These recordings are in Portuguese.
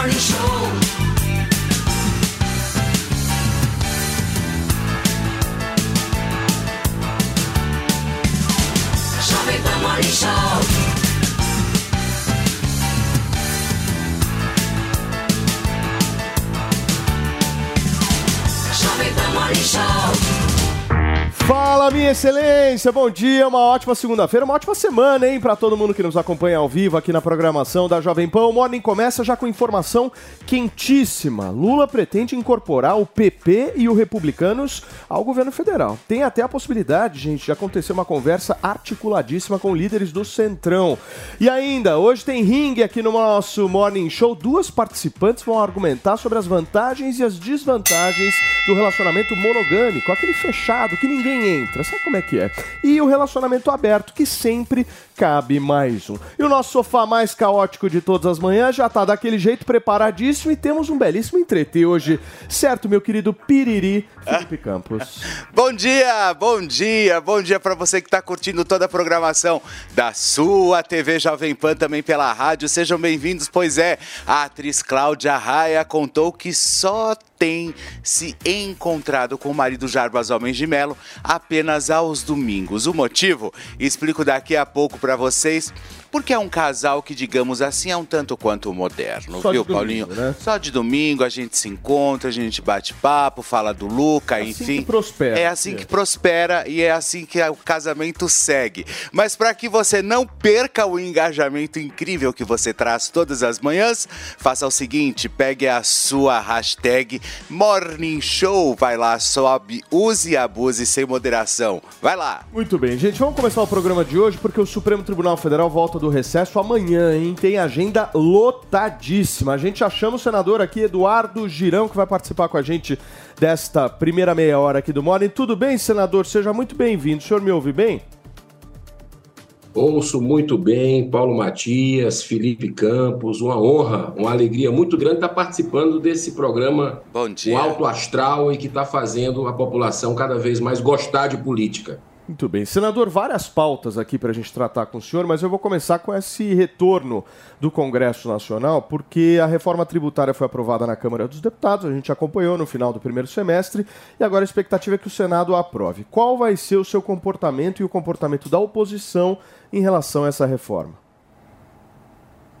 Jovem Pan Morning Show. Jovem Pan Morning Show. Jovem Pan Morning Show. Fala, minha excelência, bom dia, uma ótima segunda-feira, uma ótima semana, hein, para todo mundo que nos acompanha ao vivo aqui na programação da Jovem Pan. O Morning começa já com informação quentíssima. Lula pretende incorporar o PP e o Republicanos ao governo federal. Tem até a possibilidade, gente, de acontecer uma conversa articuladíssima com líderes do Centrão. E ainda, hoje tem ringue aqui no nosso Morning Show. Duas participantes vão argumentar sobre as vantagens e as desvantagens do relacionamento monogâmico, aquele fechado que ninguém entra. Sabe como é que é? E o relacionamento aberto, que sempre cabe mais um. E o nosso sofá mais caótico de todas as manhãs já tá daquele jeito preparadíssimo e temos um belíssimo entreter hoje. Certo, meu querido Piriri Felipe Campos. Bom dia, bom dia, bom dia para você que está curtindo toda a programação da sua TV Jovem Pan, também pela rádio. Sejam bem-vindos, pois é, a atriz Cláudia Raia contou que só tem se encontrado com o marido Jarbas Homens de Melo apenas aos domingos. O motivo? Explico daqui a pouco para vocês. Porque é um casal que, digamos assim, é um tanto quanto moderno, Só viu, domingo, Paulinho? né? Só de domingo a gente se encontra, a gente bate papo, fala do Luca, Assim enfim. que prospera. É assim que prospera e é assim que o casamento segue. Mas para que você não perca o engajamento incrível que você traz todas as manhãs, faça o seguinte: pegue a sua hashtag Morning Show, vai lá, sobe, use e abuse sem moderação. Vai lá. Muito bem, gente, vamos começar o programa de hoje porque o Supremo Tribunal Federal volta do recesso amanhã, hein? Tem agenda lotadíssima. A gente chama o senador aqui, Eduardo Girão, que vai participar com a gente desta primeira meia hora aqui do Morning. Tudo bem, senador? Seja muito bem-vindo. O senhor me ouve bem? Ouço muito bem, Paulo Matias, Felipe Campos, uma honra, uma alegria muito grande estar participando desse programa Bom o dia. alto astral e que está fazendo a população cada vez mais gostar de política. Muito bem. Senador, várias pautas aqui para a gente tratar com o senhor, mas eu vou começar com esse retorno do Congresso Nacional, porque a reforma tributária foi aprovada na Câmara dos Deputados, a gente acompanhou no final do primeiro semestre, e agora a expectativa é que o Senado a aprove. Qual vai ser o seu comportamento e o comportamento da oposição em relação a essa reforma?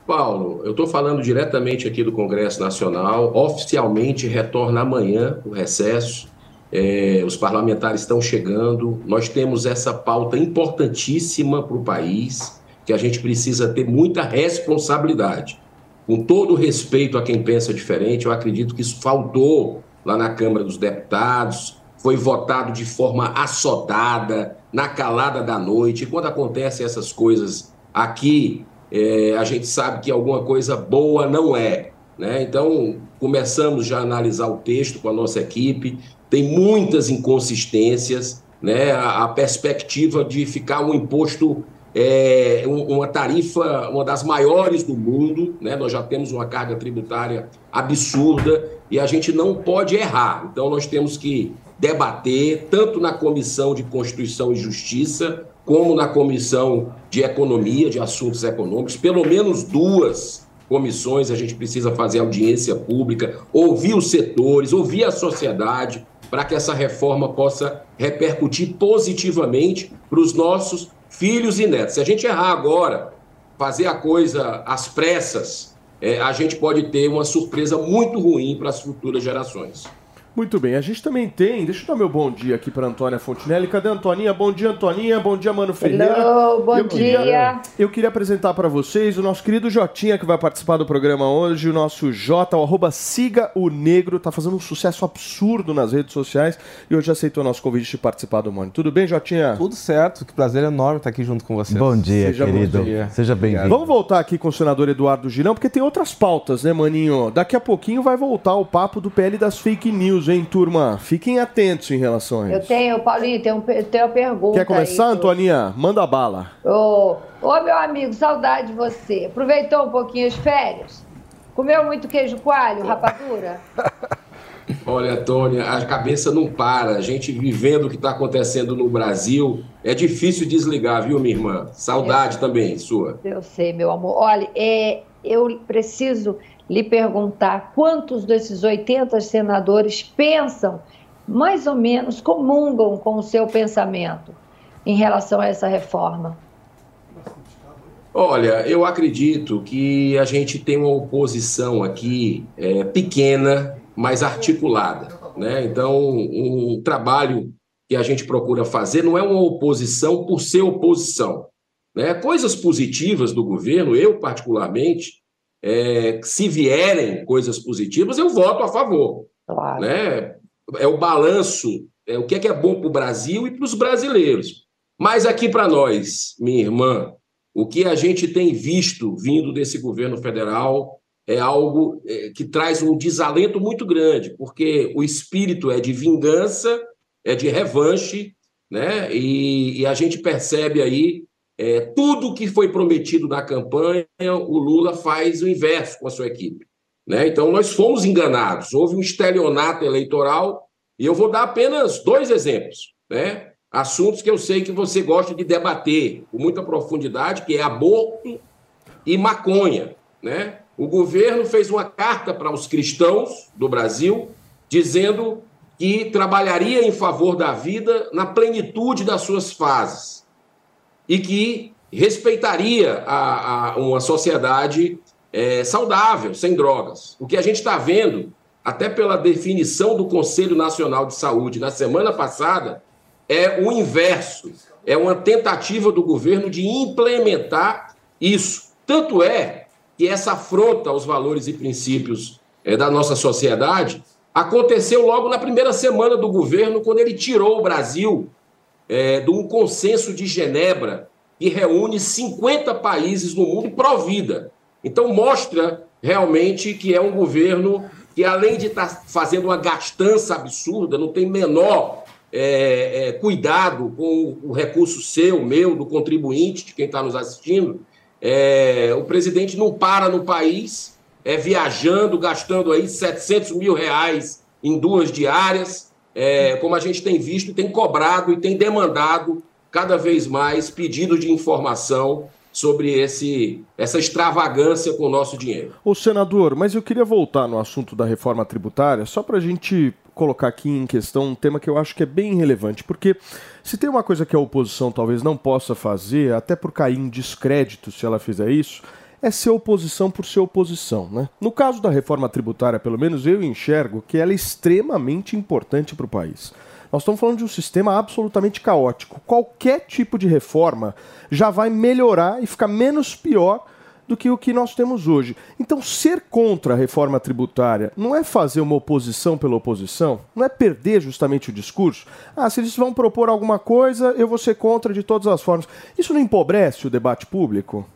Paulo, eu estou falando diretamente aqui do Congresso Nacional, oficialmente retorna amanhã o recesso. É, os parlamentares estão chegando. Nós temos essa pauta importantíssima para o país, que a gente precisa ter muita responsabilidade. Com todo respeito a quem pensa diferente, eu acredito que isso faltou lá na Câmara dos Deputados, foi votado de forma assodada, na calada da noite. E quando acontecem essas coisas aqui, é, a gente sabe que alguma coisa boa não é. Né? Então, começamos já a analisar o texto com a nossa equipe, tem muitas inconsistências, né? a, a perspectiva de ficar um imposto, é, um- uma tarifa, uma das maiores do mundo, né? nós já temos uma carga tributária absurda e a gente não pode errar. Então, nós temos que debater, tanto na Comissão de Constituição e Justiça, como na Comissão de Economia, de Assuntos Econômicos, pelo menos duas comissões, a gente precisa fazer audiência pública, ouvir os setores, ouvir a sociedade, para que essa reforma possa repercutir positivamente para os nossos filhos e netos. Se a gente errar agora, fazer a coisa às pressas, eh, a gente pode ter uma surpresa muito ruim para as futuras gerações. Muito bem, a gente também tem, deixa eu dar meu bom dia aqui para Antônia Fontinelli. Cadê a Antoninha? Bom dia, Antoninha. Bom dia, Mano Ferreira. Hello, bom eu queria, dia. Eu queria apresentar para vocês o nosso querido Jotinha que vai participar do programa hoje, o nosso Jota, o arroba Siga o Negro, tá fazendo um sucesso absurdo nas redes sociais e hoje aceitou o nosso convite de participar do Mônio. Tudo bem, Jotinha? Tudo certo, que prazer enorme estar aqui junto com vocês. Bom dia, Seja querido. bom dia. Seja bem-vindo. Vamos voltar aqui com o senador Eduardo Girão, porque tem outras pautas, né, maninho? Daqui a pouquinho vai voltar o papo do PL das fake news, hein, turma? Fiquem atentos em relação a Eu isso. tenho, Paulinho, tenho, eu tenho uma pergunta. Quer começar, aí, Antoninha? Manda bala. Ô, ô, meu amigo, saudade de você. Aproveitou um pouquinho as férias? Comeu muito queijo coalho, rapadura? Olha, Antônia, a cabeça não para. A gente vivendo o que está acontecendo no Brasil, é difícil desligar, viu, minha irmã? Saudade também, sua. Eu sei, meu amor. Olha, é, eu preciso lhe perguntar quantos desses 80 senadores pensam, mais ou menos, comungam com o seu pensamento em relação a essa reforma? Olha, eu acredito que a gente tem uma oposição aqui é, pequena, mas articulada. Né? Então, um trabalho que a gente procura fazer não é uma oposição por ser oposição. Né? Coisas positivas do governo, eu particularmente, é, se vierem coisas positivas, eu voto a favor. Claro. Né? É o balanço, é o que é, que é bom para o Brasil e para os brasileiros. Mas aqui para nós, minha irmã, o que a gente tem visto vindo desse governo federal é algo é, que traz um desalento muito grande, porque o espírito é de vingança, é de revanche, né? E, e a gente percebe aí é, tudo que foi prometido na campanha, o Lula faz o inverso com a sua equipe. Né? Então, nós fomos enganados. Houve um estelionato eleitoral, e eu vou dar apenas dois exemplos. Né? Assuntos que eu sei que você gosta de debater com muita profundidade, que é aborto e maconha. Né? O governo fez uma carta para os cristãos do Brasil, dizendo que trabalharia em favor da vida na plenitude das suas fases e que respeitaria a, a uma sociedade é, saudável, sem drogas. O que a gente está vendo, até pela definição do Conselho Nacional de Saúde na semana passada, é o inverso. É uma tentativa do governo de implementar isso. Tanto é que essa afronta aos valores e princípios é, da nossa sociedade aconteceu logo na primeira semana do governo, quando ele tirou o Brasil é, um consenso de Genebra que reúne 50 países no mundo pró-vida. Então, mostra realmente que é um governo que, além de estar tá fazendo uma gastança absurda, não tem menor é, é, cuidado com o recurso seu, meu, do contribuinte, de quem está nos assistindo. É, o presidente não para no país, é viajando, gastando aí 700 mil reais em duas diárias, é, como a gente tem visto, tem cobrado e tem demandado cada vez mais pedidos de informação sobre esse, essa extravagância com o nosso dinheiro. Ô senador, mas eu queria voltar no assunto da reforma tributária, só para a gente colocar aqui em questão um tema que eu acho que é bem relevante, porque se tem uma coisa que a oposição talvez não possa fazer, até por cair em descrédito se ela fizer isso, é ser oposição por ser oposição. Né? No caso da reforma tributária, pelo menos eu enxergo que ela é extremamente importante para o país. Nós estamos falando de um sistema absolutamente caótico. Qualquer tipo de reforma já vai melhorar e ficar menos pior do que o que nós temos hoje. Então, ser contra a reforma tributária não é fazer uma oposição pela oposição, não é perder justamente o discurso. Ah, se eles vão propor alguma coisa, eu vou ser contra de todas as formas. Isso não empobrece o debate público?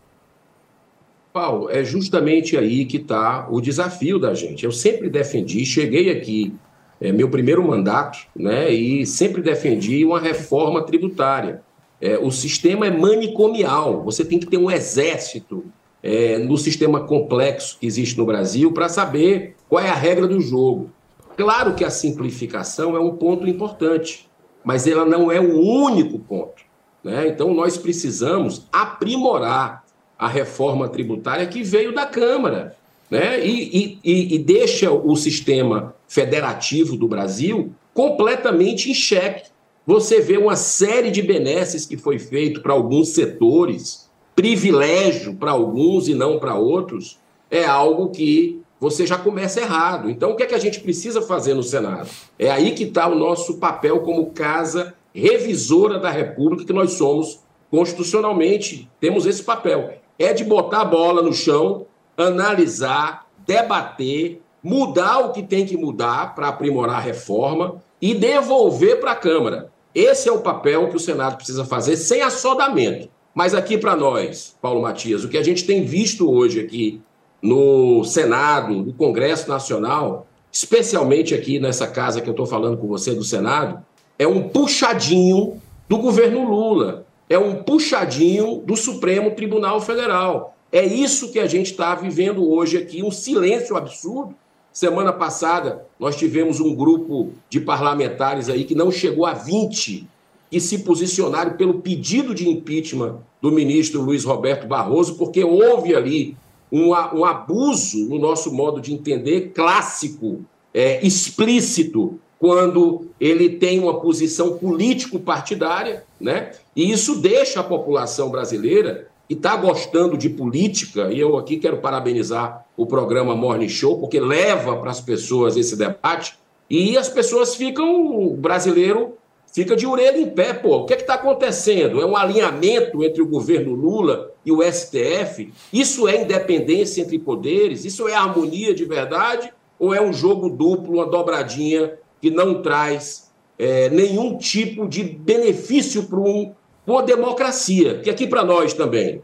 Paulo, é justamente aí que está o desafio da gente. Eu sempre defendi, cheguei aqui, é meu primeiro mandato, né, e sempre defendi uma reforma tributária. É, o sistema é manicomial, você tem que ter um exército é, no sistema complexo que existe no Brasil para saber qual é a regra do jogo. Claro que a simplificação é um ponto importante, mas ela não é o único ponto. Né? Então, nós precisamos aprimorar a reforma tributária que veio da Câmara né? e, e, e deixa o sistema federativo do Brasil completamente em xeque. Você vê uma série de benesses que foi feito para alguns setores, privilégio para alguns e não para outros, é algo que você já começa errado. Então, o que é que a gente precisa fazer no Senado? É aí que está o nosso papel como casa revisora da República, que nós somos constitucionalmente, temos esse papel. É de botar a bola no chão, analisar, debater, mudar o que tem que mudar para aprimorar a reforma e devolver para a Câmara. Esse é o papel que o Senado precisa fazer sem assodamento. Mas aqui para nós, Paulo Matias, o que a gente tem visto hoje aqui no Senado, no Congresso Nacional, especialmente aqui nessa casa que eu estou falando com você do Senado, é um puxadinho do governo Lula, é um puxadinho do Supremo Tribunal Federal. É isso que a gente está vivendo hoje aqui, um silêncio absurdo. Semana passada, nós tivemos um grupo de parlamentares aí que não chegou a 20 que se posicionaram pelo pedido de impeachment do ministro Luiz Roberto Barroso, porque houve ali um, um abuso no nosso modo de entender clássico, é, explícito, quando ele tem uma posição político-partidária, né? E isso deixa a população brasileira que está gostando de política, e eu aqui quero parabenizar o programa Morning Show, porque leva para as pessoas esse debate, e as pessoas ficam, o brasileiro fica de orelha em pé, pô, o que é está acontecendo? É um alinhamento entre o governo Lula e o STF? Isso é independência entre poderes? Isso é harmonia de verdade? Ou é um jogo duplo, uma dobradinha que não traz é, nenhum tipo de benefício para um, uma democracia, que aqui para nós também.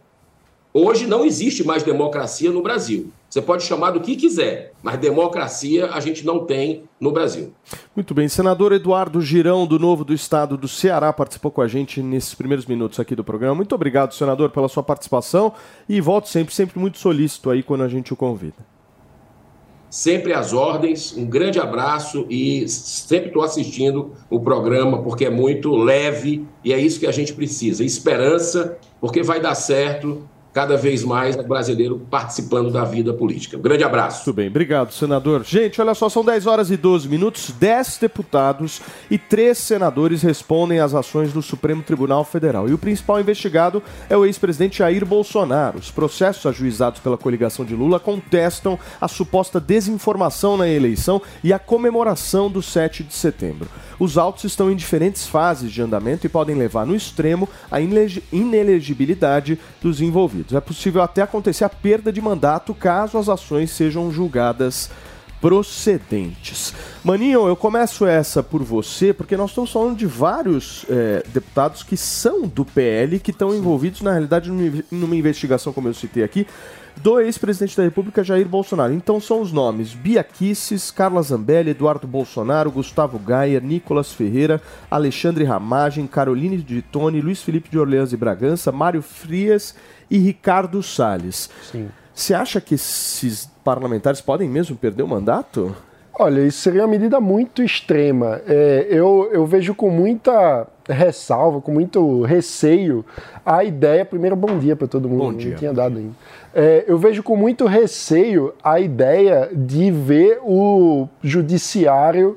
Hoje não existe mais democracia no Brasil. Você pode chamar do que quiser, mas democracia a gente não tem no Brasil. Muito bem. Senador Eduardo Girão, do Novo do Estado do Ceará, participou com a gente nesses primeiros minutos aqui do programa. Muito obrigado, senador, pela sua participação e volto sempre, sempre muito solícito aí quando a gente o convida sempre às ordens. Um grande abraço e sempre estou assistindo o programa porque é muito leve e é isso que a gente precisa. Esperança, porque vai dar certo cada vez mais brasileiro participando da vida política. Um grande abraço. Muito bem, obrigado, senador. Gente, olha só, são 10 horas e 12 minutos, 10 deputados e 3 senadores respondem às ações do Supremo Tribunal Federal. E o principal investigado é o ex-presidente Jair Bolsonaro. Os processos ajuizados pela coligação de Lula contestam a suposta desinformação na eleição e a comemoração do 7 de setembro. Os autos estão em diferentes fases de andamento e podem levar no extremo à inelegibilidade dos envolvidos. É possível até acontecer a perda de mandato caso as ações sejam julgadas procedentes. Maninho, eu começo essa por você, porque nós estamos falando de vários é, deputados que são do PL, que estão envolvidos, na realidade, numa investigação, como eu citei aqui, do ex-presidente da República, Jair Bolsonaro. Então são os nomes Bia Kisses, Carla Zambelli, Eduardo Bolsonaro, Gustavo Gaia, Nicolas Ferreira, Alexandre Ramagem, Caroline de Tone, Luiz Felipe de Orleans e Bragança, Mário Frias e Ricardo Salles. Sim. Você acha que esses parlamentares podem mesmo perder o mandato? Olha, isso seria uma medida muito extrema. É, eu, eu vejo com muita ressalva, com muito receio, a ideia. Primeiro, bom dia para todo mundo. Bom dia. Não tinha dado ainda. É, eu vejo com muito receio a ideia de ver o judiciário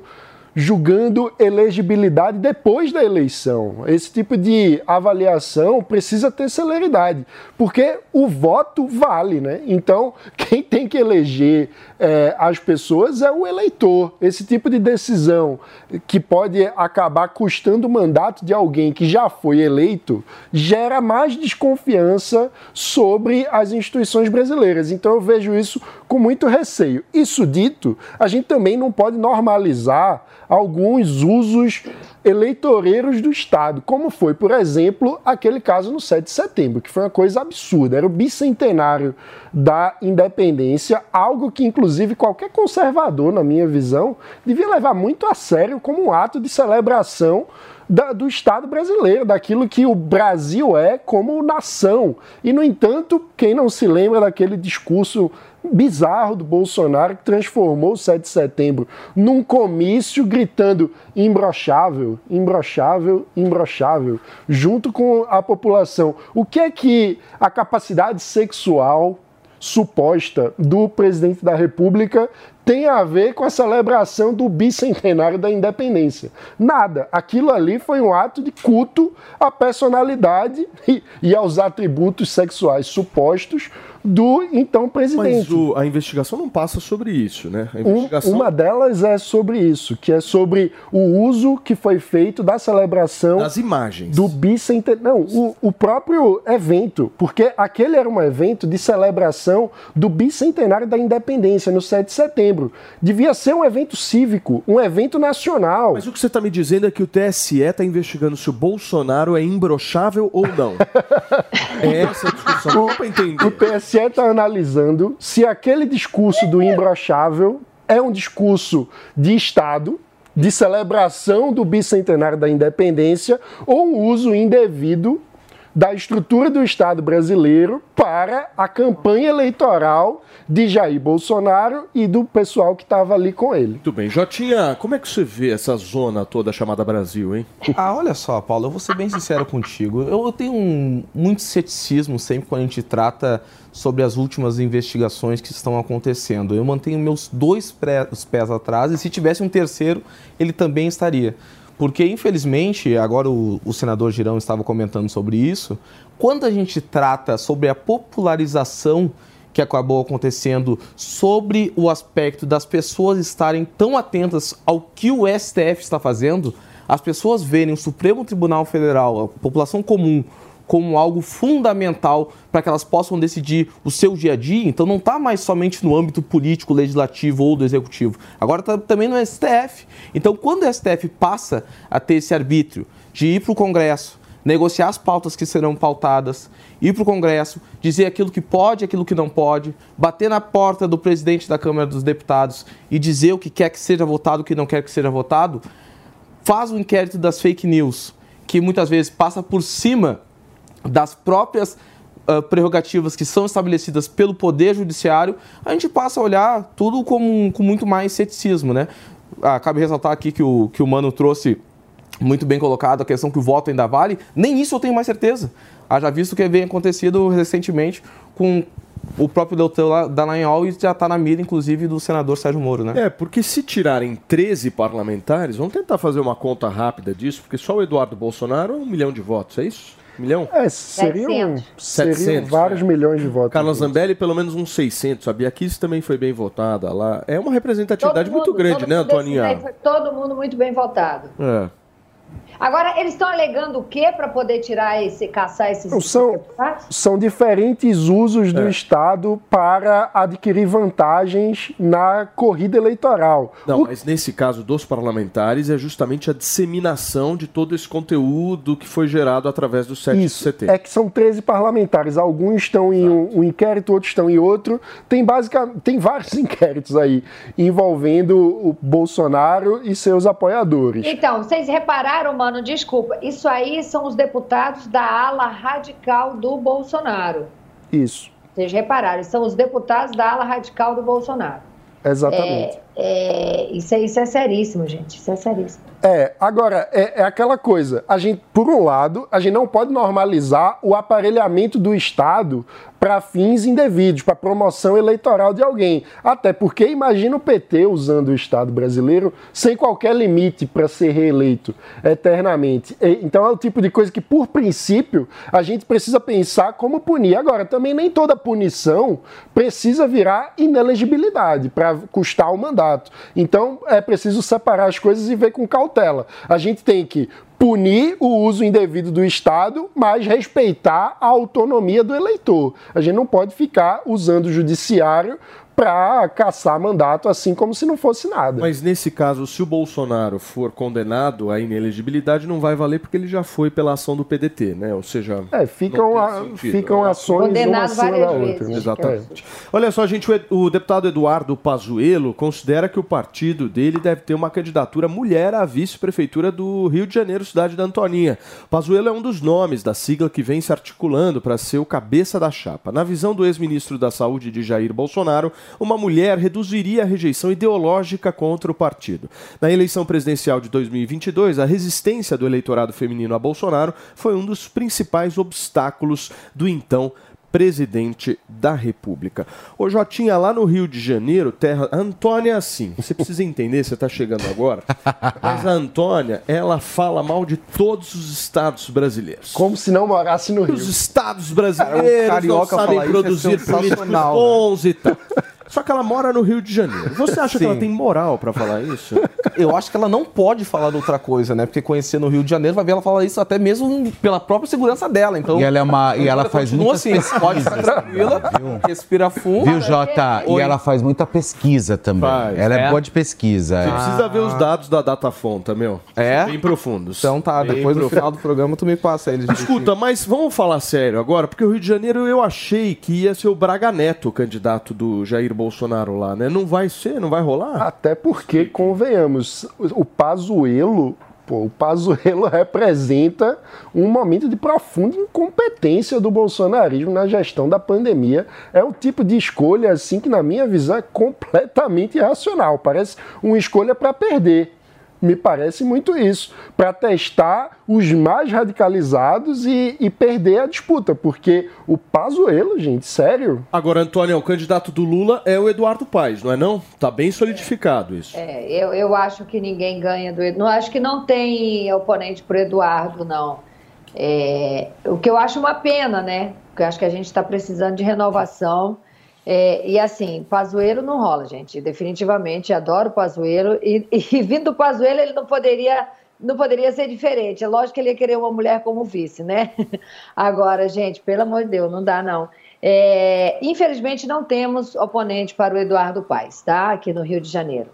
julgando elegibilidade depois da eleição. Esse tipo de avaliação precisa ter celeridade, porque o voto vale, né? Então, quem tem que eleger é, as pessoas é o eleitor. Esse tipo de decisão que pode acabar custando o mandato de alguém que já foi eleito gera mais desconfiança sobre as instituições brasileiras. Então, eu vejo isso com muito receio. Isso dito, a gente também não pode normalizar alguns usos eleitoreiros do Estado, como foi, por exemplo, aquele caso no 7 de setembro, que foi uma coisa absurda. Era o bicentenário da independência, algo que, inclusive, qualquer conservador, na minha visão, devia levar muito a sério como um ato de celebração da, do Estado brasileiro, daquilo que o Brasil é como nação. E, no entanto, quem não se lembra daquele discurso bizarro do Bolsonaro que transformou o 7 de setembro num comício gritando imbrochável, imbrochável, imbrochável, junto com a população. O que é que a capacidade sexual suposta do presidente da República tem a ver com a celebração do bicentenário da independência. Nada. Aquilo ali foi um ato de culto à personalidade e, e aos atributos sexuais supostos do então presidente. Mas o- a investigação não passa sobre isso, né? A Um- investigação... uma delas é sobre isso, que é sobre o uso que foi feito da celebração Das imagens. do bicentenário. Não, o, o próprio evento, porque aquele era um evento de celebração do bicentenário da independência, no 7 de setembro. Devia ser um evento cívico, um evento nacional. Mas o que você está me dizendo é que o TSE está investigando se o Bolsonaro é imbrochável ou não. é essa a discussão. Dá pra entender. O TSE está analisando se aquele discurso do imbrochável é um discurso de Estado, de celebração do bicentenário da independência, ou um uso indevido da estrutura do Estado brasileiro para a campanha eleitoral de Jair Bolsonaro e do pessoal que estava ali com ele. Muito bem. Jotinha, como é que você vê essa zona toda chamada Brasil, hein? Ah, olha só, Paulo, eu vou ser bem sincero contigo. Eu, eu tenho um, muito ceticismo sempre quando a gente trata sobre as últimas investigações que estão acontecendo. Eu mantenho meus dois pré- pés atrás e se tivesse um terceiro, ele também estaria. Porque, infelizmente, agora o, o senador Girão estava comentando sobre isso, quando a gente trata sobre a popularização que acabou acontecendo sobre o aspecto das pessoas estarem tão atentas ao que o STF está fazendo, as pessoas verem o Supremo Tribunal Federal, a população comum, como algo fundamental para que elas possam decidir o seu dia a dia. Então não está mais somente no âmbito político, legislativo ou do executivo. Agora está também no STF. Então quando o STF passa a ter esse arbítrio de ir para o Congresso, negociar as pautas que serão pautadas, ir para o Congresso, dizer aquilo que pode, aquilo que não pode, bater na porta do presidente da Câmara dos Deputados e dizer o que quer que seja votado, o que não quer que seja votado, faz o inquérito das fake news, que muitas vezes passa por cima das próprias ah, prerrogativas que são estabelecidas pelo Poder Judiciário, a gente passa a olhar tudo com, com muito mais ceticismo, né? Ah, cabe ressaltar aqui que o, que o Mano trouxe muito bem colocado a questão que o voto ainda vale, nem isso eu tenho mais certeza. Haja visto que vem acontecido recentemente com o próprio lá- Dallagnol e já está na mira, inclusive, do senador Sérgio Moro, né? É, porque se tirarem 13 parlamentares, vamos tentar fazer uma conta rápida disso, porque só o Eduardo Bolsonaro é um milhão de votos, é isso? Milhão? É, seriam, 700. seriam 700, vários é. milhões de votos. Carla Zambelli, pelo menos uns 600. A Bia Kicis também foi bem votada lá. É uma representatividade Todo muito mundo- grande, né, mundo Antoninha? Foi todo mundo muito bem votado. É. Agora, eles estão alegando o quê para poder tirar esse, caçar esses Não, são- deputados? São diferentes usos do É. Estado para adquirir vantagens na corrida eleitoral. Não, O- mas nesse caso dos parlamentares é justamente a disseminação de todo esse conteúdo que foi gerado através do 7 de Isso, setembro. é que são 13 parlamentares. Alguns estão em um, um inquérito, outros estão em outro. Tem, basicamente, tem vários inquéritos aí envolvendo o Bolsonaro e seus apoiadores. Então, vocês repararam, mano, desculpa, isso aí são os deputados da ala radical do Bolsonaro. Isso, Vocês repararam, são os deputados da ala radical do Bolsonaro. exatamente. É, isso, é, isso é seríssimo, gente. Isso é seríssimo. É, agora, é, é aquela coisa. A gente, por um lado, a gente não pode normalizar o aparelhamento do Estado para fins indevidos, para promoção eleitoral de alguém. Até porque imagina o PT usando o Estado brasileiro sem qualquer limite para ser reeleito eternamente. E- Então é o tipo de coisa que, por princípio, a gente precisa pensar como punir. Agora, também nem toda punição precisa virar inelegibilidade para custar o mandato. Então é preciso separar as coisas e ver com cautela. A gente tem que punir o uso indevido do Estado, mas respeitar a autonomia do eleitor. A gente não pode ficar usando o judiciário para caçar mandato assim como se não fosse nada. Mas nesse caso, se o Bolsonaro for condenado à inelegibilidade, não vai valer porque ele já foi pela ação do PDT, né? Ou seja, É, ficam, a- sentido. ficam ações uma Condenado acima da várias outra. vezes. né? Exatamente. Olha só, gente, o, o deputado Eduardo Pazuello considera que o partido dele deve ter uma candidatura mulher à vice-prefeitura do Rio de Janeiro, cidade da Antoninha. Pazuello é um dos nomes da sigla que vem se articulando para ser o cabeça da chapa. Na visão do ex-ministro da Saúde de Jair Bolsonaro, uma mulher reduziria a rejeição ideológica contra o partido. Na eleição presidencial de 2022, a resistência do eleitorado feminino a Bolsonaro foi um dos principais obstáculos do então presidente da República. Ô Jotinha, lá no Rio de Janeiro, terra. Antônia é assim. Você precisa entender, você está chegando agora. Mas a Antônia, ela fala mal de todos os estados brasileiros. Como se não morasse no Rio. Os estados brasileiros Cara, um não sabem é produzir políticos sensacional, né? bons e tal. Só que ela mora no Rio de Janeiro. Você acha que ela tem moral para falar isso? Eu acho que ela não pode falar de outra coisa, né? Porque conhecer no Rio de Janeiro vai ver ela falar isso até mesmo pela própria segurança dela. Então, E ela é uma- e ela faz muitas assim, pode ficar tranquila, respira fundo. Viu, Jota? E ela faz muita pesquisa também. Faz. Ela é, É? boa de pesquisa. Você é. precisa ver os dados da Datafonta, meu. É? Bem profundos. Então tá, Bem depois no profundos. final do programa tu me passa eles. Escuta, mas vamos falar sério agora, porque o Rio de Janeiro eu achei que ia ser o Braga Neto, o candidato do Jair Bolsonaro lá, né? Não vai ser, não vai rolar? Até porque, convenhamos, o o Pazuello, pô, o Pazuello representa um momento de profunda incompetência do bolsonarismo na gestão da pandemia. É um tipo de escolha, assim, que na minha visão é completamente irracional. Parece uma escolha para perder. Me parece muito isso, para testar os mais radicalizados e, e perder a disputa, porque o Pazuello, gente, sério, Agora, Antônio, o candidato do Lula é o Eduardo Paes, não é não? Tá bem solidificado isso. É, eu, eu acho que ninguém ganha do Eduardo. Não acho que não tem oponente pro Eduardo, não. É, o que eu acho uma pena, né? Porque eu acho que a gente está precisando de renovação. É, e assim, Pazuello não rola, gente. Definitivamente, adoro Pazuello. E, e vindo do Pazuello, ele não poderia, não poderia ser diferente. É lógico que ele ia querer uma mulher como vice, né? Agora, gente, pelo amor de Deus, não dá não. É, infelizmente, não temos oponente para o Eduardo Paes, tá? Aqui no Rio de Janeiro.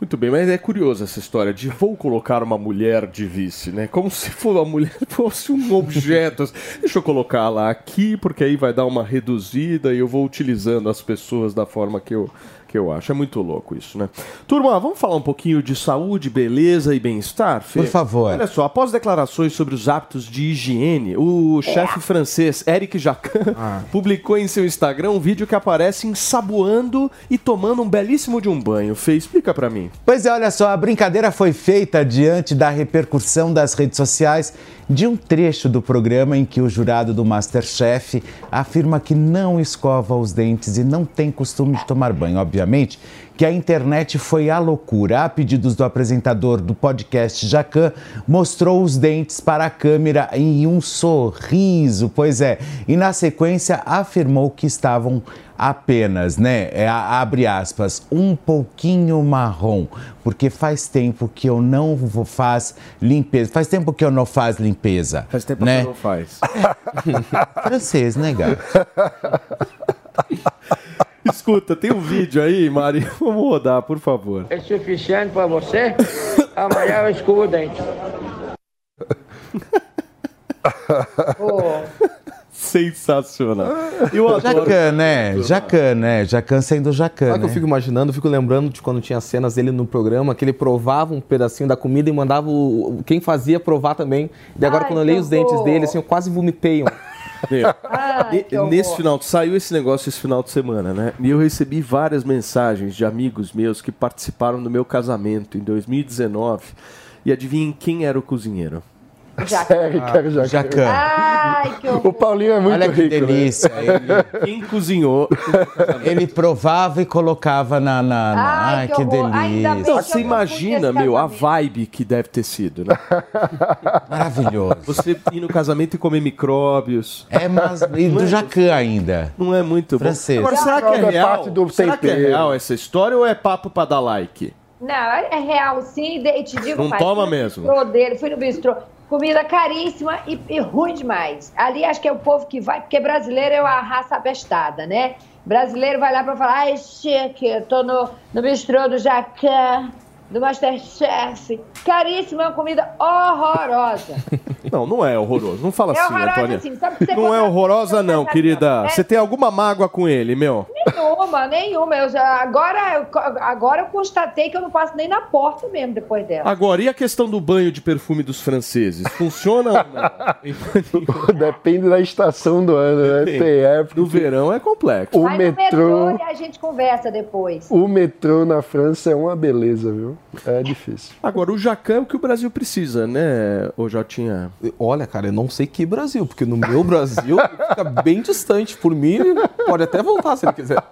Muito bem, mas é curioso essa história de vou colocar uma mulher de vice, né? Como se a mulher fosse um objeto. Deixa eu colocar lá aqui, porque aí vai dar uma reduzida e eu vou utilizando as pessoas da forma que eu, que eu acho. É muito louco isso, né? Turma, vamos falar um pouquinho de saúde, beleza e bem-estar? Fê? Por favor. Olha só, após declarações sobre os hábitos de higiene, o chefe francês Eric Jacquin publicou em seu Instagram um vídeo que aparece ensaboando e tomando um belíssimo de um banho. Fê, explica pra mim. Pois é, olha só, a brincadeira foi feita diante da repercussão das redes sociais de um trecho do programa em que o jurado do Masterchef afirma que não escova os dentes e não tem costume de tomar banho. Obviamente que a internet foi à loucura. A pedidos do apresentador do podcast Jacan, mostrou os dentes para a câmera em um sorriso, pois é, e na sequência afirmou que estavam apenas, né? É, abre aspas, um pouquinho marrom, porque faz tempo que eu não vou faz limpeza. Faz tempo que eu não faz limpeza. Faz tempo né? que não faz. Francês, né, gato? Escuta, tem um vídeo aí, Mari. Vamos rodar, por favor. É suficiente pra você? Amanhã eu escovo o dente. Sensacional. Eu adoro. Jacan, né? Jacan, né? Jacan sendo Jacan, Sabe o que eu né? fico imaginando? Eu fico lembrando de quando tinha cenas dele no programa, que ele provava um pedacinho da comida e mandava o, quem fazia provar também. E agora, Ai, quando eu leio os dentes dele, assim, eu quase vomitei. um. E- que horror. nesse final, saiu esse negócio esse final de semana, né? E eu recebi várias mensagens de amigos meus que participaram do meu casamento em 2019. E adivinhem quem era o cozinheiro? Já. Jacan. Ai, que horror. O Paulinho é muito Olha que rico, né? delícia. Ele, Quem cozinhou? ele provava e colocava na. na, na- Ai, Ai, que que, delícia. você imagina, meu, a vibe que deve ter sido, né? Maravilhoso. Você ir no casamento e comer micróbios. É, mas. E do Jacan ainda. Não é muito bom. Francês. Agora, será que é é real? parte do será que é real essa história ou é papo pra dar like? Não, é real sim, e te digo Não toma mesmo. dele, fui no bistrô. Comida caríssima e, e ruim demais. Ali acho que é o povo que vai, porque brasileiro é uma raça abestada, né? Brasileiro vai lá pra falar, ai, chique, eu tô no, no bistrô do Jacan, do Masterchef. Caríssima, uma comida horrorosa. Não, não é horroroso. Não fala É assim, Antônia. sim, sabe que você Não é horrorosa, não, É. querida. Você tem alguma mágoa com ele, meu? Nenhuma, nenhuma. Eu já, agora, agora eu constatei que eu não passo nem na porta mesmo depois dela. Agora, e a questão do banho de perfume dos franceses? Funciona ou não? Depende da estação do ano, né? Tem época. No verão é complexo. O Vai no metrô, metrô e a gente conversa depois. o metrô na França é uma beleza, viu? É difícil. Agora, o jacan é o que o Brasil precisa, né, ô Jotinha? Olha, cara, eu não sei que Brasil, porque no meu Brasil fica bem distante. Por mim, ele pode até voltar se ele quiser.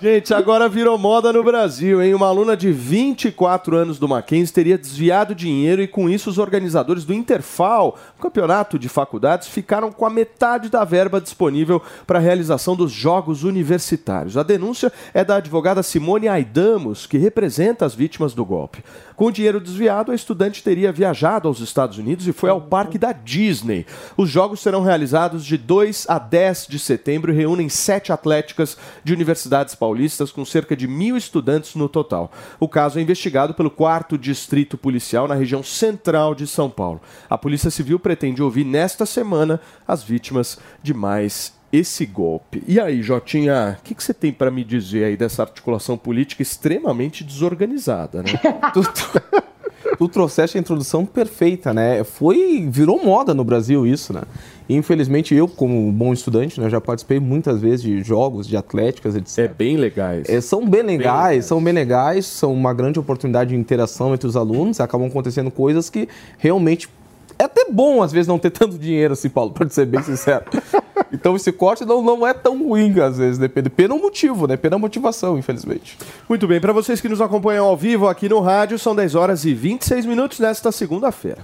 Gente, agora virou moda no Brasil, hein? Uma aluna de 24 anos do Mackenzie teria desviado dinheiro e com isso os organizadores do Interfal, campeonato de faculdades, ficaram com a metade da verba disponível para a realização dos Jogos Universitários. A denúncia é da advogada Simone Aidamos, que representa as vítimas do golpe. Com o dinheiro desviado, a estudante teria viajado aos Estados Unidos e foi ao parque da Disney. Os jogos serão realizados de 2 a 10 de setembro e reúnem sete atléticas de universidades paulistas com cerca de mil estudantes no total. O caso é investigado pelo 4 Distrito Policial na região central de São Paulo. A Polícia Civil pretende ouvir nesta semana as vítimas de mais esse golpe. E aí, Jotinha, o que, você tem para me dizer aí dessa articulação política extremamente desorganizada, né? tu, tu trouxeste a introdução perfeita, né? Foi, virou moda no Brasil isso, né? E, infelizmente, eu, como bom estudante, né, já participei muitas vezes de jogos, de atléticas, etc. É bem legais. É, são bem legais, legais. são bem legais, são uma grande oportunidade de interação entre os alunos, acabam acontecendo coisas que realmente é até bom, às vezes, não ter tanto dinheiro assim, Paulo, para ser bem sincero. Então esse corte não, não é tão ruim, às vezes, depende. Pelo motivo, né? Pela motivação, infelizmente. Muito bem, para vocês que nos acompanham ao vivo aqui no rádio, são 10 horas e 26 minutos nesta segunda-feira.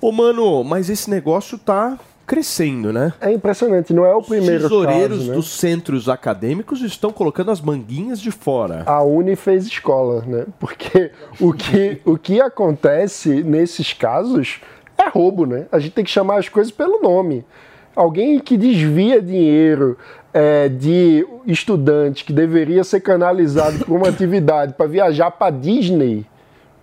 Ô, mano, mas esse negócio tá crescendo, né? É impressionante, não é o primeiro Tesoureiros caso, né? dos centros acadêmicos estão colocando as manguinhas de fora. A Uni fez escola, né? Porque o que, o que acontece nesses casos é roubo, né? A gente tem que chamar as coisas pelo nome. Alguém que desvia dinheiro é, de estudante que deveria ser canalizado para uma atividade para viajar para Disney,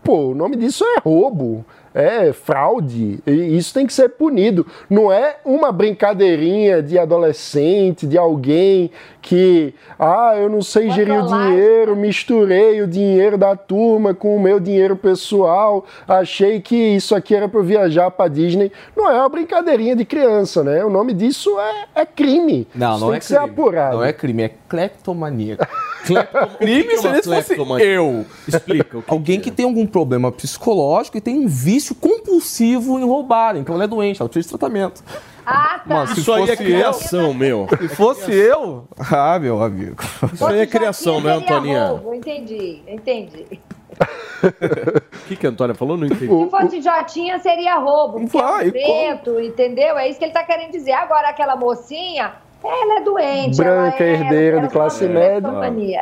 pô, o nome disso é roubo, é fraude. E isso tem que ser punido. Não é uma brincadeirinha de adolescente, de alguém que, ah, eu não sei gerir o dinheiro, misturei o dinheiro da turma com o meu dinheiro pessoal, achei que isso aqui era para viajar para Disney. Não é uma brincadeirinha de criança, né? O nome disso é, é crime. Não, isso não tem é que crime. ser apurado. Não é crime, é cleptomania. crime crime seria se fosse eu. Explica. O que Alguém que tem algum problema psicológico e tem um vício compulsivo em roubar. Então ela é doente, ela precisa de tratamento. Ah, tá. Mas se Isso aí é fosse eu- criação, meu. Se fosse eu, ah, meu amigo. Isso aí é criação, né, Antoninha? roubo, Entendi, entendi. O que, que a Antônia falou? Não entendi. Se fosse Jotinha, seria roubo, porque Vai, é preto, entendeu? É isso que ele tá querendo dizer. Agora, aquela mocinha, ela é doente. Branca, ela é, herdeira ela de classe sofre média.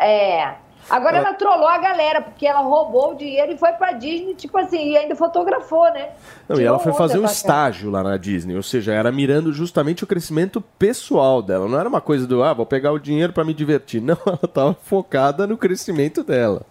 É. Agora ela trollou a galera, porque ela roubou o dinheiro e foi pra Disney, tipo assim, e ainda fotografou, né? Não, e ela foi fazer um estágio lá na Disney, ou seja, era mirando justamente o crescimento pessoal dela. Não era uma coisa do, ah, vou pegar o dinheiro pra me divertir. Não, ela estava focada no crescimento dela.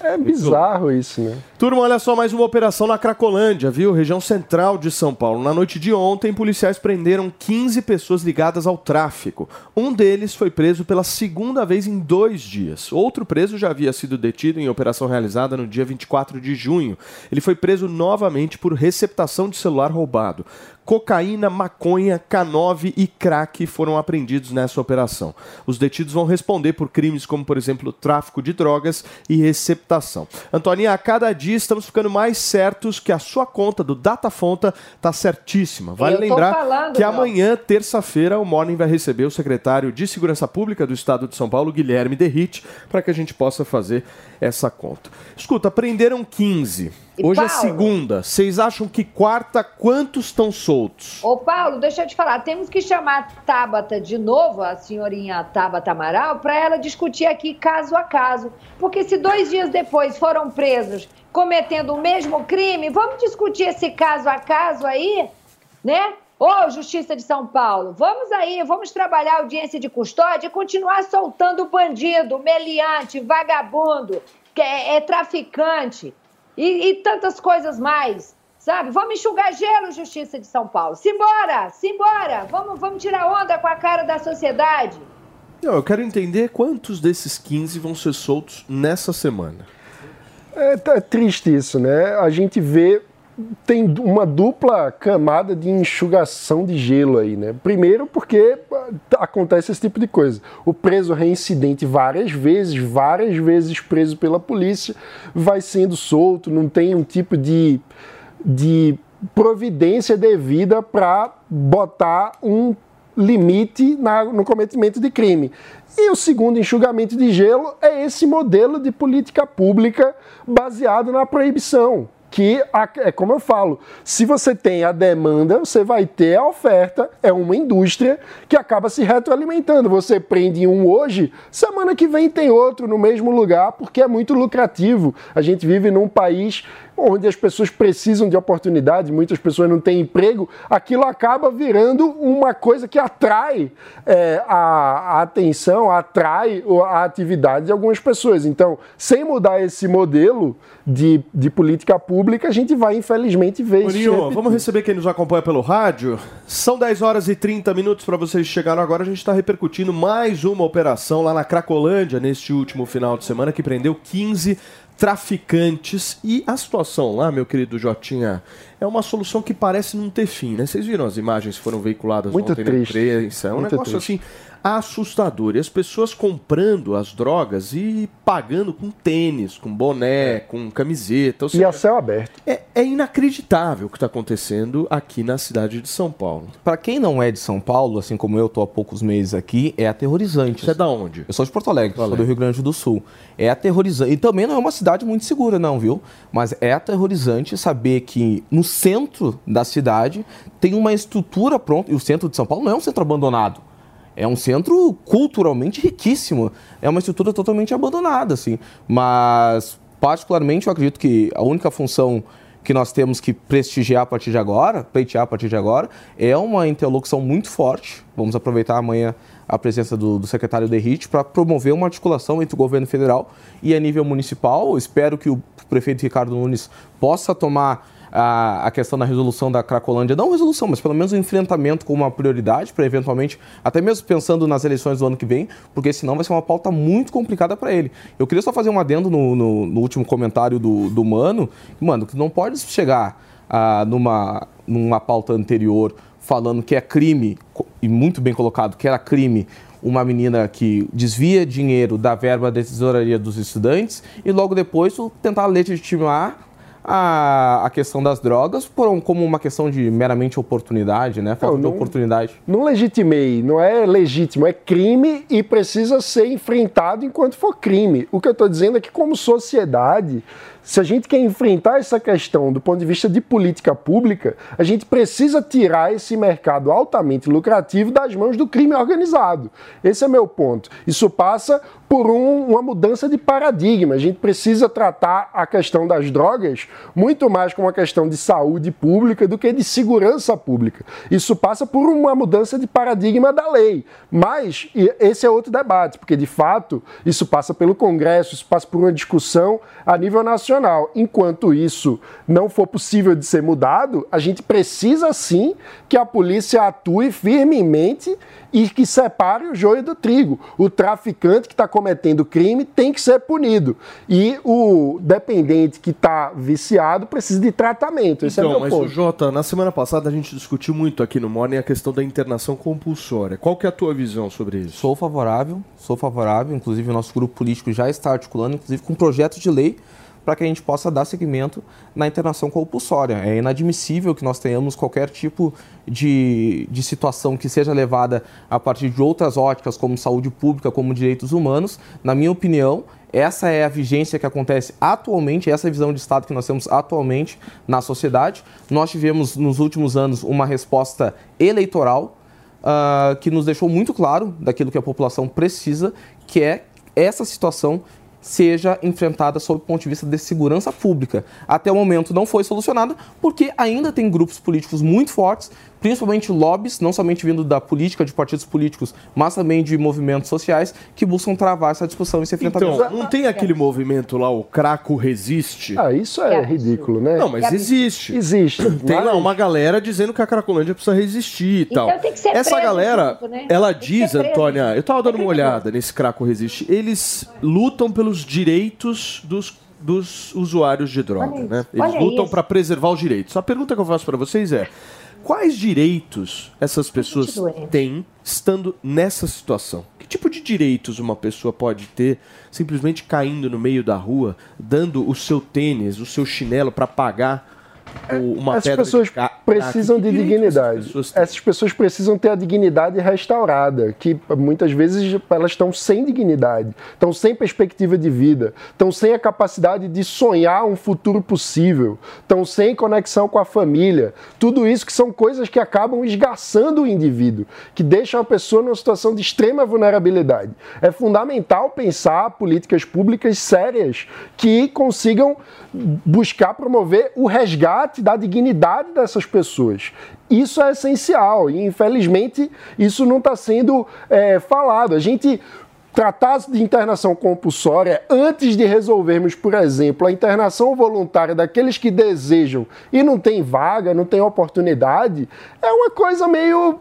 É bizarro isso, né? Turma, olha só mais uma operação na Cracolândia, viu? Região central de São Paulo. Na noite de ontem, policiais prenderam 15 pessoas ligadas ao tráfico. Um deles foi preso pela segunda vez em dois dias. Outro preso já havia sido detido em operação realizada no dia 24 de junho. Ele foi preso novamente por receptação de celular roubado. Cocaína, maconha, K9 e crack foram apreendidos nessa operação. Os detidos vão responder por crimes como, por exemplo, tráfico de drogas e receptação. Antoninha, a cada dia estamos ficando mais certos que a sua conta do Datafonta está certíssima. Vale lembrar falando, que amanhã, terça-feira, o Morning vai receber o secretário de Segurança Pública do Estado de São Paulo, Guilherme Derrite, para que a gente possa fazer essa conta. Escuta, prenderam 15. Hoje é Paulo? segunda. Vocês acham que quarta, quantos estão soltos? Ô, Paulo, deixa eu te falar, temos que chamar a Tabata de novo, a senhorinha Tabata Amaral, para ela discutir aqui caso a caso. Porque se dois dias depois foram presos cometendo o mesmo crime, vamos discutir esse caso a caso aí, né? Ô, Justiça de São Paulo, vamos aí, vamos trabalhar a audiência de custódia e continuar soltando bandido, meliante, vagabundo, que é, é traficante e, e tantas coisas mais. Sabe? Vamos enxugar gelo, Justiça de São Paulo. Simbora, simbora. Vamos, vamos tirar onda com a cara da sociedade. Não, eu quero entender quantos desses 15 vão ser soltos nessa semana. É, é triste isso, né? A gente vê tem uma dupla camada de enxugação de gelo aí, né? Primeiro porque ah, acontece esse tipo de coisa. O preso reincidente várias vezes, várias vezes preso pela polícia, vai sendo solto, não tem um tipo de, de providência devida para botar um limite na, no cometimento de crime. E o segundo enxugamento de gelo é esse modelo de política pública baseado na proibição que é como eu falo, se você tem a demanda, você vai ter a oferta, é uma indústria que acaba se retroalimentando. Você prende um hoje, semana que vem tem outro no mesmo lugar, porque é muito lucrativo. A gente vive num país onde as pessoas precisam de oportunidades, muitas pessoas não têm emprego, aquilo acaba virando uma coisa que atrai é, a, a, atenção, atrai a atividade de algumas pessoas. Então, sem mudar esse modelo de, de política pública, a gente vai, infelizmente, ver Morinho, vamos receber quem nos acompanha pelo rádio. São 10 horas e 30 minutos para vocês chegaram agora. A gente está repercutindo mais uma operação lá na Cracolândia neste último final de semana que prendeu 15 traficantes. E a situação lá, meu querido Jotinha, é uma solução que parece não ter fim, né? Vocês viram as imagens que foram veiculadas Muito ontem triste. na imprensa? É um Muito negócio triste. assim assustador. E as pessoas comprando as drogas e pagando com tênis, com boné, com camiseta. Ou E seja, a céu aberto. é, é inacreditável o que está acontecendo aqui na cidade de São Paulo. Para quem não é de São Paulo, assim como eu tô há poucos meses aqui, é aterrorizante. Você é da onde? Eu sou de Porto Alegre, sou do Rio Grande do Sul. É aterrorizante. E também não é uma cidade muito segura, não, viu? Mas é aterrorizante saber que no centro da cidade tem uma estrutura pronta. E o centro de São Paulo não é um centro abandonado. É um centro culturalmente riquíssimo. É uma estrutura totalmente abandonada, assim. Mas, particularmente, eu acredito que a única função que nós temos que prestigiar a partir de agora, pleitear a partir de agora, é uma interlocução muito forte. Vamos aproveitar amanhã a presença do, do secretário Derrite para promover uma articulação entre o governo federal e a nível municipal. Espero que o prefeito Ricardo Nunes possa tomar a, a questão da resolução da Cracolândia, não resolução, mas pelo menos o enfrentamento como uma prioridade para eventualmente, até mesmo pensando nas eleições do ano que vem, porque senão vai ser uma pauta muito complicada para ele. Eu queria só fazer um adendo no, no, no último comentário do, do Mano, mano, que não pode chegar ah, numa, numa pauta anterior falando que é crime, e muito bem colocado, que era crime uma menina que desvia dinheiro da verba da tesouraria dos estudantes e logo depois tentar legitimar a, a questão das drogas por como uma questão de meramente oportunidade, né? Falta Não, de oportunidade. Não legitimei, não é legítimo, é crime e precisa ser enfrentado enquanto for crime. O que eu estou dizendo é que, como sociedade, se a gente quer enfrentar essa questão do ponto de vista de política pública, a gente precisa tirar esse mercado altamente lucrativo das mãos do crime organizado. Esse é meu ponto. Isso passa por um- uma mudança de paradigma. A gente precisa tratar a questão das drogas muito mais como uma questão de saúde pública do que de segurança pública. Isso passa por uma mudança de paradigma da lei. Mas esse é outro debate, porque de fato isso passa pelo Congresso, isso passa por uma discussão a nível nacional. Enquanto isso não for possível de ser mudado, a gente precisa sim que a polícia atue firmemente e que separe o joio do trigo. O traficante que está cometendo crime tem que ser punido. E o dependente que está viciado precisa de tratamento. Esse é Então, meu mas o ponto. Jota, na semana passada a gente discutiu muito aqui no Morning a questão da internação compulsória. Qual que é a tua visão sobre isso? Sou favorável, sou favorável, inclusive o nosso grupo político já está articulando, inclusive com um projeto de lei para que a gente possa dar seguimento na internação compulsória. É inadmissível que nós tenhamos qualquer tipo de, de situação que seja levada a partir de outras óticas, como saúde pública, como direitos humanos. Na minha opinião, essa é a vigência que acontece atualmente, essa é visão de Estado que nós temos atualmente na sociedade. Nós tivemos nos últimos anos uma resposta eleitoral ah, que nos deixou muito claro daquilo que a população precisa, que é essa situação seja enfrentada sob o ponto de vista de segurança pública. Até o momento não foi solucionada porque ainda tem grupos políticos muito fortes, principalmente lobbies, não somente vindo da política, de partidos políticos, mas também de movimentos sociais que buscam travar essa discussão e esse enfrentamento. Então, não tem aquele movimento lá, o Craco Resiste? Ah, isso é ridículo, né? Não, mas existe. Existe. Tem lá uma galera dizendo que a Cracolândia precisa resistir e tal. Então tem que ser Essa preso galera, junto, né? ela diz. Antônia, eu tava dando uma É olhada nesse Craco Resiste, eles lutam pelos direitos dos, dos usuários de droga, Olha né? isso, Eles olha lutam para preservar os direitos. A pergunta que eu faço para vocês é: quais direitos essas pessoas têm estando nessa situação? Que tipo de direitos uma pessoa pode ter simplesmente caindo no meio da rua, dando o seu tênis, o seu chinelo para pagar uma Essas pessoas de precisam de dignidade. essas pessoas? Essas pessoas precisam ter a dignidade restaurada, que muitas vezes elas estão sem dignidade, estão sem perspectiva de vida, estão sem a capacidade de sonhar um futuro possível, estão sem conexão com a família. Tudo isso que são coisas que acabam esgarçando o indivíduo, que deixam a pessoa numa situação de extrema vulnerabilidade. É fundamental pensar políticas públicas sérias que consigam buscar promover o resgate da dignidade dessas pessoas. Isso é essencial e, infelizmente, isso não está sendo é, falado. A gente tratar de internação compulsória antes de resolvermos, por exemplo, a internação voluntária daqueles que desejam e não tem vaga, não tem oportunidade, é uma coisa meio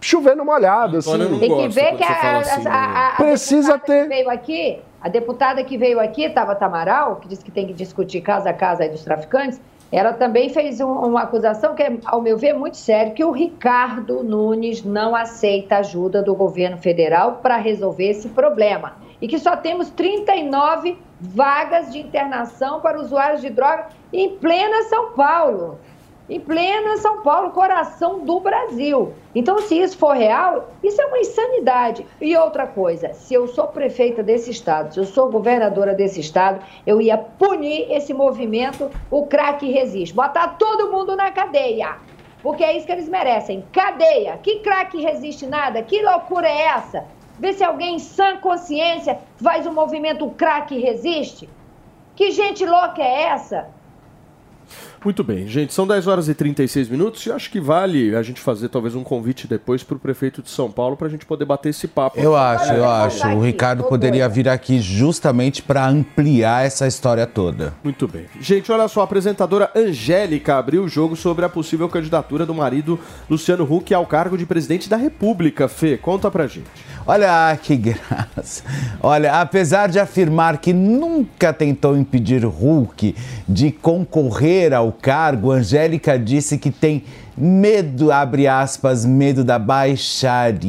chover no molhado. Assim. Tem que ver que a, fala a- assim, a- né? a- a Precisa ter. que veio aqui, a deputada que veio aqui, Tabata Amaral, que disse que tem que discutir casa a casa dos traficantes, ela também fez um- uma acusação que é, ao meu ver, muito séria, que o Ricardo Nunes não aceita ajuda do governo federal para resolver esse problema. E que só temos 39 vagas de internação para usuários de droga em plena São Paulo em plena São Paulo, coração do Brasil. Então, se isso for real, isso é uma insanidade. E outra coisa, se eu sou prefeita desse estado, se eu sou governadora desse estado, eu ia punir esse movimento, o craque resiste, botar todo mundo na cadeia. Porque é isso que eles merecem. Cadeia. Que craque resiste nada? Que loucura é essa? Vê se alguém em sã consciência faz o movimento craque resiste. Que gente louca é essa? Muito bem, gente, são 10 horas e 36 minutos e acho que vale a gente fazer talvez um convite depois para o prefeito de São Paulo para a gente poder bater esse papo. Eu acho, eu acho. O Ricardo poderia vir aqui justamente para ampliar essa história toda. Muito bem. Gente, olha só, a apresentadora Angélica abriu o jogo sobre a possível candidatura do marido Luciano Huck ao cargo de presidente da República. Fê, conta pra gente. Olha que graça. Olha, apesar de afirmar que nunca tentou impedir Hulk de concorrer ao cargo, Angélica disse que tem medo, abre aspas, medo da baixaria.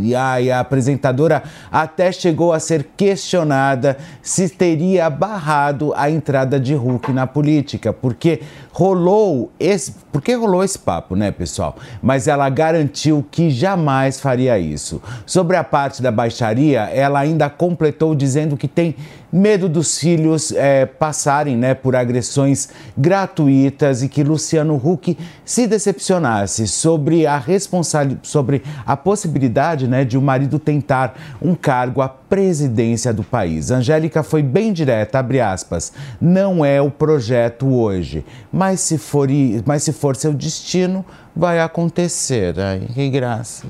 E a apresentadora até chegou a ser questionada se teria barrado a entrada de Hulk na política, porque rolou esse, porque rolou esse papo, né, pessoal? Mas ela garantiu que jamais faria isso. Sobre a parte da baixaria, ela ainda completou dizendo que tem medo dos filhos eh, passarem, né, por agressões gratuitas e que Luciano Huck se decepcionasse sobre a responsabilidade, sobre a possibilidade, né, de o marido tentar um cargo à presidência do país. Angélica foi bem direta, abre aspas, não é o projeto hoje, mas se for, mas se for seu destino, vai acontecer. Ai, que graça.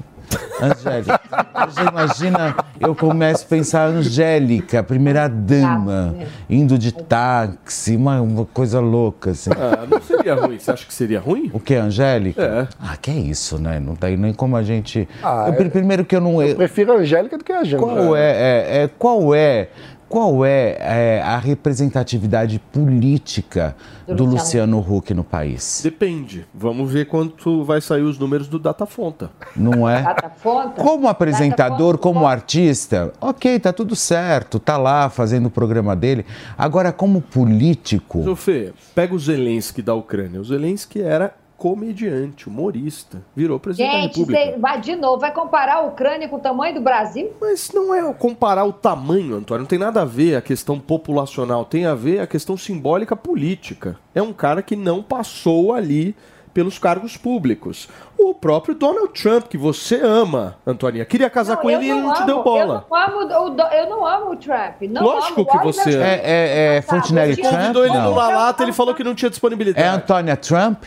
Angélica, você imagina, eu começo a pensar Angélica, primeira dama, indo de táxi, uma, uma coisa louca, assim. Ah, não seria ruim. Você acha que seria ruim? O que, Angélica? É. Ah, que é isso, né? Não tem nem como a gente. Ah, Eu, pri- primeiro que eu não. eu- Prefiro a Angélica do que a Janja. qual é, é- é- qual é, qual é, é, a representatividade política Do do, Luciano. Huck no país? Depende. Vamos ver quanto vai sair os números do Datafonta. Não é? Data fonte? Como apresentador, Data como artista, ok, tá tudo certo, tá lá fazendo o programa dele. Agora, como político, Ô, Fê, pega o Zelensky da Ucrânia. O Zelensky era comediante, humorista. Virou presidente da Gente, República. você vai de novo, vai comparar a Ucrânia com o tamanho do Brasil? Mas não é comparar o tamanho, Antônio. Não tem nada a ver a questão populacional. Tem a ver a questão simbólica política. É um cara que não passou ali pelos cargos públicos. O próprio Donald Trump, que você ama, Antônia, queria casar com eu ele e ele não te amo, deu bola. Eu não amo o, eu não amo o Trump. Não Lógico amo. que você ama. é, é, é Fontenelle Trump? Convidou ele Não. no La Lata, ele falou que não tinha É disponibilidade. Antônia Trump?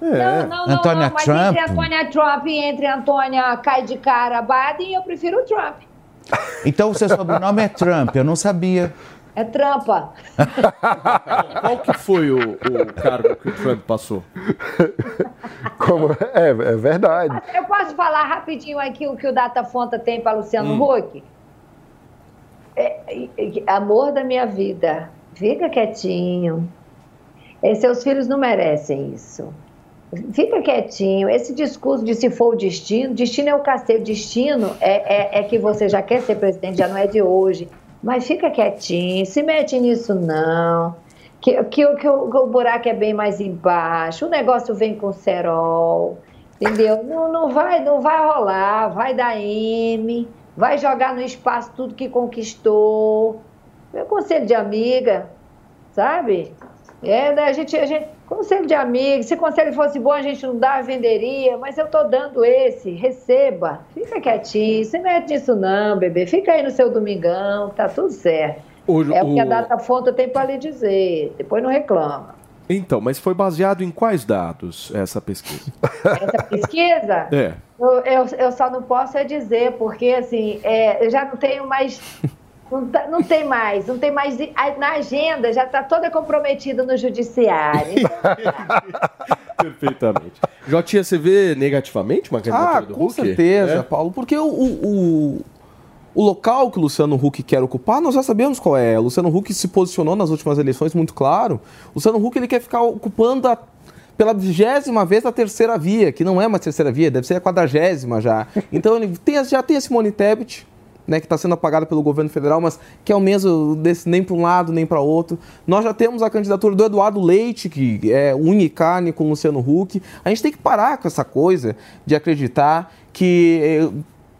Não, não, não, Antônia não, mas Trump? entre Antônia Trump e entre Antônia cai de cara Biden, eu prefiro o Trump. Então o seu sobrenome é Trump, eu não sabia. É trampa. Qual que foi o, o cargo que o Trump passou? Como- é, é verdade. Eu posso falar rapidinho aqui o que o Datafonta tem para Luciano Hum. Huck? É, é, é, amor da minha vida, fica quietinho. É, seus filhos não merecem isso. Fica quietinho. Esse discurso de se for o destino, destino é o cacete. Destino é, é, é que você já quer ser presidente, já não é de hoje. Mas fica quietinho, se mete nisso não. Que, que, o- que, o, que o buraco é bem mais embaixo. O negócio vem com cerol. Entendeu? Não, não, vai, não vai rolar. Vai dar M. Vai jogar no espaço tudo que conquistou. Meu conselho de amiga, sabe? É, né, a gente, a gente, conselho de amigo, se conselho fosse bom, a gente não dá, venderia, mas eu tô dando esse, receba, fica quietinho, se mete nisso não, bebê, fica aí no seu domingão, tá tudo certo. O- é o que a data fonte tem para lhe dizer, depois não reclama. Então, mas foi baseado em quais dados essa pesquisa? Essa pesquisa, É. eu, eu, eu só não posso é dizer, porque assim, é, eu já não tenho mais. Não, tá- não tem mais, não tem mais. Na agenda já está toda comprometida no judiciário. Perfeitamente. Jotinha, você vê negativamente uma candidatura Ah, do com Huck? certeza, É? Paulo, porque o, o, o, o local que o Luciano Huck quer ocupar, nós já sabemos qual é. O Luciano Huck se posicionou nas últimas eleições muito claro. O Luciano Huck ele quer ficar ocupando a, pela vigésima vez a terceira via, que não é uma terceira via, deve ser a quadragésima já. Então ele tem, já tem a Simone Tebet, né, que está sendo apagada pelo governo federal, mas que é o mesmo desse, nem para um lado nem para outro. Nós já temos a candidatura do Eduardo Leite, que é unha e carne com o Luciano Huck. A gente tem que parar com essa coisa de acreditar que eh,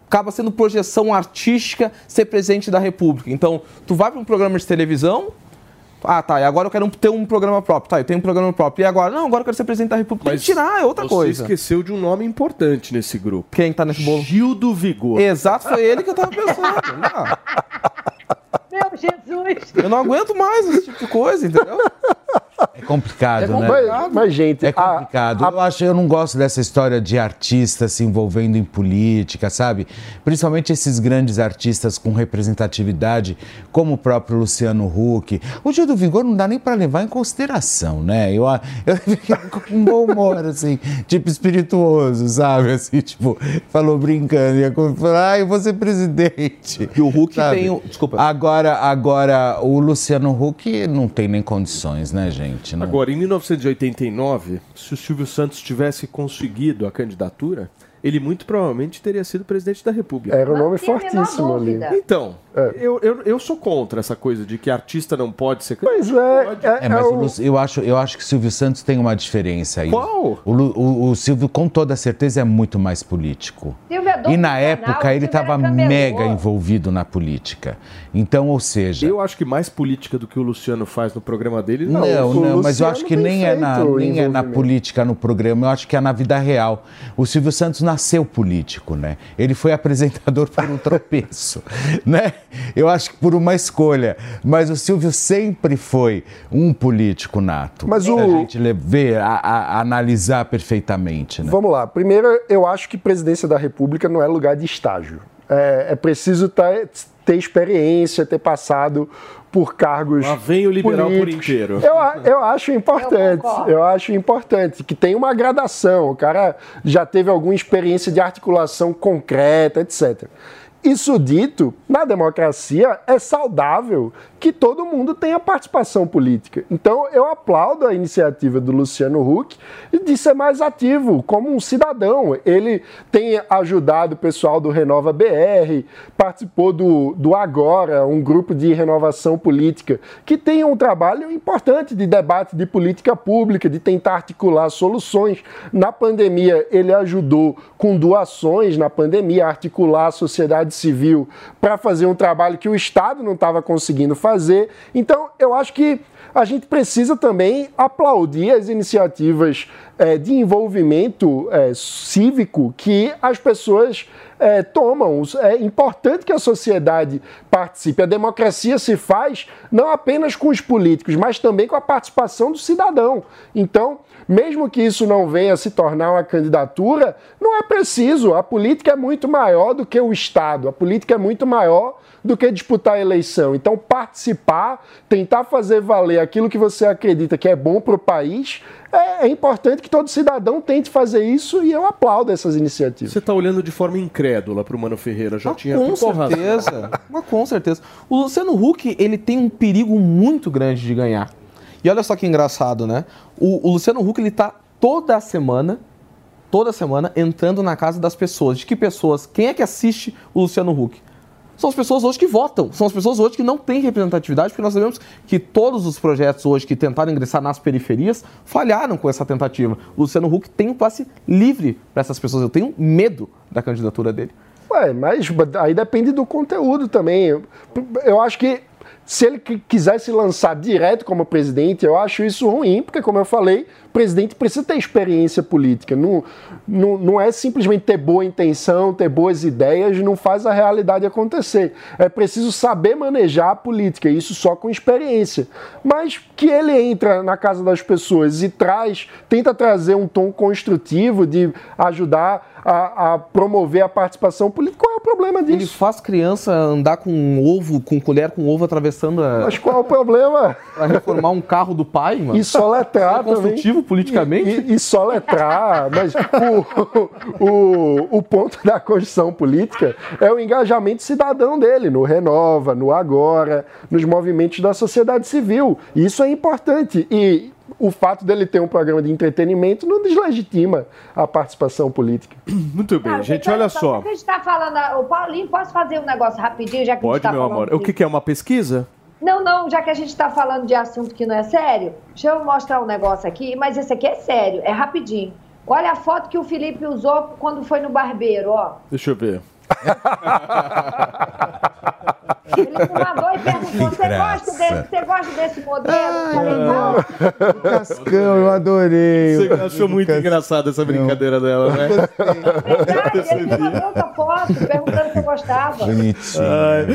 acaba sendo projeção artística ser presidente da República. Então, tu vai para um programa de televisão, ah, tá, e agora eu quero ter um programa próprio. Tá, eu tenho um programa próprio. E agora? Não, agora eu quero ser presidente da República. Tem que tirar, é outra você coisa. esqueceu de um nome importante nesse grupo. Quem tá nesse bolo? Gil do Vigor. Exato, foi ele que eu tava pensando. Não, Meu Jesus! eu não aguento mais esse tipo de coisa, entendeu? É complicado, né? Mas, mas, gente, É complicado. Eu acho, eu não gosto dessa história de artistas se envolvendo em política, sabe? Principalmente esses grandes artistas com representatividade, como o próprio Luciano Huck. O Gil do Vigor não dá nem para levar em consideração, né? Eu, eu fico com um bom humor, assim, tipo espirituoso, sabe? Assim, tipo, falou brincando, ia falar, ah, eu vou ser presidente. E o Huck sabe? tem o- desculpa. Agora, agora, o Luciano Huck não tem nem condições, né, gente? Não- Agora, em 1989, se o Silvio Santos tivesse conseguido a candidatura, ele muito provavelmente teria sido presidente da República. Era um nome fortíssimo ali. Então, É. eu, eu, eu sou contra essa coisa de que artista não pode ser Mas candidato. é, é, É, mas é o eu, acho, eu acho que o Silvio Santos tem uma diferença aí. Qual? O, o- o Silvio, com toda certeza, é muito mais político. Silvio é E na canal, época ele estava mega envolvido na política. Então, ou seja. Eu acho que mais política do que o Luciano faz no programa dele, não. Não, não, mas eu acho que nem é, na, nem é na política no programa, eu acho que é na vida real. O Silvio Santos nasceu político, né? Ele foi apresentador por um tropeço, né? Eu acho que por uma escolha. Mas o Silvio sempre foi um político nato. Mas o- a gente ver, a, a- analisar perfeitamente, né? Vamos lá. Primeiro, eu acho que presidência da República não é lugar de estágio. É, é preciso ter, ter experiência, ter passado por cargos. Lá vem o liberal por políticos. inteiro. Eu, eu acho importante. concordo. Eu, acho importante que tem uma gradação. O cara já teve alguma experiência de articulação concreta, etc. Isso dito, na democracia é saudável que todo mundo tenha participação política. Então, eu aplaudo a iniciativa do Luciano Huck de ser mais ativo como um cidadão. Ele tem ajudado o pessoal do Renova BR, participou do, do Agora, um grupo de renovação política, que tem um trabalho importante de debate de política pública, de tentar articular soluções. Na pandemia, ele ajudou com doações na pandemia, a articular a sociedade civil para fazer um trabalho que o Estado não estava conseguindo fazer. Então, eu acho que a gente precisa também aplaudir as iniciativas eh, de envolvimento eh, cívico que as pessoas é, tomam. É importante que a sociedade participe. A democracia se faz não apenas com os políticos, mas também com a participação do cidadão. Então, mesmo que isso não venha a se tornar uma candidatura, não é preciso. A política é muito maior do que o Estado, a política é muito maior do que disputar a eleição. Então, participar, tentar fazer valer aquilo que você acredita que é bom para o país, é, é, importante que todo cidadão tente fazer isso e eu aplaudo essas iniciativas. Você está olhando de forma incrédula para o Mano Ferreira, já Ah, tinha com certeza. Mas com certeza. O Luciano Huck, ele tem um perigo muito grande de ganhar. E olha só que engraçado, né? O, o Luciano Huck, ele tá toda semana, toda semana, entrando na casa das pessoas. De que pessoas? Quem é que assiste o Luciano Huck? São as pessoas hoje que votam, são as pessoas hoje que não têm representatividade, porque nós sabemos que todos os projetos hoje que tentaram ingressar nas periferias falharam com essa tentativa. O Luciano Huck tem um passe livre para essas pessoas. Eu tenho medo da candidatura dele. Ué, mas aí depende do conteúdo também. Eu, eu acho que se ele qui- quiser se lançar direto como presidente, eu acho isso ruim, porque, como eu falei, o presidente precisa ter experiência política. Não, não, não é simplesmente ter boa intenção, ter boas ideias, não faz a realidade acontecer. É preciso saber manejar a política, isso só com experiência. Mas que ele entra na casa das pessoas e traz, tenta trazer um tom construtivo de ajudar a, a promover a participação política, qual é o problema disso? Ele faz criança andar com um ovo, com colher com ovo atravessando a. Mas qual é o problema? Pra reformar um carro do pai, mano. E soletrar É construtivo politicamente? E, e, e soletrar. Mas o, o, o ponto da Constituição Política é o engajamento cidadão dele, no Renova, no Agora, nos movimentos da sociedade civil. Isso é importante. E o fato dele ter um programa de entretenimento não deslegitima a participação política. Muito bem, Não, gente, olha só. que a gente tá falando, o Paulinho, posso fazer um negócio rapidinho, já que a gente Pode, tá meu falando amor. O que, que é uma pesquisa? Não, não, já que a gente está falando de assunto que não é sério, deixa eu mostrar um negócio aqui, mas esse aqui é sério, é rapidinho. Olha a foto que o Felipe usou quando foi no barbeiro, ó. Deixa eu ver. Ele mandou e perguntou: você gosta, desse, você gosta desse modelo? Eu falei, não. Cascão, eu adorei. Você achou muito engraçada essa brincadeira dela, né? Verdade, ele me mandou outra foto perguntando se eu gostava. Bonitinho. Ai,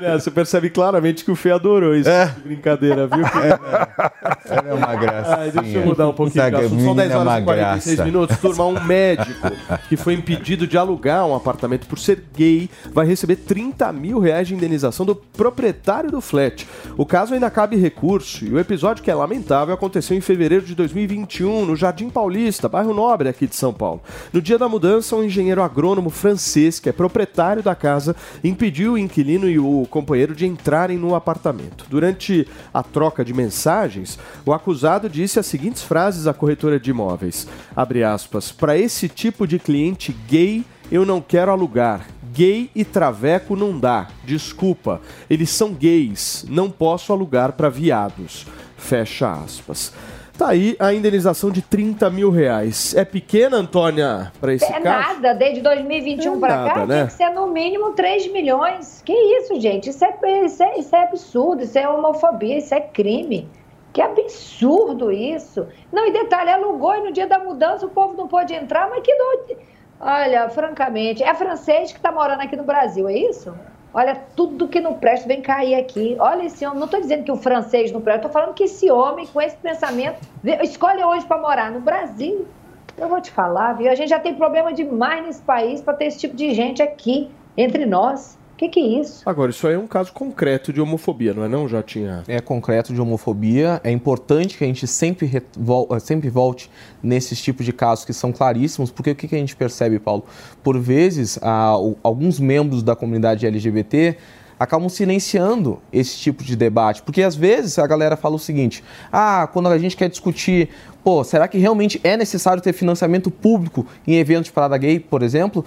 olha, você percebe claramente que o Fê adorou isso É. de brincadeira, viu? Ela é uma. Ai, deixa eu mudar um pouquinho de assunto. São 10 menina é horas e 46 graça. minutos. Turma, um médico que foi impedido de alugar um apartamento por ser gay vai receber 30 mil reais de indenização do proprietário do flat. O caso ainda cabe recurso e o episódio, que é lamentável, aconteceu em fevereiro de 2021 no Jardim Paulista, bairro Nobre aqui de São Paulo. No dia da mudança, um engenheiro agrônomo francês, que é proprietário da casa, impediu o inquilino e o companheiro de entrarem no apartamento. Durante a troca de mensagens, o acusado disse as seguintes frases à corretora de imóveis: abre aspas, para esse tipo de cliente gay eu não quero alugar. Gay e traveco não dá. Desculpa. Eles são gays. Não posso alugar para viados. Fecha aspas. Tá aí a indenização de 30 mil reais. É pequena, Antônia, para esse É caso? nada, desde 2021 É para cá né? tem que ser no mínimo 3 milhões. Que isso, gente? Isso é, isso, é, isso é absurdo, isso é homofobia, isso é crime. Que absurdo isso. Não, e detalhe, alugou e no dia da mudança o povo não pôde entrar, mas que doido. Olha, francamente, é francês que está morando aqui no Brasil, é isso? Olha, tudo que não presta vem cair aqui. Olha esse homem, não estou dizendo que o francês não presta, estou falando que esse homem com esse pensamento escolhe hoje para morar no Brasil. Eu vou te falar, viu? A gente já tem problema demais nesse país para ter esse tipo de gente aqui, entre nós. O que, que é isso? Agora, isso aí é um caso concreto de homofobia, não é não? Já tinha... É concreto de homofobia. É importante que a gente sempre, eh, sempre volte nesses tipos de casos que são claríssimos, porque o que, que a gente percebe, Paulo? Por vezes, o- alguns membros da comunidade LGBT acabam silenciando esse tipo de debate, porque às vezes a galera fala o seguinte: ah, quando a gente quer discutir, pô, será que realmente é necessário ter financiamento público em eventos de parada gay, por exemplo?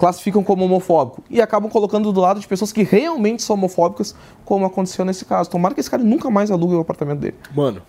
Classificam como homofóbico e acabam colocando do lado de pessoas que realmente são homofóbicas, como aconteceu nesse caso. Tomara que esse cara nunca mais alugue o apartamento dele. Mano.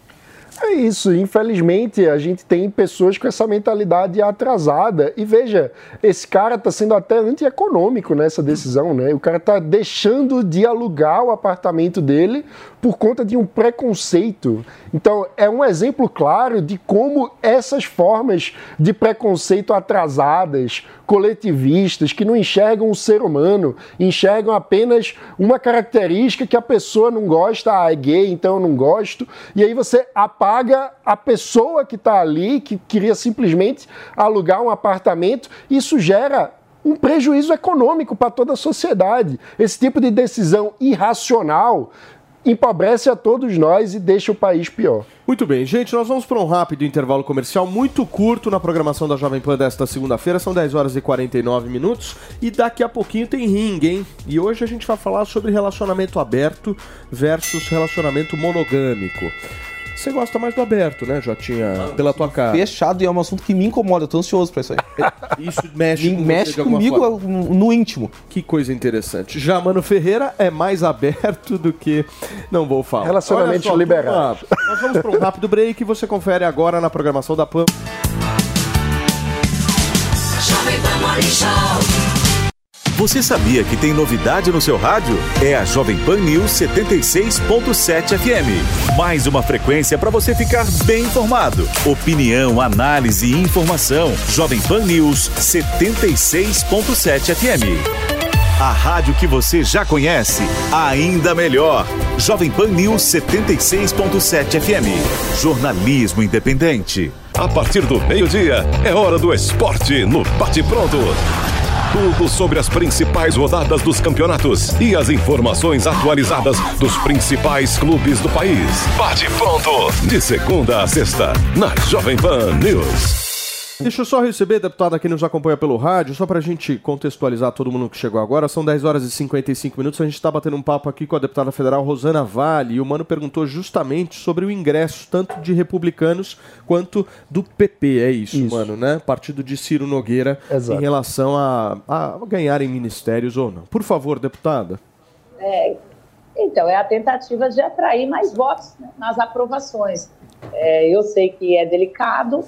É isso, infelizmente a gente tem pessoas com essa mentalidade atrasada. E veja, esse cara está sendo até antieconômico nessa decisão, né? O cara está deixando de alugar o apartamento dele por conta de um preconceito. Então, é um exemplo claro de como essas formas de preconceito atrasadas, coletivistas, que não enxergam o ser humano, enxergam apenas uma característica que a pessoa não gosta, ah, é gay, então eu não gosto, e aí você apaga a pessoa que está ali, que queria simplesmente alugar um apartamento, isso gera um prejuízo econômico para toda a sociedade. Esse tipo de decisão irracional empobrece a todos nós e deixa o país pior. Muito bem, gente, nós vamos para um rápido intervalo comercial muito curto na programação da Jovem Pan desta segunda-feira, são 10 horas e 49 minutos e daqui a pouquinho tem ringue, hein? E hoje a gente vai falar sobre relacionamento aberto versus relacionamento monogâmico. Você gosta mais do aberto, né, Jotinha? Pela tua cara. Fechado e é um assunto que me incomoda, eu tô ansioso pra isso aí. Isso mexe, Me com você mexe de alguma comigo forma. no íntimo. Que coisa interessante. Já Mano Ferreira é mais aberto do que. Não vou falar. Relacionamentos Olha só, liberados. turma, Nós vamos para um rápido break e você confere agora na programação da PAN. Jovem Pan Morning Show. Você sabia que tem novidade no seu rádio? É a Jovem Pan News 76.7 FM. Mais uma frequência para você ficar bem informado. Opinião, análise e informação. Jovem Pan News 76.7 FM. A rádio que você já conhece, ainda melhor. Jovem Pan News 76.7 FM. Jornalismo independente. A partir do meio-dia, é hora do esporte no Bate Pronto. Tudo sobre as principais rodadas dos campeonatos e as informações atualizadas dos principais clubes do país. Bate Pronto, de segunda a sexta, na Jovem Pan News. Deixa eu só receber, deputada que nos acompanha pelo rádio, só pra gente contextualizar todo mundo que chegou agora. São 10 horas e 55 minutos. A gente tá batendo um papo aqui com a deputada federal Rosana Vale. E o Mano perguntou justamente sobre o ingresso, tanto de republicanos quanto do PP. É isso, Isso. mano, né? Partido de Ciro Nogueira Exato. em relação a, a ganharem ministérios ou não. Por favor, deputada. É, então, é a tentativa de atrair mais votos né, nas aprovações. É, eu sei que é delicado.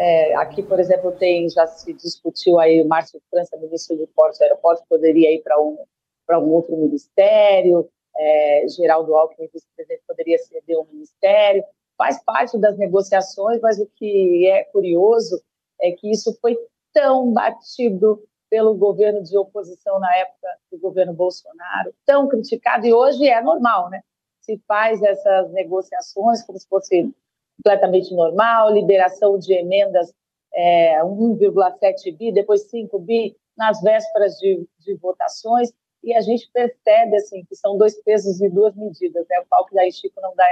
É, aqui, por exemplo, tem já se discutiu aí o Márcio França, ministro do Portos e Aeroportos, poderia ir para um, para um outro ministério. É, Geraldo Alckmin, vice-presidente, poderia ceder um ministério. Faz parte das negociações, mas o que é curioso é que isso foi tão batido pelo governo de oposição na época do governo Bolsonaro, tão criticado, e hoje é normal, né? Se faz essas negociações como se fosse completamente normal, liberação de emendas é, 1,7 bi, depois 5 bi, nas vésperas de, de votações, e a gente percebe assim, que são dois pesos e duas medidas, né? o pau que dá em Chico não dá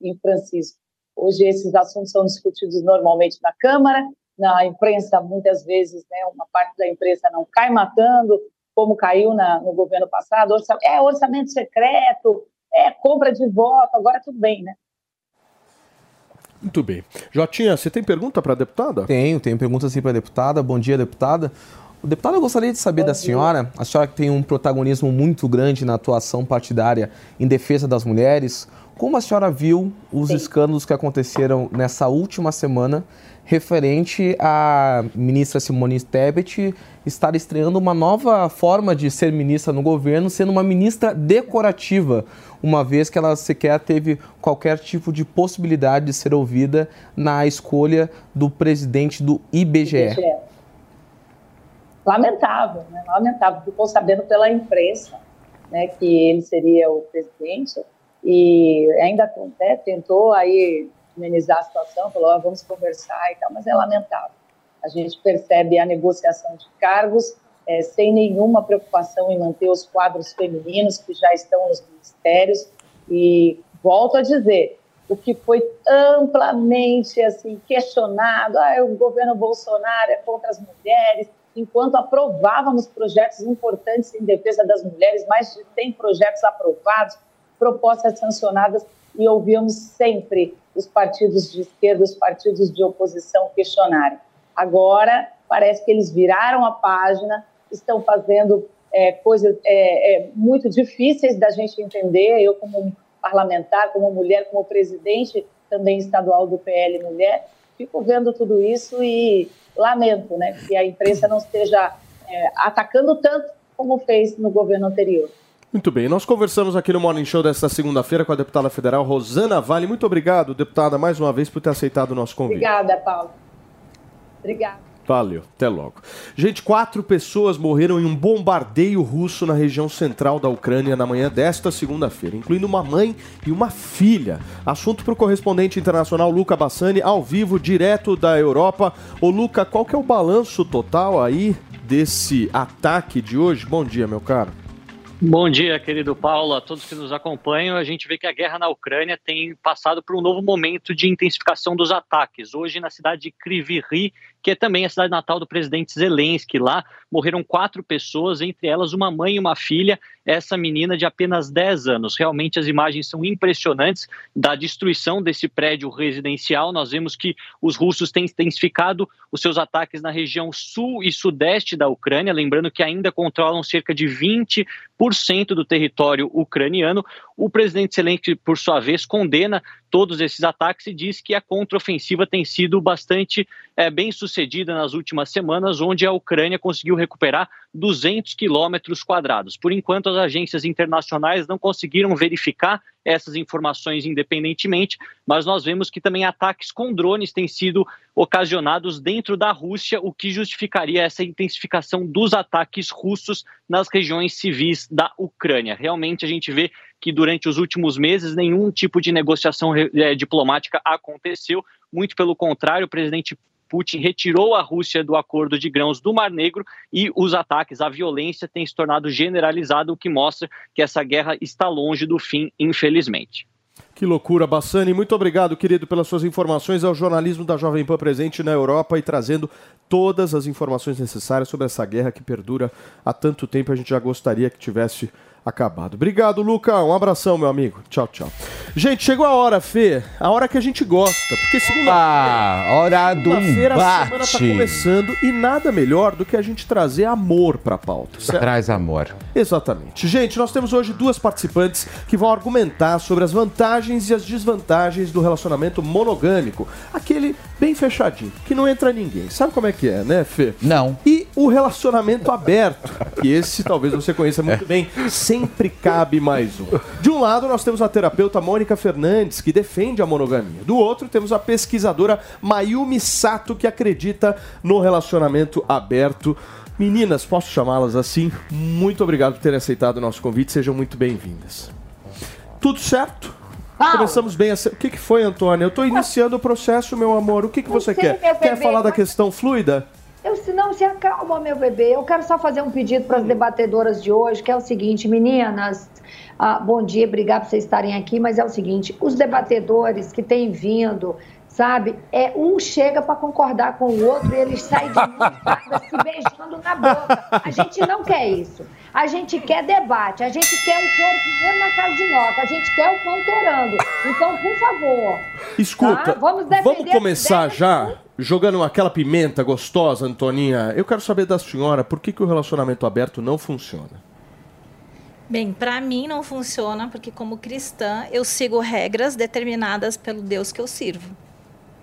em Francisco. Hoje esses assuntos são discutidos normalmente na Câmara, na imprensa, muitas vezes, né, uma parte da imprensa não cai matando, como caiu na, no governo passado, orça, é orçamento secreto, é compra de voto, agora tudo bem, né? Muito bem. Jotinha, você tem pergunta para a deputada? Tenho, tenho perguntas assim para a deputada. Bom dia, deputada. Deputada, eu gostaria de saber da senhora, a senhora que tem um protagonismo muito grande na atuação partidária em defesa das mulheres, como a senhora viu os escândalos que aconteceram nessa última semana referente à ministra Simone Tebet estar estreando uma nova forma de ser ministra no governo, sendo uma ministra decorativa, uma vez que ela sequer teve qualquer tipo de possibilidade de ser ouvida na escolha do presidente do IBGE. IBGE. Lamentável, né? Lamentável. Ficou sabendo pela imprensa né, que ele seria o presidente e ainda né, tentou aí amenizar a situação, falou, "Ó, vamos conversar e tal, mas é lamentável. A gente percebe a negociação de cargos eh, sem nenhuma preocupação em manter os quadros femininos que já estão nos ministérios e volto a dizer, o que foi amplamente assim questionado, ah, o governo Bolsonaro é contra as mulheres, enquanto aprovávamos projetos importantes em defesa das mulheres, mais de 100 projetos aprovados, propostas sancionadas e ouvíamos sempre os partidos de esquerda, os partidos de oposição questionarem. Agora, parece que eles viraram a página, estão fazendo é, coisas é, é, muito difíceis da gente entender. Eu, como parlamentar, como mulher, como presidente também estadual do PL Mulher. Fico vendo tudo isso e lamento né, que a imprensa não esteja é, atacando tanto como fez no governo anterior. Muito bem, nós conversamos aqui no Morning Show desta segunda-feira com a deputada federal Rosana Vale. Muito obrigado, deputada, mais uma vez por ter aceitado o nosso convite. Obrigada, Paulo. Obrigada. Valeu, até logo. Gente, quatro pessoas morreram em um bombardeio russo na região central da Ucrânia na manhã desta segunda-feira, incluindo uma mãe e uma filha. Assunto para o correspondente internacional Luca Bassani, ao vivo, direto da Europa. Ô Luca, qual que é o balanço total aí desse ataque de hoje? Bom dia, meu caro. Bom dia, querido Paulo, a todos que nos acompanham. A gente vê que a guerra na Ucrânia tem passado por um novo momento de intensificação dos ataques. Hoje, na cidade de Kryvyi que é também a cidade natal do presidente Zelensky. Lá morreram quatro pessoas, entre elas uma mãe e uma filha, essa menina de apenas 10 anos. Realmente as imagens são impressionantes da destruição desse prédio residencial. Nós vemos que os russos têm intensificado os seus ataques na região sul e sudeste da Ucrânia, lembrando que ainda controlam cerca de 20% do território ucraniano. O presidente Zelensky, por sua vez, condena todos esses ataques e diz que a contraofensiva tem sido bastante é, bem sucedida nas últimas semanas, onde a Ucrânia conseguiu recuperar 200 quilômetros quadrados. Por enquanto, as agências internacionais não conseguiram verificar essas informações independentemente, mas nós vemos que também ataques com drones têm sido ocasionados dentro da Rússia, o que justificaria essa intensificação dos ataques russos nas regiões civis da Ucrânia. Realmente a gente vê que durante os últimos meses nenhum tipo de negociação é, diplomática aconteceu, muito pelo contrário, o presidente Putin retirou a Rússia do acordo de grãos do Mar Negro e os ataques, a violência tem se tornado generalizada, o que mostra que essa guerra está longe do fim, infelizmente. Que loucura, Bassani. Muito obrigado, querido, pelas suas informações. É o jornalismo da Jovem Pan presente na Europa e trazendo todas as informações necessárias sobre essa guerra que perdura há tanto tempo. A gente já gostaria que tivesse acabado. Obrigado, Luca. Um abração, meu amigo. Tchau, tchau. Gente, chegou a hora, Fê. A hora que a gente gosta. Porque segunda Ah, hora do Segunda-feira a semana tá começando e nada melhor do que a gente trazer amor pra pauta. certo? Traz amor. Exatamente. Gente, nós temos hoje duas participantes que vão argumentar sobre as vantagens e as desvantagens do relacionamento monogâmico. Aquele bem fechadinho, que não entra ninguém. Sabe como é que é, né, Fê? Não. E o relacionamento aberto, que esse talvez você conheça É. muito bem. Sempre cabe mais um. De um lado, nós temos a terapeuta Mônica Fernandes, que defende a monogamia. Do outro, temos a pesquisadora Mayumi Sato, que acredita no relacionamento aberto. Meninas, posso chamá-las assim? Muito obrigado por terem aceitado o nosso convite. Sejam muito bem-vindas. Tudo certo? Começamos bem a se... O que, que foi, Antônia? Eu estou iniciando o processo, meu amor. O que, que você quer? Quer falar da questão fluida? Eu, se não, se acalma, meu bebê. Eu quero só fazer um pedido para as debatedoras de hoje, que é o seguinte, meninas. ah, bom dia, obrigado por vocês estarem aqui, mas é o seguinte: os debatedores que têm vindo, sabe, é um chega para concordar com o outro e eles saem de mão dada, se beijando na boca. A gente não quer isso. A gente quer debate, a gente quer o corpo primeiro na casa de nota, a gente quer o pão torando. Então, por favor. Escuta, tá? Vamos vamos começar já jogando aquela pimenta gostosa, Antoninha. Eu quero saber da senhora por que, que o relacionamento aberto não funciona. Bem, para mim não funciona porque como cristã eu sigo regras determinadas pelo Deus que eu sirvo.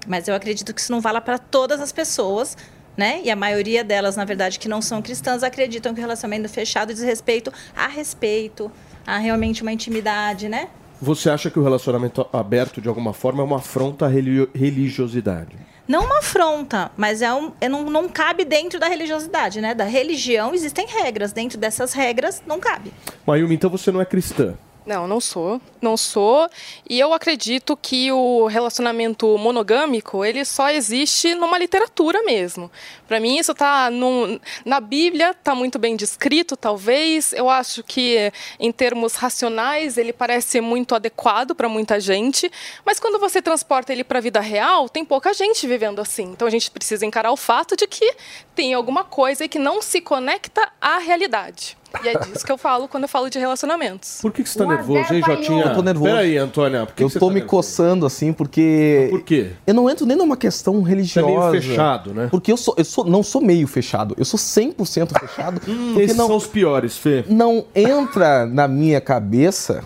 Mas eu acredito que isso não vale para todas as pessoas, né? E a maioria delas, na verdade, que não são cristãs, acreditam que o relacionamento fechado diz respeito a respeito, a realmente uma intimidade, né? Você acha que o relacionamento aberto, de alguma forma, é uma afronta à religiosidade? Não uma afronta, mas é um, é não, não cabe dentro da religiosidade, né? Da religião existem regras, dentro dessas regras não cabe. Mayumi, então você não é cristã. Não, não sou. Não sou. E eu acredito que o relacionamento monogâmico, ele só existe numa literatura mesmo. Para mim, isso tá num, na Bíblia, tá muito bem descrito, talvez. Eu acho que, em termos racionais, ele parece muito adequado para muita gente. Mas quando você transporta ele para a vida real, tem pouca gente vivendo assim. Então a gente precisa encarar o fato de que tem alguma coisa que não se conecta à realidade. E é disso que eu falo quando eu falo de relacionamentos. Por que, que você tá nervoso, hein, Jotinha? Eu tô nervoso. Peraí, Antônia. Por que eu que tô tá me nervoso? coçando assim porque. Por quê? Eu não entro nem numa questão religiosa. Você é meio fechado, né? Porque eu sou, eu sou, não sou meio fechado, eu sou 100% fechado. porque Esses não, são os piores, Fê. não entra na minha cabeça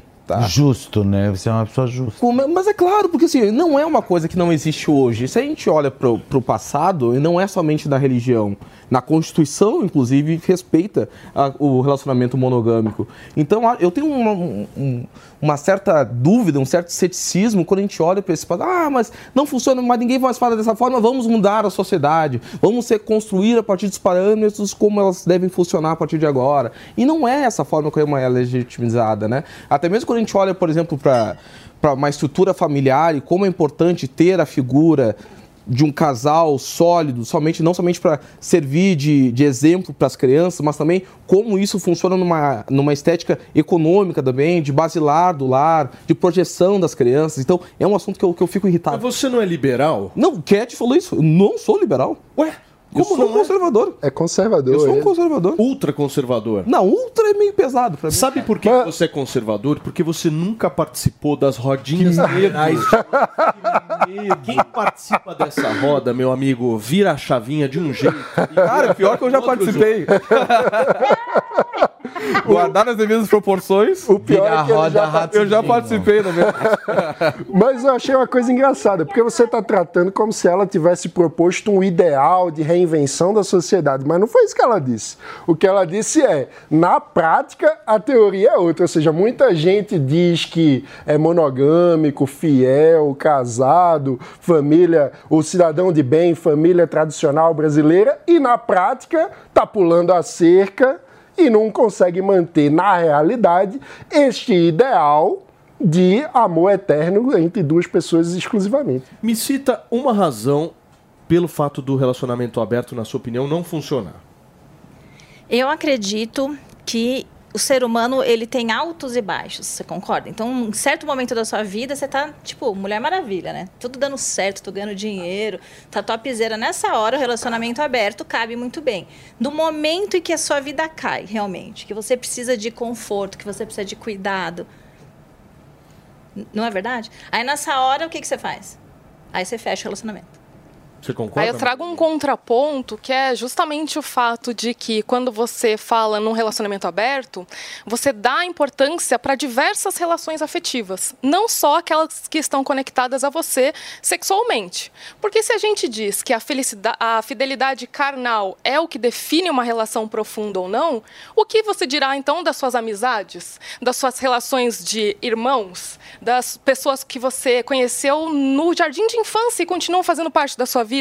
Justo, né? Você é uma pessoa justa. Como- Mas é claro, porque assim, não é uma coisa que não existe hoje. Se a gente olha pro, pro passado, e não é somente da religião, na Constituição, inclusive, respeita a- o relacionamento monogâmico. Então, a- eu tenho uma, um- uma certa dúvida, um certo ceticismo quando a gente olha para esse. Ah, mas não funciona, mas ninguém mais fala dessa forma, vamos mudar a sociedade, vamos construir a partir dos parâmetros como elas devem funcionar a partir de agora. E não é essa forma como é legitimizada, né? Até mesmo quando a gente olha, por exemplo, para uma estrutura familiar e como é importante ter a figura de um casal sólido, somente não somente para servir de, de exemplo para as crianças, mas também como isso funciona numa, numa estética econômica também, de basilar do lar, de projeção das crianças. Então, é um assunto que eu, que eu fico irritado. Mas você não é liberal? Não, Cat falou isso. Eu não sou liberal. Ué? Eu Como sou não é? conservador. É conservador. Eu sou um ele. conservador. Ultra conservador. Não, ultra é meio pesado pra mim. Sabe por que você é conservador? Porque você nunca participou das rodinhas liberais. Quem participa dessa roda, meu amigo, vira a chavinha de um jeito. Cara, pior que eu já participei. Guardar nas devidas proporções. O pior é que ele já Eu já participei da minha. Mas eu achei uma coisa engraçada, porque você está tratando como se ela tivesse proposto um ideal de reinvenção da sociedade, mas não foi isso que ela disse. O que ela disse é, na prática, a teoria é outra, ou seja, muita gente diz que é monogâmico, fiel, casado, família, o cidadão de bem, família tradicional brasileira, e na prática tá pulando a cerca e não consegue manter na realidade este ideal de amor eterno entre duas pessoas exclusivamente. Me cita uma razão pelo fato do relacionamento aberto, na sua opinião, não funcionar. Eu acredito que o ser humano ele tem altos e baixos, você concorda? Então, em certo momento da sua vida, você tá, tipo, Mulher Maravilha, né? Tudo dando certo, tô ganhando dinheiro, tá topzera. Nessa hora, o relacionamento aberto cabe muito bem. No momento em que a sua vida cai, realmente, que você precisa de conforto, que você precisa de cuidado. Não é verdade? Aí, nessa hora, o que, que você faz? Aí você fecha o relacionamento. Você Aí concorda? eu trago um contraponto que é justamente o fato de que quando você fala num relacionamento aberto, você dá importância para diversas relações afetivas, não só aquelas que estão conectadas a você sexualmente. Porque se a gente diz que a, a fidelidade carnal é o que define uma relação profunda ou não, o que você dirá então das suas amizades, das suas relações de irmãos, das pessoas que você conheceu no jardim de infância e continuam fazendo parte da sua vida?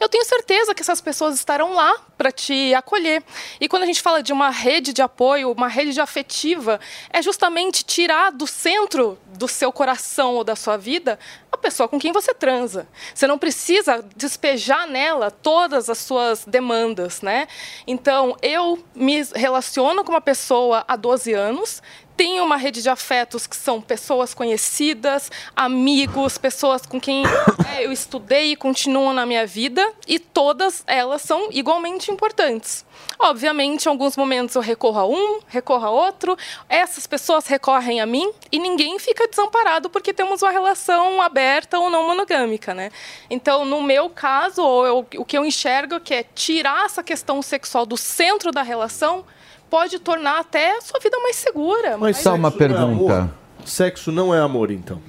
Eu tenho certeza que essas pessoas estarão lá para te acolher. E quando a gente fala de uma rede de apoio, uma rede de afetiva, é justamente tirar do centro do seu coração ou da sua vida a pessoa com quem você transa. Você não precisa despejar nela todas as suas demandas, né? Então, eu me relaciono com uma pessoa há 12 anos, tenho uma rede de afetos que são pessoas conhecidas, amigos, pessoas com quem é, eu estudei e continuam na minha vida, e todas elas são igualmente importantes. Obviamente, em alguns momentos eu recorro a um, recorro a outro, essas pessoas recorrem a mim e ninguém fica desamparado porque temos uma relação aberta ou não monogâmica, né? Então, no meu caso, eu- o que eu enxergo que é tirar essa questão sexual do centro da relação pode tornar até a sua vida mais segura. mais Só uma é pergunta. Sexo não é amor, então.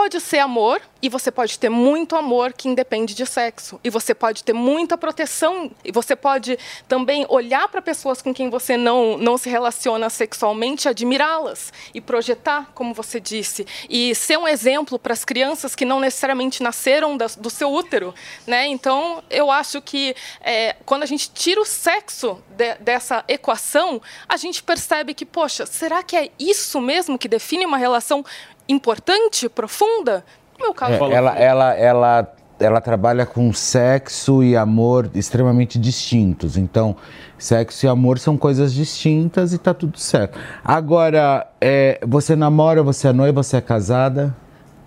Pode ser amor e você pode ter muito amor que independe de sexo. E você pode ter muita proteção e você pode também olhar para pessoas com quem você não, não se relaciona sexualmente, admirá-las e projetar, como você disse, e ser um exemplo para as crianças que não necessariamente nasceram das- do seu útero, né? Então, eu acho que é, quando a gente tira o sexo de- dessa equação, a gente percebe que, poxa, será que é isso mesmo que define uma relação importante, profunda? No meu caso, É, ela, ela, ela, ela trabalha com sexo e amor extremamente distintos. Então, sexo e amor são coisas distintas e tá tudo certo. Agora, é, você namora, você é noiva, você é casada?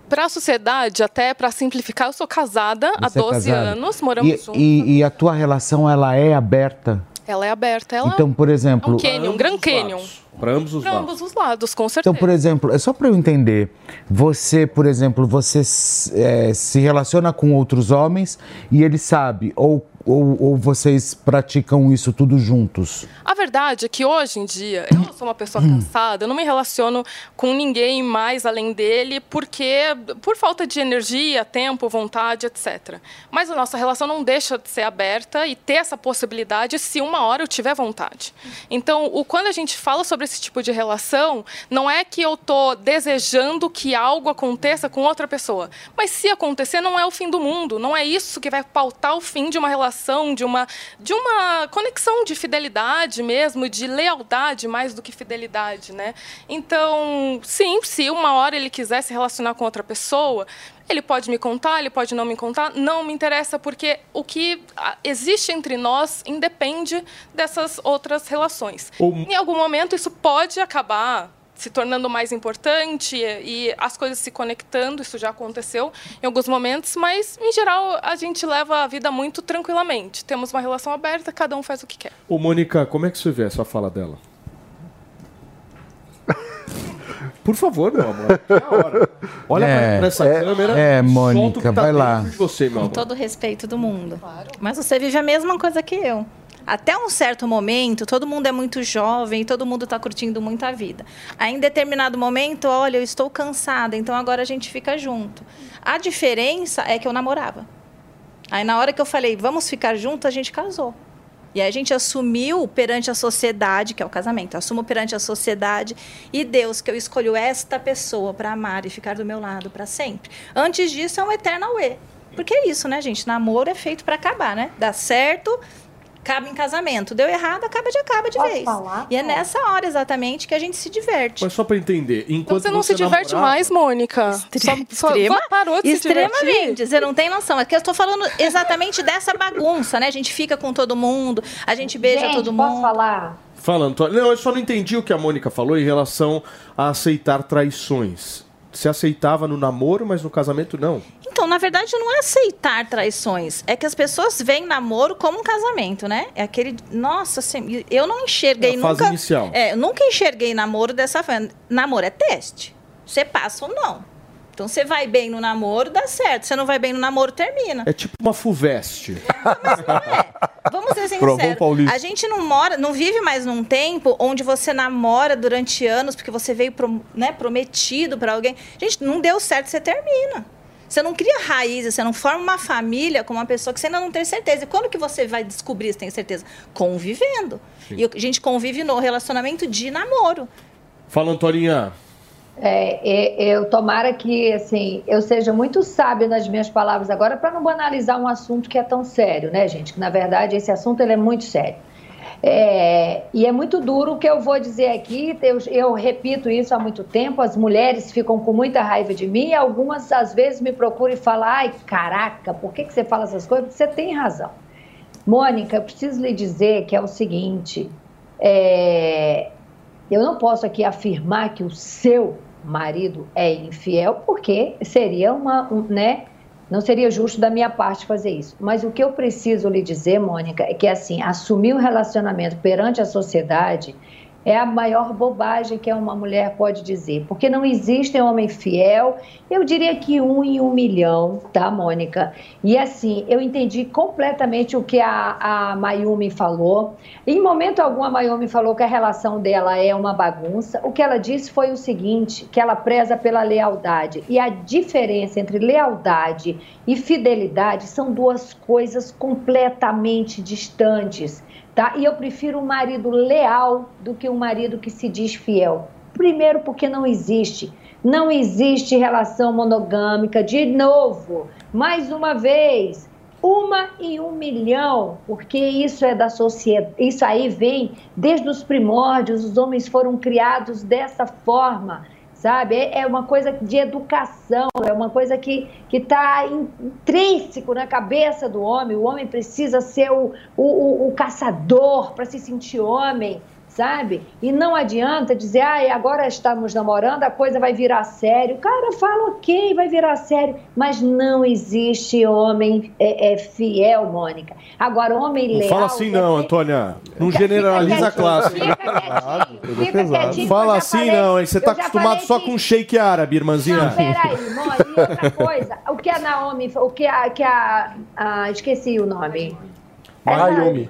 para a sociedade, até para simplificar, eu sou casada há Você é 12 casada? anos, moramos E, juntos. e, e a tua relação, ela é aberta? Ela é aberta, ela Então, por exemplo... é um canyon, um Grand Canyon. Para ambos os Para lados. ambos os lados, com certeza. Então, por exemplo, é só para eu entender, você, por exemplo, você é, se relaciona com outros homens e ele sabe, ou ou, ou vocês praticam isso tudo juntos? A verdade é que hoje em dia eu sou uma pessoa cansada, eu não me relaciono com ninguém mais além dele, porque por falta de energia, tempo, vontade, etc. Mas a nossa relação não deixa de ser aberta e ter essa possibilidade se uma hora eu tiver vontade. Então, o, quando a gente fala sobre esse tipo de relação, não é que eu estou desejando que algo aconteça com outra pessoa, mas se acontecer, não é o fim do mundo, não é isso que vai pautar o fim de uma relação, de uma, de uma conexão de fidelidade mesmo, de lealdade mais do que fidelidade, né? Então, sim, se uma hora ele quiser se relacionar com outra pessoa, ele pode me contar, ele pode não me contar, não me interessa, porque o que ah, existe entre nós independe dessas outras relações. O- Em algum momento, isso pode acabar se tornando mais importante e, e as coisas se conectando, isso já aconteceu em alguns momentos, mas, em geral, a gente leva a vida muito tranquilamente. Temos uma relação aberta, cada um faz o que quer. Ô, Mônica, como é que você vê essa fala dela? Por favor, meu amor. É hora. Olha pra- É, pra essa é, câmera. é, Mônica, que tá vai lá. de você, meu Com amor. todo o respeito do mundo. Mas você vive a mesma coisa que eu. Até um certo momento, todo mundo é muito jovem, todo mundo está curtindo muito a vida. Aí, em determinado momento, olha, eu estou cansada, então agora a gente fica junto. A diferença é que eu namorava. Aí, na hora que eu falei, vamos ficar junto, a gente casou. E a gente assumiu perante a sociedade, que é o casamento, assumo perante a sociedade e Deus que eu escolho esta pessoa para amar e ficar do meu lado para sempre. Antes disso é um eternal e. Porque é isso, né, gente? Namoro é feito para acabar, né? Dá certo, acaba em casamento. Deu errado, acaba de acaba de vez. E é nessa hora exatamente que a gente se diverte. Mas só pra entender, Então enquanto você não se diverte namorava- mais, Mônica? Só, só Extrema- parou de se divertir? Extremamente, você não tem noção. É que eu estou falando exatamente dessa bagunça, né? A gente fica com todo mundo, a gente beija Gente, todo posso mundo. falar? Fala, Antônio. Não, eu só não entendi o que a Mônica falou em relação a aceitar traições. Se aceitava no namoro, mas no casamento não. Então, na verdade, não é aceitar traições. É que as pessoas veem namoro como um casamento, né? É aquele. Nossa, assim, eu não enxerguei É a fase nunca. inicial. É, eu nunca enxerguei namoro dessa forma. Namoro é teste. Você passa ou não. Então, você vai bem no namoro, dá certo. Você não vai bem no namoro, termina. É tipo uma fuveste. Vamos ser sinceros. A gente não mora, não vive mais num tempo onde você namora durante anos porque você veio pro- né, prometido para alguém. Gente, não deu certo, você termina. Você não cria raízes, você não forma uma família com uma pessoa que você ainda não tem certeza. E quando que você vai descobrir se tem certeza? Convivendo. E a gente convive no relacionamento de namoro. Fala, Antoninha. É, eu tomara que assim eu seja muito sábia nas minhas palavras agora para não banalizar um assunto que é tão sério, né, gente? Que na verdade esse assunto ele é muito sério. É, e é muito duro o que eu vou dizer aqui. Eu, eu repito isso há muito tempo. As mulheres ficam com muita raiva de mim. Algumas às vezes me procuram e falam: "Ai, caraca, por que que você fala essas coisas?" Você tem razão. Mônica, eu preciso lhe dizer que é o seguinte: é, eu não posso aqui afirmar que o seu marido é infiel, porque seria uma, um, né? Não seria justo da minha parte fazer isso. Mas o que eu preciso lhe dizer, Mônica, é que assim, assumir um relacionamento perante a sociedade é a maior bobagem que uma mulher pode dizer, porque não existe homem fiel, eu diria que um em um milhão, tá, Mônica? E assim, eu entendi completamente o que a, a Mayumi falou. Em momento algum, a Mayumi falou que a relação dela é uma bagunça. O que ela disse foi o seguinte: que ela preza pela lealdade. E a diferença entre lealdade e fidelidade são duas coisas completamente distantes tá? E eu prefiro um marido leal do que um marido que se diz fiel. Primeiro, porque não existe. Não existe relação monogâmica. De novo, mais uma vez, uma em um milhão, porque isso é da sociedade. Isso aí vem desde os primórdios. Os homens foram criados dessa forma sabe? É é uma coisa de educação, é uma coisa que está intrínseco na cabeça do homem. O homem precisa ser o, o, o, o caçador para se sentir homem, sabe? E não adianta dizer, ah, agora estamos namorando, a coisa vai virar sério. Cara fala, ok, vai virar sério, mas não existe homem é, é fiel, Mônica. Agora, homem Não leal... fala assim não, Antônia. Não generaliza a classe. Fica quietinho, Fala eu já assim falei- não, hein? Você tá já acostumado falei só que- com shake árabe, irmãzinha. Não, peraí, Mô, e outra coisa, o que a Naomi, o que a, que a, a- esqueci o nome, Mayumi.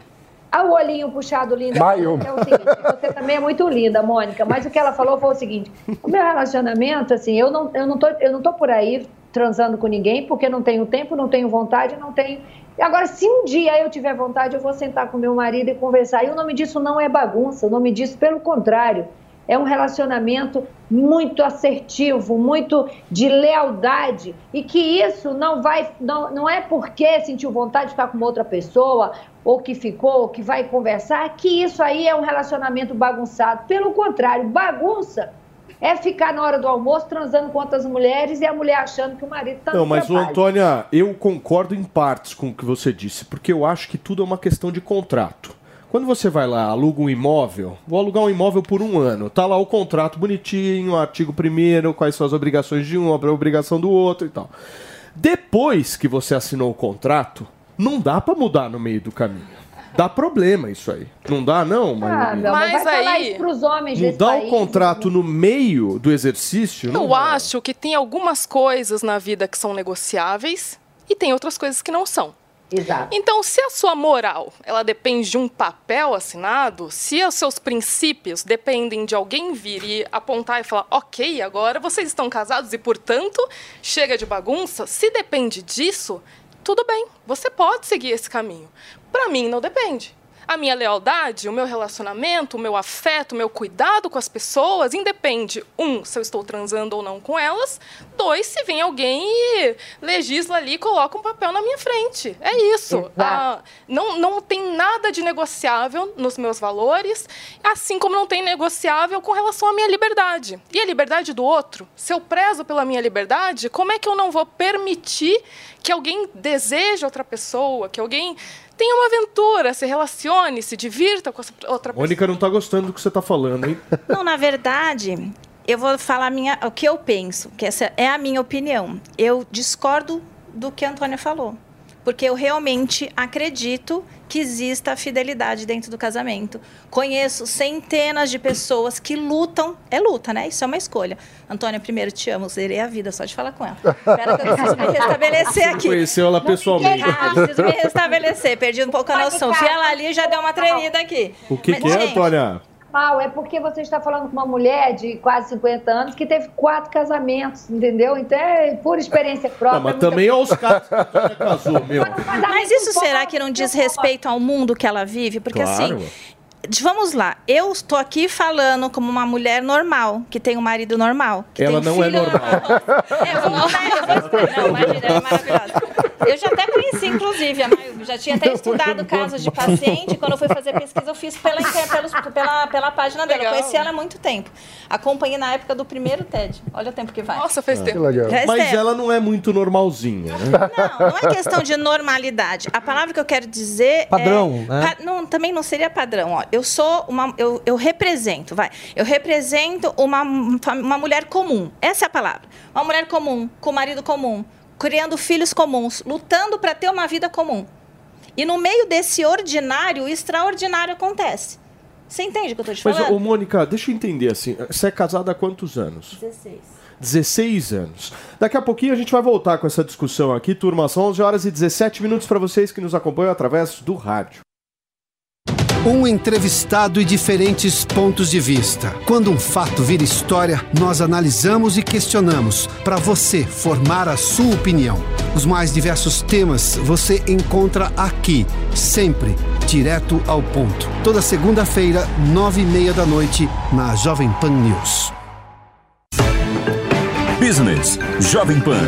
Ah, o olhinho puxado lindo. Mayumi. É o seguinte, você também é muito linda, Mônica, mas o que ela falou foi o seguinte: o meu relacionamento, assim, eu não, eu não, tô, eu não tô por aí transando com ninguém, porque não tenho tempo, não tenho vontade, não tenho. Agora, se um dia eu tiver vontade, eu vou sentar com meu marido e conversar. E o nome disso não é bagunça, o nome disso, pelo contrário, é um relacionamento muito assertivo, muito de lealdade e que isso não vai, não, não é porque sentiu vontade de ficar com outra pessoa ou que ficou, ou que vai conversar, que isso aí é um relacionamento bagunçado. Pelo contrário, bagunça é ficar na hora do almoço transando com outras mulheres e a mulher achando que o marido está Não, mas o Antônia, eu concordo em partes com o que você disse, porque eu acho que tudo é uma questão de contrato. Quando você vai lá, aluga um imóvel, vou alugar um imóvel por um ano, tá lá o contrato bonitinho, artigo primeiro, quais são as obrigações de um, a obrigação do outro e tal. Depois que você assinou o contrato, não dá pra mudar no meio do caminho. Dá problema isso aí. Não dá, não? Ah, não, mas, Mas vai falar aí- Mudar o contrato no meio do exercício? Não Eu acho que tem algumas coisas na vida que são negociáveis e tem outras coisas que não são. Exato. Então, se a sua moral, ela depende de um papel assinado, se os seus princípios dependem de alguém vir e apontar e falar, ok, agora vocês estão casados e, portanto, chega de bagunça, se depende disso, tudo bem, você pode seguir esse caminho. Para mim, não depende. A minha lealdade, o meu relacionamento, o meu afeto, o meu cuidado com as pessoas independe, um, se eu estou transando ou não com elas, dois, se vem alguém e legisla ali e coloca um papel na minha frente. É isso. Ah, não, não tem nada de negociável nos meus valores, assim como não tem negociável com relação à minha liberdade. E a liberdade do outro? Se eu prezo pela minha liberdade, como é que eu não vou permitir que alguém deseje outra pessoa, que alguém tenha uma aventura, se relacione, se divirta com essa outra pessoa? Mônica não tá gostando do que você tá falando, hein? Não, na verdade, eu vou falar a minha, o que eu penso, que essa é a minha opinião. Eu discordo do que a Antônia falou. Porque eu realmente acredito que exista a fidelidade dentro do casamento. Conheço centenas de pessoas que lutam. É luta, né? Isso é uma escolha. Antônia, primeiro te amo, zerei a vida só de falar com ela. Espera que eu preciso me restabelecer aqui. Conheceu ela pessoalmente. Ah, preciso me restabelecer. Perdi um pouco a noção. Vi ela ali e já deu uma tremida aqui. O que, Mas, que é, gente, Antônia? Mal, é porque você está falando com uma mulher de quase 50 anos que teve quatro casamentos, entendeu? Então é por experiência própria. Não, mas também aos casos que casou, meu. Mas isso será que não diz respeito ao mundo que ela vive? Porque Claro. assim, vamos lá, eu estou aqui falando como uma mulher normal, que tem um marido normal. Que Ela tem um não é filho normal. É, eu vou eu. Não, imagina, ela é maravilhosa. Eu já até conheci, inclusive, a Mayu, já tinha até estudado casos de paciente. Quando eu fui fazer pesquisa, eu fiz pela, pelos- pela, pela página dela. Eu Legal. conheci ela há muito tempo. Acompanhei na época do primeiro TED. Olha o tempo que vai. Nossa, faz tempo. Faz Mas tempo. ela não é muito normalzinha, né? Não, não é questão de normalidade. A palavra que eu quero dizer Padrão, é... né? pa- não, também não seria padrão. Ó. Eu sou uma... Eu, eu represento, vai. Eu represento uma, uma mulher comum. Essa é a palavra. Uma mulher comum, com marido comum, criando filhos comuns, lutando para ter uma vida comum. E no meio desse ordinário, o extraordinário acontece. Você entende o que eu estou te Mas, falando? ô, Mônica, deixa eu entender assim. Você é casada há quantos anos? 16. 16 anos. Daqui a pouquinho a gente vai voltar com essa discussão aqui, turma. São 11 horas e 17 minutos para vocês que nos acompanham através do rádio. Um entrevistado e diferentes pontos de vista. Quando um fato vira história, nós analisamos e questionamos para você formar a sua opinião. Os mais diversos temas você encontra aqui, sempre direto ao ponto. Toda segunda-feira, nove e meia da noite, na Jovem Pan News. Business Jovem Pan.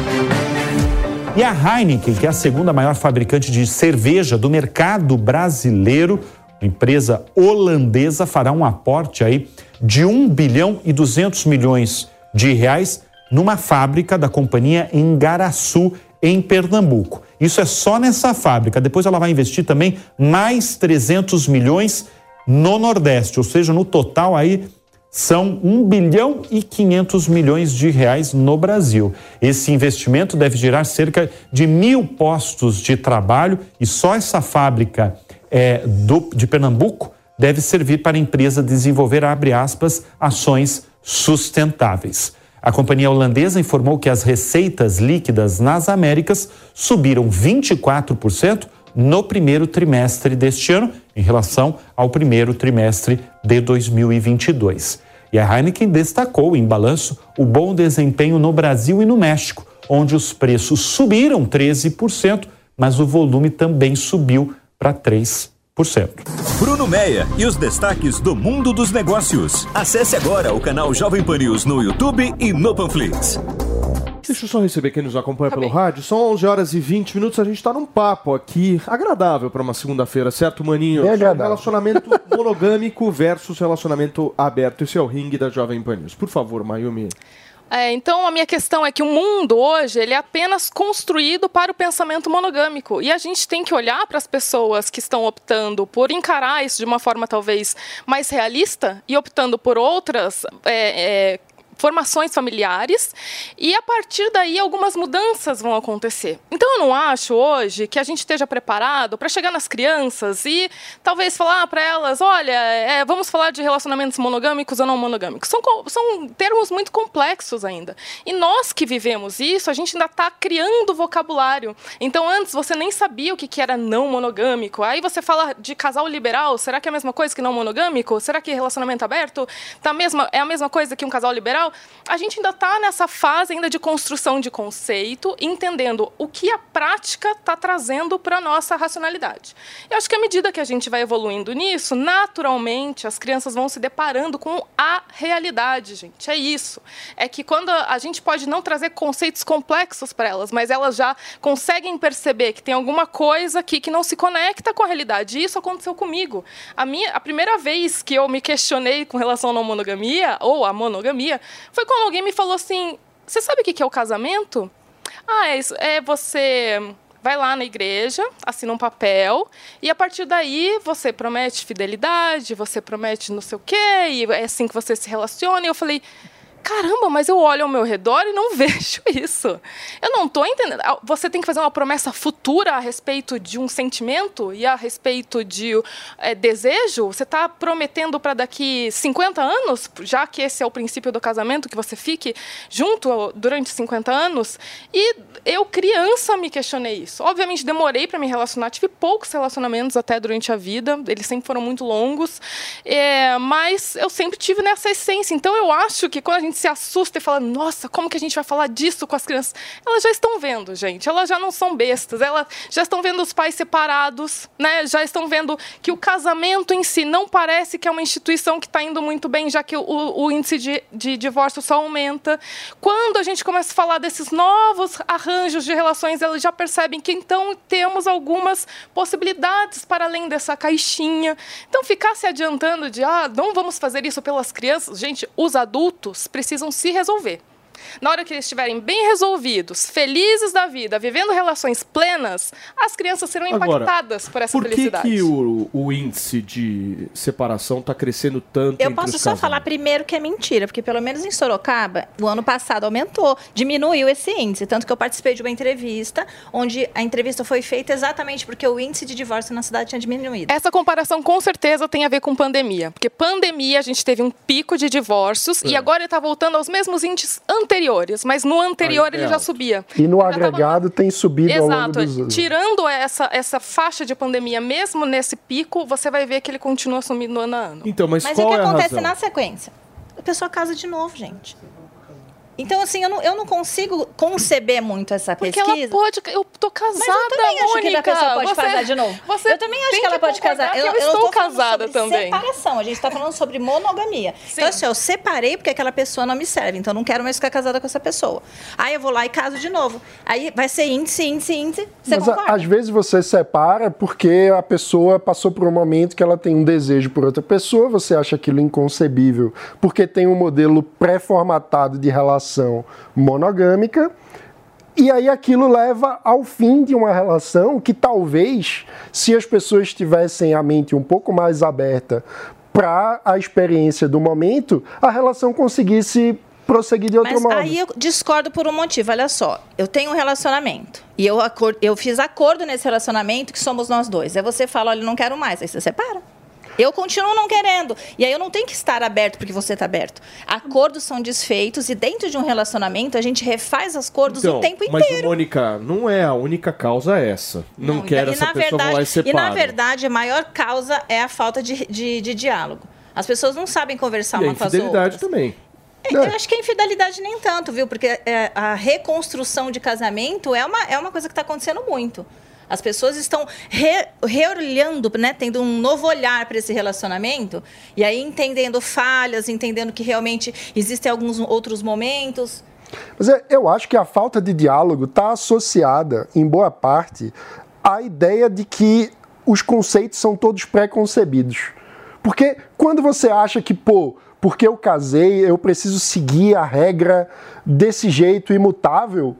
E a Heineken, que é a segunda maior fabricante de cerveja do mercado brasileiro, empresa holandesa, fará um aporte aí de 1 bilhão e 200 milhões de reais numa fábrica da companhia em Garaçu, em Pernambuco. Isso é só nessa fábrica. Depois ela vai investir também mais 300 milhões no Nordeste, ou seja, no total aí são 1 bilhão e 500 milhões de reais no Brasil. Esse investimento deve gerar cerca de mil postos de trabalho e só essa fábrica é, do- de Pernambuco deve servir para a empresa desenvolver, abre aspas, ações sustentáveis. A companhia holandesa informou que as receitas líquidas nas Américas subiram 24% no primeiro trimestre deste ano, em relação ao primeiro trimestre de 2022. E a Heineken destacou em balanço o bom desempenho no Brasil e no México, onde os preços subiram 13%, mas o volume também subiu para 3%. Bruno Meia e os destaques do mundo dos negócios. Acesse agora o canal Jovem Pan News no YouTube e no Panflix. Deixa eu só receber quem nos acompanha pelo rádio. São 11 horas e 20 minutos. A gente está num papo aqui agradável para uma segunda-feira, certo, Maninho? Bem agradável. Relacionamento monogâmico versus relacionamento aberto. Esse é o ringue da Jovem Pan News. Por favor, Mayumi. É, então a minha questão é que o mundo hoje ele é apenas construído para o pensamento monogâmico. E a gente tem que olhar para as pessoas que estão optando por encarar isso de uma forma talvez mais realista e optando por outras é, é, formações familiares e a partir daí algumas mudanças vão acontecer. Então eu não acho hoje que a gente esteja preparado para chegar nas crianças e talvez falar para elas, olha, é, vamos falar de relacionamentos monogâmicos ou não monogâmicos. São, são termos muito complexos ainda. E nós que vivemos isso, a gente ainda está criando vocabulário. Então antes você nem sabia o que, que era não monogâmico. Aí você fala de casal liberal, será que é a mesma coisa que não monogâmico? Será que relacionamento aberto tá mesma, é a mesma coisa que um casal liberal? A gente ainda está nessa fase ainda de construção de conceito, entendendo o que a prática está trazendo para a nossa racionalidade. Eu acho que à medida que a gente vai evoluindo nisso, naturalmente as crianças vão se deparando com a realidade, gente. É isso. É que quando a gente pode não trazer conceitos complexos para elas, mas elas já conseguem perceber que tem alguma coisa aqui que não se conecta com a realidade. E isso aconteceu comigo. A, minha, a primeira vez que eu me questionei com relação à monogamia, ou à monogamia, foi quando alguém me falou assim: Você sabe o que é o casamento? Ah, é, isso, é você vai lá na igreja, assina um papel, e a partir daí você promete fidelidade, você promete não sei o quê, e é assim que você se relaciona. E eu falei. Caramba, mas eu olho ao meu redor e não vejo isso. Eu não estou entendendo. Você tem que fazer uma promessa futura a respeito de um sentimento e a respeito de eh, desejo? Você está prometendo para daqui 50 anos, já que esse é o princípio do casamento, que você fique junto durante 50 anos? E eu, criança, me questionei isso. Obviamente, demorei para me relacionar, tive poucos relacionamentos até durante a vida, eles sempre foram muito longos, é, mas eu sempre tive nessa essência. Então, eu acho que quando a gente se assusta e fala, nossa, como que a gente vai falar disso com as crianças? Elas já estão vendo, gente, elas já não são bestas, elas já estão vendo os pais separados, né? já estão vendo que o casamento em si não parece que é uma instituição que está indo muito bem, já que o, o índice de, de divórcio só aumenta. Quando a gente começa a falar desses novos arranjos de relações, elas já percebem que então temos algumas possibilidades para além dessa caixinha. Então, ficar se adiantando de, ah, não vamos fazer isso pelas crianças, gente, os adultos precisam se resolver. Na hora que eles estiverem bem resolvidos, felizes da vida, vivendo relações plenas, as crianças serão Agora, impactadas por essa Por que, felicidade. que o, o índice de separação está crescendo tanto Eu entre posso os só casais? falar primeiro que é mentira, porque pelo menos em Sorocaba, o ano passado aumentou, diminuiu esse índice. Tanto que eu participei de uma entrevista, onde a entrevista foi feita exatamente porque o índice de divórcio na cidade tinha diminuído. Essa comparação com certeza tem a ver com pandemia. Porque pandemia a gente teve um pico de divórcios e É. agora ele está voltando aos mesmos índices anteriores. Mas no anterior Aí, ele é já alto. subia. E no agregado tem subido ao longo Exato. dos anos. Tirando essa, essa faixa de pandemia, mesmo nesse pico, você vai ver que ele continua sumindo ano a ano. Então, mas, Mas qual o que é acontece razão? na sequência? A pessoa casa de novo, gente. Então, assim, eu não, eu não consigo conceber muito essa Porque pesquisa. ela pode. Eu tô casada, Mas eu também acho que Mônica. a pessoa pode Você- casar de novo. você eu também acho que ela pode casar. que eu não estou casada sobre também. Separação. A gente está falando sobre monogamia. Então, assim, eu separei porque aquela pessoa não me serve. Então, eu não quero mais ficar casada com essa pessoa. Aí eu vou lá e caso de novo. Aí vai ser índice, índice, índice. Você Mas a- concorda? às vezes você separa porque a pessoa passou por um momento que ela tem um desejo por outra pessoa, você acha aquilo inconcebível, porque tem um modelo pré-formatado de relação monogâmica, e aí aquilo leva ao fim de uma relação que talvez, se as pessoas tivessem a mente um pouco mais aberta para a experiência do momento, a relação conseguisse prosseguir de outro Mas modo. aí eu discordo por um motivo. Olha só, eu tenho um relacionamento. E eu, eu fiz acordo nesse relacionamento que somos nós dois. Aí você fala, olha, não quero mais. Aí você separa. Eu continuo não querendo. E aí eu não tenho que estar aberto porque você está aberto. Acordos são desfeitos e dentro de um relacionamento a gente refaz acordos o tempo mas, inteiro. Mônica, não é a única causa essa. Não, quero e essa pessoa lá e verdade, e na verdade, a maior causa é a falta de, de, de diálogo. As pessoas não sabem conversar E uma com as infidelidade outras. também. É, Eu acho que a infidelidade nem tanto, viu? Porque é, a reconstrução de casamento é uma, é uma coisa que está acontecendo muito. As pessoas estão re, né? Tendo um novo olhar para esse relacionamento. E aí entendendo falhas, entendendo que realmente existem alguns outros momentos. Mas é- eu acho que a falta de diálogo está associada, em boa parte, à ideia de que os conceitos são todos pré-concebidos. Porque quando você acha que, pô, porque eu casei, eu preciso seguir a regra desse jeito imutável,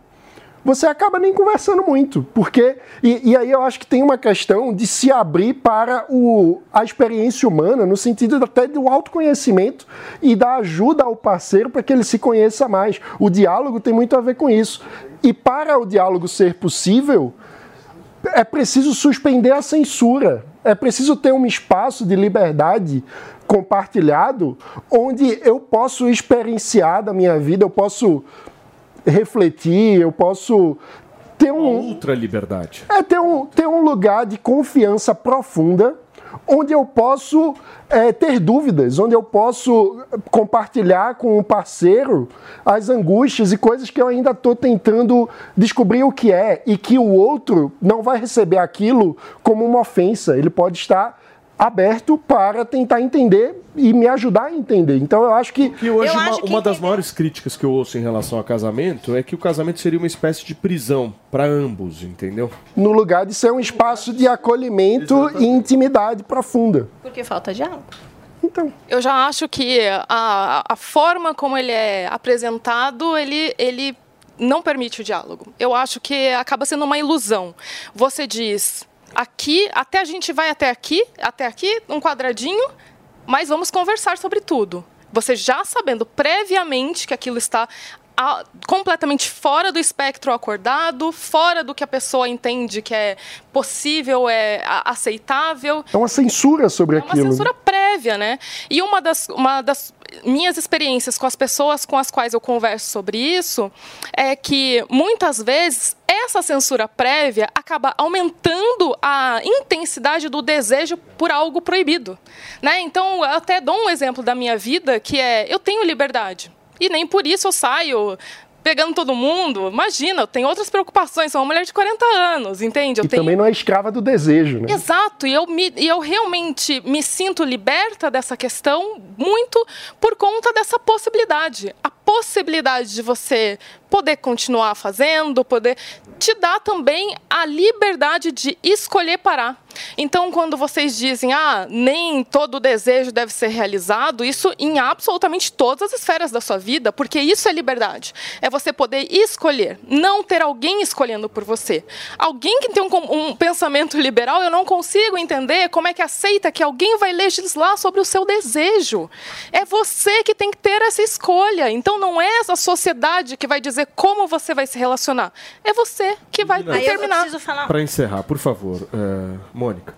você acaba nem conversando muito. Porque. E, e aí eu acho que tem uma questão de se abrir para o, a experiência humana, no sentido até do autoconhecimento e da ajuda ao parceiro para que ele se conheça mais. O diálogo tem muito a ver com isso. E para o diálogo ser possível, é preciso suspender a censura. É preciso ter um espaço de liberdade compartilhado onde eu posso experienciar da minha vida, eu posso refletir, eu posso ter um Ultra liberdade. é ter um, ter um lugar de confiança profunda, onde eu posso é, ter dúvidas, onde eu posso compartilhar com o parceiro as angústias e coisas que eu ainda estou tentando descobrir o que é, e que o outro não vai receber aquilo como uma ofensa. Ele pode estar aberto para tentar entender e me ajudar a entender. Então eu acho que. E hoje, uma, uma das maiores críticas que eu ouço em relação ao casamento é que o casamento seria uma espécie de prisão para ambos, entendeu? No lugar de ser um espaço de acolhimento e intimidade profunda. Porque falta diálogo. Eu já acho que a, a forma como ele é apresentado, ele, ele não permite o diálogo. Eu acho que acaba sendo uma ilusão. Você diz, aqui, até a gente vai até aqui, até aqui, um quadradinho, mas vamos conversar sobre tudo. Você já sabendo previamente que aquilo está a- completamente fora do espectro acordado, fora do que a pessoa entende que é possível, é a- aceitável. É uma censura sobre É uma aquilo. censura prévia, né? E uma das, uma das minhas experiências com as pessoas com as quais eu converso sobre isso é que muitas vezes essa censura prévia acaba aumentando a intensidade do desejo por algo proibido, né? Então, eu até dou um exemplo da minha vida que é eu tenho liberdade e nem por isso eu saio pegando todo mundo. Imagina, eu tenho outras preocupações, sou uma mulher de 40 anos, entende? Eu E tenho também não é escrava do desejo, né? Exato, e eu, me, e eu realmente me sinto liberta dessa questão muito por conta dessa possibilidade. A possibilidade de você poder continuar fazendo, poder te dá também a liberdade de escolher parar. Então, quando vocês dizem, ah, nem todo desejo deve ser realizado, isso em absolutamente todas as esferas da sua vida, porque isso é liberdade. É você poder escolher, não ter alguém escolhendo por você. Alguém que tem um, um pensamento liberal, eu não consigo entender como é que aceita que alguém vai legislar sobre o seu desejo. É você que tem que ter essa escolha. Então, não é essa sociedade que vai dizer como você vai se relacionar. É você que vai Aí determinar. Para encerrar, por favor, é, Mônica,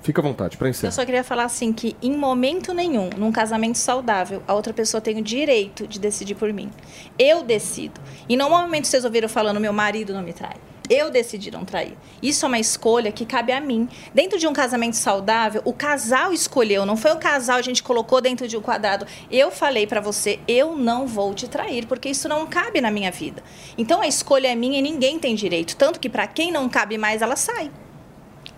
fica à vontade para Eu encerrar. só queria falar assim que em momento nenhum, num casamento saudável, a outra pessoa tem o direito de decidir por mim. Eu decido. E no momento vocês ouviram falando meu marido não me trai. Eu decidi não trair. Isso é uma escolha que cabe a mim. Dentro de um casamento saudável, o casal escolheu, não foi o casal a gente colocou dentro de um quadrado. Eu falei pra você, eu não vou te trair, porque isso não cabe na minha vida. Então a escolha é minha e ninguém tem direito, tanto que pra quem não cabe mais, ela sai.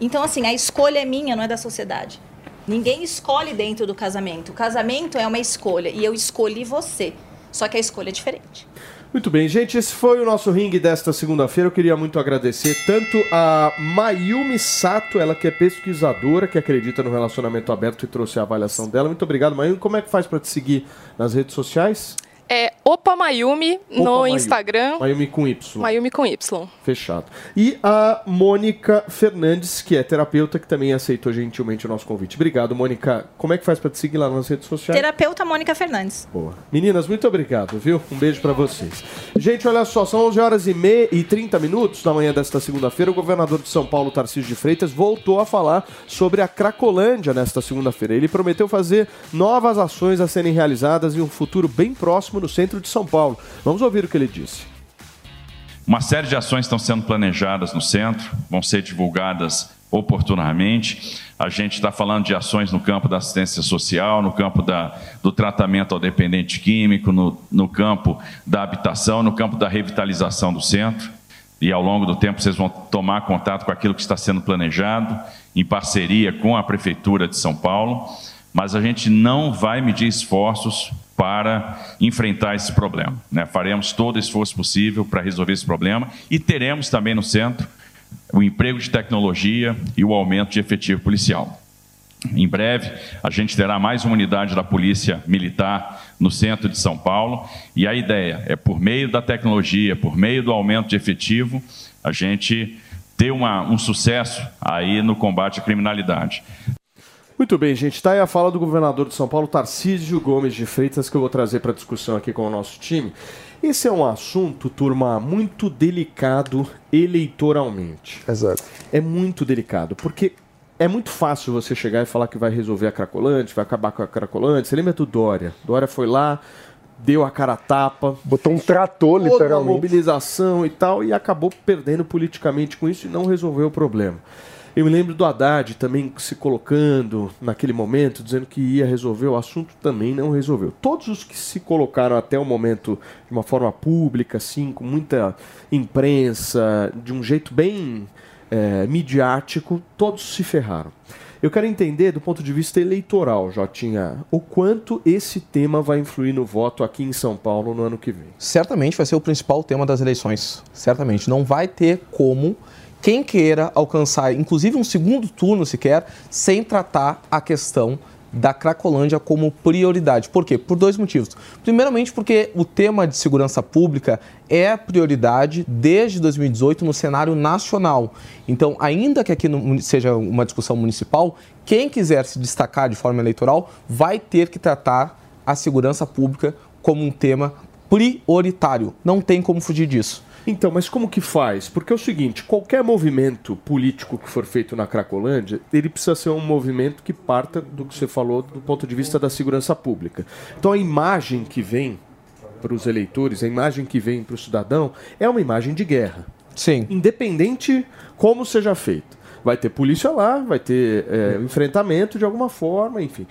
Então, assim, a escolha é minha, não é da sociedade. Ninguém escolhe dentro do casamento. O casamento é uma escolha e eu escolhi você. Só que a escolha é diferente. Muito bem, gente, esse foi o nosso ringue desta segunda-feira. Eu queria muito agradecer tanto a Mayumi Sato, ela que é pesquisadora, que acredita no relacionamento aberto e trouxe a avaliação dela. Muito obrigado, Mayumi. Como é que faz para te seguir nas redes sociais? É Opa Mayumi no Opa Mayumi. Instagram. Mayumi com Y. Mayumi com Y. Fechado. E a Mônica Fernandes, que é terapeuta, que também aceitou gentilmente o nosso convite. Obrigado, Mônica. Como é que faz para te seguir lá nas redes sociais? Terapeuta Mônica Fernandes. Boa. Meninas, muito obrigado, viu? Um beijo pra vocês. Gente, olha só, são 11 horas e, meia e 30 minutos da manhã desta segunda-feira. O governador de São Paulo, Tarcísio de Freitas, voltou a falar sobre a Cracolândia nesta segunda-feira. Ele prometeu fazer novas ações a serem realizadas em um futuro bem próximo no centro de São Paulo. Vamos ouvir o que ele disse. Uma série de ações estão sendo planejadas no centro, vão ser divulgadas oportunamente. A gente está falando de ações no campo da assistência social, no campo da, do tratamento ao dependente químico, no, no campo da habitação, no campo da revitalização do centro. E ao longo do tempo vocês vão tomar contato com aquilo que está sendo planejado, em parceria com a Prefeitura de São Paulo. Mas a gente não vai medir esforços para enfrentar esse problema. Né? Faremos todo o esforço possível para resolver esse problema e teremos também no centro o emprego de tecnologia e o aumento de efetivo policial. Em breve, a gente terá mais uma unidade da Polícia Militar no centro de São Paulo, e a ideia é, por meio da tecnologia, por meio do aumento de efetivo, a gente ter uma, um sucesso aí no combate à criminalidade. Muito bem, gente. Está aí a fala do governador de São Paulo, Tarcísio Gomes de Freitas, que eu vou trazer para discussão aqui com o nosso time. Esse é um assunto, turma, muito delicado eleitoralmente. Exato. É muito delicado, porque é muito fácil você chegar e falar que vai resolver a Cracolante, vai acabar com a Cracolante. Você lembra do Dória? Dória foi lá, deu a cara a tapa. Botou um trator, toda uma literalmente. mobilização e tal, e acabou perdendo politicamente com isso e não resolveu o problema. Eu me lembro do Haddad também se colocando naquele momento, dizendo que ia resolver o assunto, também não resolveu. Todos os que se colocaram até o momento de uma forma pública, assim, com muita imprensa, de um jeito bem é, midiático, todos se ferraram. Eu quero entender, do ponto de vista eleitoral, Jotinha, o quanto esse tema vai influir no voto aqui em São Paulo no ano que vem. Certamente vai ser o principal tema das eleições. Certamente. Não vai ter como quem queira alcançar, inclusive um segundo turno sequer, sem tratar a questão da Cracolândia como prioridade. Por quê? Por dois motivos. Primeiramente, porque o tema de segurança pública é prioridade desde 2018 no cenário nacional. Então, ainda que aqui no, seja uma discussão municipal, quem quiser se destacar de forma eleitoral vai ter que tratar a segurança pública como um tema prioritário. Não tem como fugir disso. Então, mas como que faz? Porque é o seguinte, qualquer movimento político que for feito na Cracolândia, ele precisa ser um movimento que parta do que você falou do ponto de vista da segurança pública. Então a imagem que vem para os eleitores, a imagem que vem para o cidadão, é uma imagem de guerra. Sim. Independente como seja feito. Vai ter polícia lá, vai ter é, enfrentamento de alguma forma, enfim.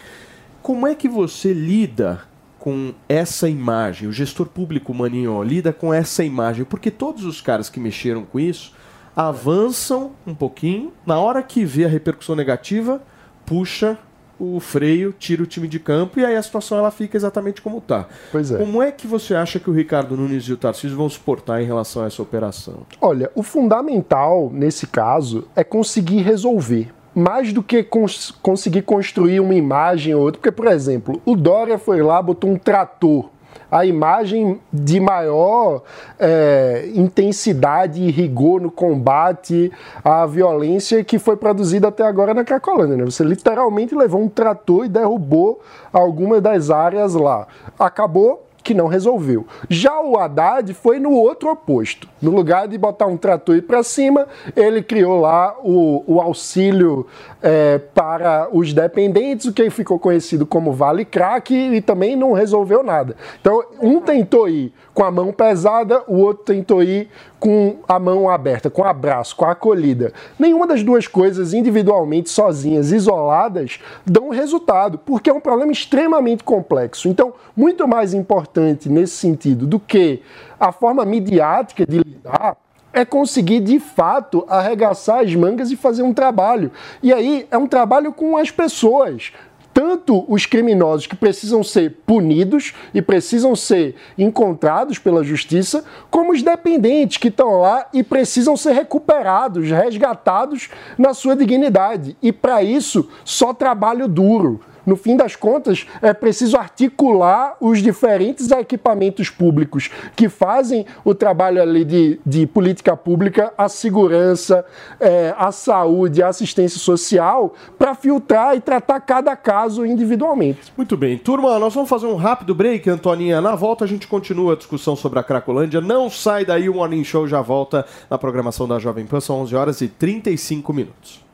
Como é que você lida com essa imagem? O gestor público Maninho lida com essa imagem, porque todos os caras que mexeram com isso avançam um pouquinho, na hora que vê a repercussão negativa, puxa o freio, tira o time de campo e aí a situação ela fica exatamente como está. Pois é. Como é que você acha que o Ricardo Nunes e o Tarcísio vão se portar em relação a essa operação? Olha, o fundamental nesse caso é conseguir resolver. Mais do que cons conseguir construir uma imagem ou outra. Porque, por exemplo, o Dória foi lá, botou um trator. A imagem de maior é, intensidade e rigor no combate à violência que foi produzida até agora na Cracolândia. Né? Você literalmente levou um trator e derrubou algumas das áreas lá. Acabou que não resolveu. Já o Haddad foi no outro oposto. No lugar de botar um trator para cima, ele criou lá o, o auxílio é, para os dependentes, o que ficou conhecido como Vale Crack, e também não resolveu nada. Então, um tentou ir com a mão pesada, o outro tentou ir com a mão aberta, com o abraço, com a acolhida. Nenhuma das duas coisas, individualmente, sozinhas, isoladas, dão resultado, porque é um problema extremamente complexo. Então, muito mais importante nesse sentido do que a forma midiática de lidar é conseguir de fato arregaçar as mangas e fazer um trabalho. E aí é um trabalho com as pessoas, tanto os criminosos que precisam ser punidos e precisam ser encontrados pela justiça, como os dependentes que estão lá e precisam ser recuperados, resgatados na sua dignidade. E para isso, só trabalho duro. No fim das contas, é preciso articular os diferentes equipamentos públicos que fazem o trabalho ali de, de política pública, a segurança, é, a saúde, a assistência social, para filtrar e tratar cada caso individualmente. Muito bem. Turma, nós vamos fazer um rápido break, Antoninha. Na volta a gente continua a discussão sobre a Cracolândia. Não sai daí, o Morning Show já volta na programação da Jovem Pan. São 11 horas e 35 minutos.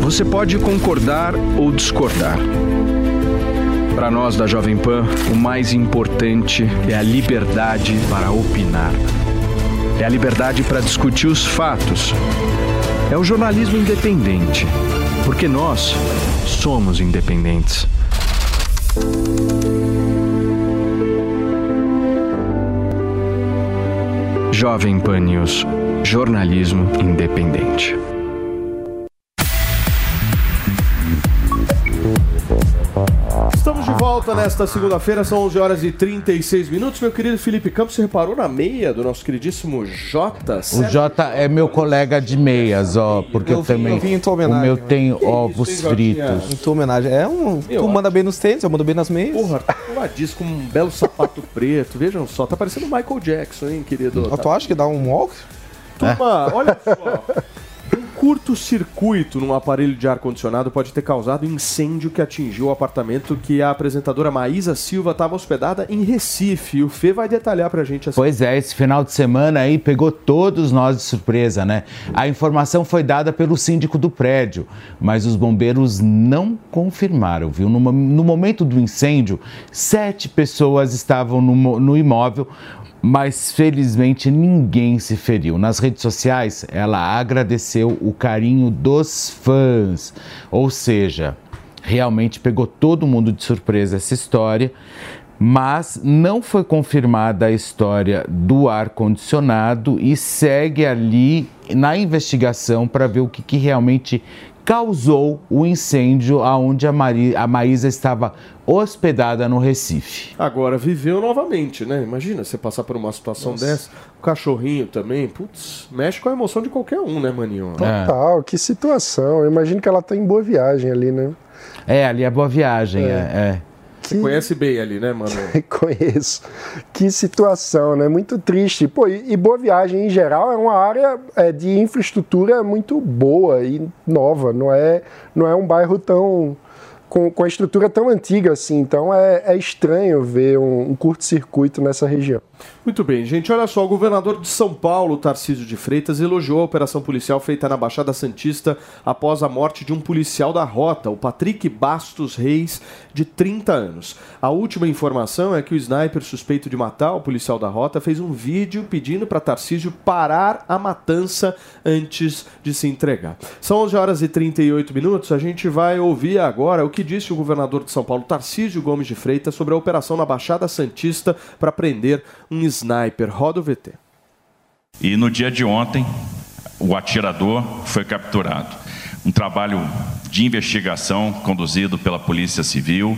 Você pode concordar ou discordar. Para nós da Jovem Pan, o mais importante é a liberdade para opinar. É a liberdade para discutir os fatos. É o jornalismo independente. Porque nós somos independentes. Jovem Pan News. Jornalismo independente. Estamos de volta nesta segunda-feira, são 11 horas e 36 minutos. Meu querido Felipe Campos, você reparou na meia do nosso queridíssimo Jota? O Jota é meu colega de meias, ó, porque eu, Eu vim- também. eu vim em tua o homenagem, meu né? tem Que ovos isso, fritos. Em tua homenagem. É um. Meu, tu manda bem nos tênis, eu mando bem nas meias. Porra, uma diz com um belo sapato preto. Vejam só, tá parecendo Michael Jackson, hein, querido? Tu acha que dá um walk? Turma, olha só. Um curto-circuito num aparelho de ar-condicionado pode ter causado incêndio que atingiu o apartamento que a apresentadora Maísa Silva estava hospedada em Recife. E o Fê vai detalhar pra gente essa Pois é, esse final de semana aí pegou todos nós de surpresa, né? A informação foi dada pelo síndico do prédio, mas os bombeiros não confirmaram, viu? No, mo- no momento do incêndio, sete pessoas estavam no imóvel, mas felizmente ninguém se feriu. Nas redes sociais, ela agradeceu o carinho dos fãs, ou seja, realmente pegou todo mundo de surpresa essa história mas não foi confirmada a história do ar-condicionado e segue ali na investigação para ver o que, que realmente causou o incêndio aonde a, Mari, a Maísa estava hospedada no Recife. Agora viveu novamente, né? Imagina você passar por uma situação dessa. O cachorrinho também, putz, mexe com a emoção de qualquer um, né, maninho? Total, que situação. Eu imagino que ela tá em boa viagem ali, né? É, ali é boa viagem, é. é. Você conhece bem ali, né, mano? Conheço. Que situação, né? Muito triste. Pô, e, Boa Viagem, em geral, é uma área é, de infraestrutura muito boa e nova. Não é, não é um bairro tão. Com, com a estrutura tão antiga assim. Então é, é estranho ver um, um curto-circuito nessa região. Muito bem, gente. Olha só, o governador de São Paulo, Tarcísio de Freitas, elogiou a operação policial feita na Baixada Santista após a morte de um policial da rota, o Patrick Bastos Reis, de 30 anos. A última informação é que o sniper suspeito de matar o policial da rota fez um vídeo pedindo para Tarcísio parar a matança antes de se entregar. São 11 horas e 38 minutos. A gente vai ouvir agora o que disse o governador de São Paulo, Tarcísio Gomes de Freitas, sobre a operação na Baixada Santista para prender um sniper. Roda o VT. E no dia de ontem, o atirador foi capturado. Um trabalho de investigação conduzido pela Polícia Civil,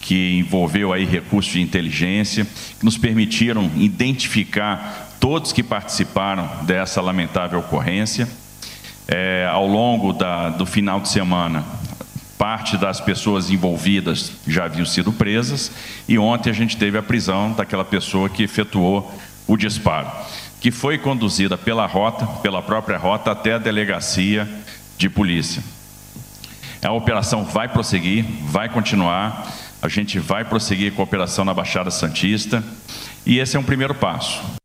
que envolveu aí recursos de inteligência, que nos permitiram identificar todos que participaram dessa lamentável ocorrência. É, ao longo da- do final de semana, parte das pessoas envolvidas já haviam sido presas e ontem a gente teve a prisão daquela pessoa que efetuou o disparo, que foi conduzida pela rota, pela própria rota, até a delegacia de polícia. A operação vai prosseguir, vai continuar, a gente vai prosseguir com a operação na Baixada Santista e esse é um primeiro passo.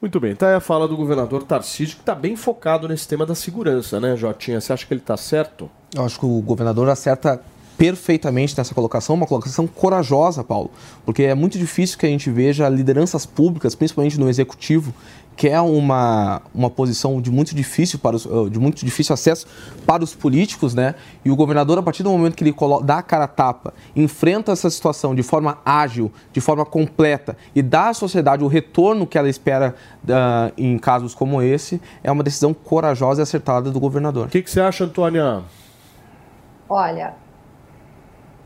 Muito bem, tá aí a fala do governador Tarcísio, que está bem focado nesse tema da segurança, né, Jotinha? Você acha que ele está certo? Eu acho que o governador acerta perfeitamente nessa colocação, uma colocação corajosa, Paulo, porque é muito difícil que a gente veja lideranças públicas, principalmente no executivo, que é uma, uma posição de muito difícil para os, eh, de muito difícil acesso para os políticos, né? E o governador, a partir do momento que ele dá a cara a tapa, enfrenta essa situação de forma ágil, de forma completa e dá à sociedade o retorno que ela espera ah, em casos como esse, é uma decisão corajosa e acertada do governador. O que, que você acha, Antônia? Olha,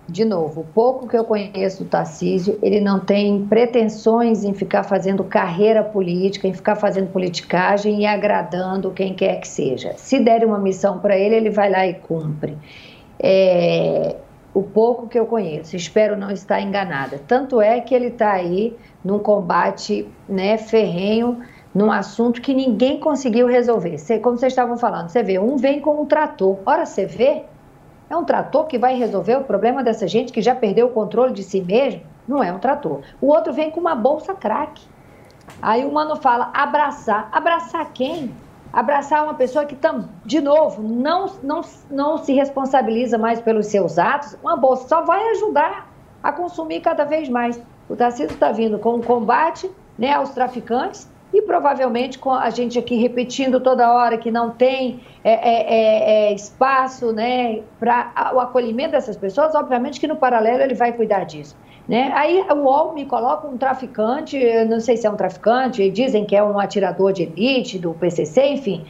de novo, o pouco que eu conheço do Tarcísio, ele não tem pretensões em ficar fazendo carreira política, em ficar fazendo politicagem e agradando quem quer que seja. Se der uma missão para ele, ele vai lá e cumpre. É, o pouco que eu conheço, espero não estar enganada. Tanto é que ele está aí num combate né, ferrenho num assunto que ninguém conseguiu resolver. Cê, como vocês estavam falando, você vê, um vem com um trator. Ora, você vê, é um trator que vai resolver o problema dessa gente que já perdeu o controle de si mesmo? Não é um trator. O outro vem com uma bolsa crack. Aí o mano fala abraçar. Abraçar quem? Abraçar uma pessoa que, tam, de novo, não, não, não se responsabiliza mais pelos seus atos. Uma bolsa só vai ajudar a consumir cada vez mais. O Tarcísio está vindo com um combate né, aos traficantes e provavelmente com a gente aqui repetindo toda hora que não tem é, é, é, é espaço né, para o acolhimento dessas pessoas, obviamente que no paralelo ele vai cuidar disso. Né? Aí o UOL me coloca um traficante, não sei se é um traficante, dizem que é um atirador de elite do PCC, enfim.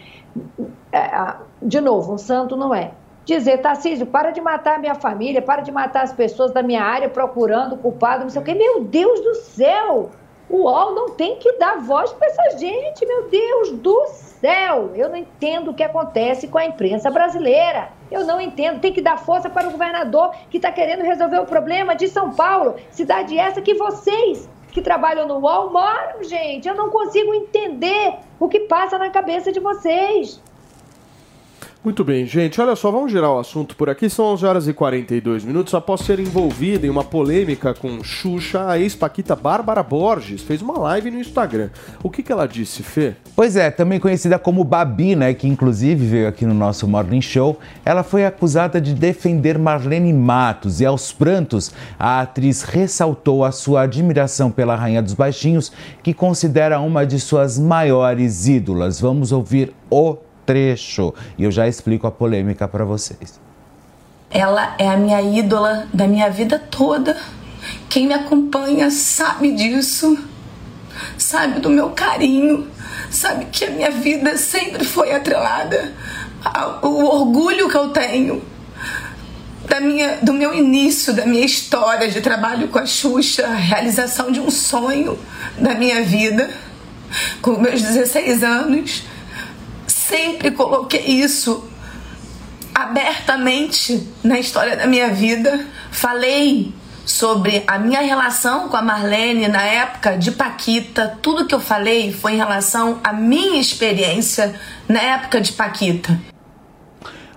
É, de novo, um santo não é. Dizer, Tarcísio, para de matar a minha família, para de matar as pessoas da minha área procurando culpado, não sei o quê. Meu Deus do céu! O UOL não tem que dar voz para essa gente, meu Deus do céu! Eu não entendo o que acontece com a imprensa brasileira. Eu não entendo. Tem que dar força para o governador que está querendo resolver o problema de São Paulo, cidade essa que vocês que trabalham no UOL moram, gente. Eu não consigo entender o que passa na cabeça de vocês. Muito bem, gente. Olha só, vamos girar o assunto por aqui. São 11 horas e 42 minutos. Após ser envolvida em uma polêmica com Xuxa, a ex-paquita Bárbara Borges fez uma live no Instagram. O que, que ela disse, Fê? Pois é, também conhecida como Babi, né, que inclusive veio aqui no nosso Morning Show, ela foi acusada de defender Marlene Matos e aos prantos a atriz ressaltou a sua admiração pela Rainha dos Baixinhos, que considera uma de suas maiores ídolas. Vamos ouvir o trecho e eu já explico a polêmica para vocês. Ela é a minha ídola da minha vida toda. Quem me acompanha sabe disso, sabe do meu carinho, sabe que a minha vida sempre foi atrelada ao orgulho que eu tenho da minha, do meu início, da minha história de trabalho com a Xuxa, realização de um sonho da minha vida. Com meus 16 anos, sempre coloquei isso abertamente na história da minha vida. Falei sobre a minha relação com a Marlene na época de Paquita. Tudo que eu falei foi em relação à minha experiência na época de Paquita.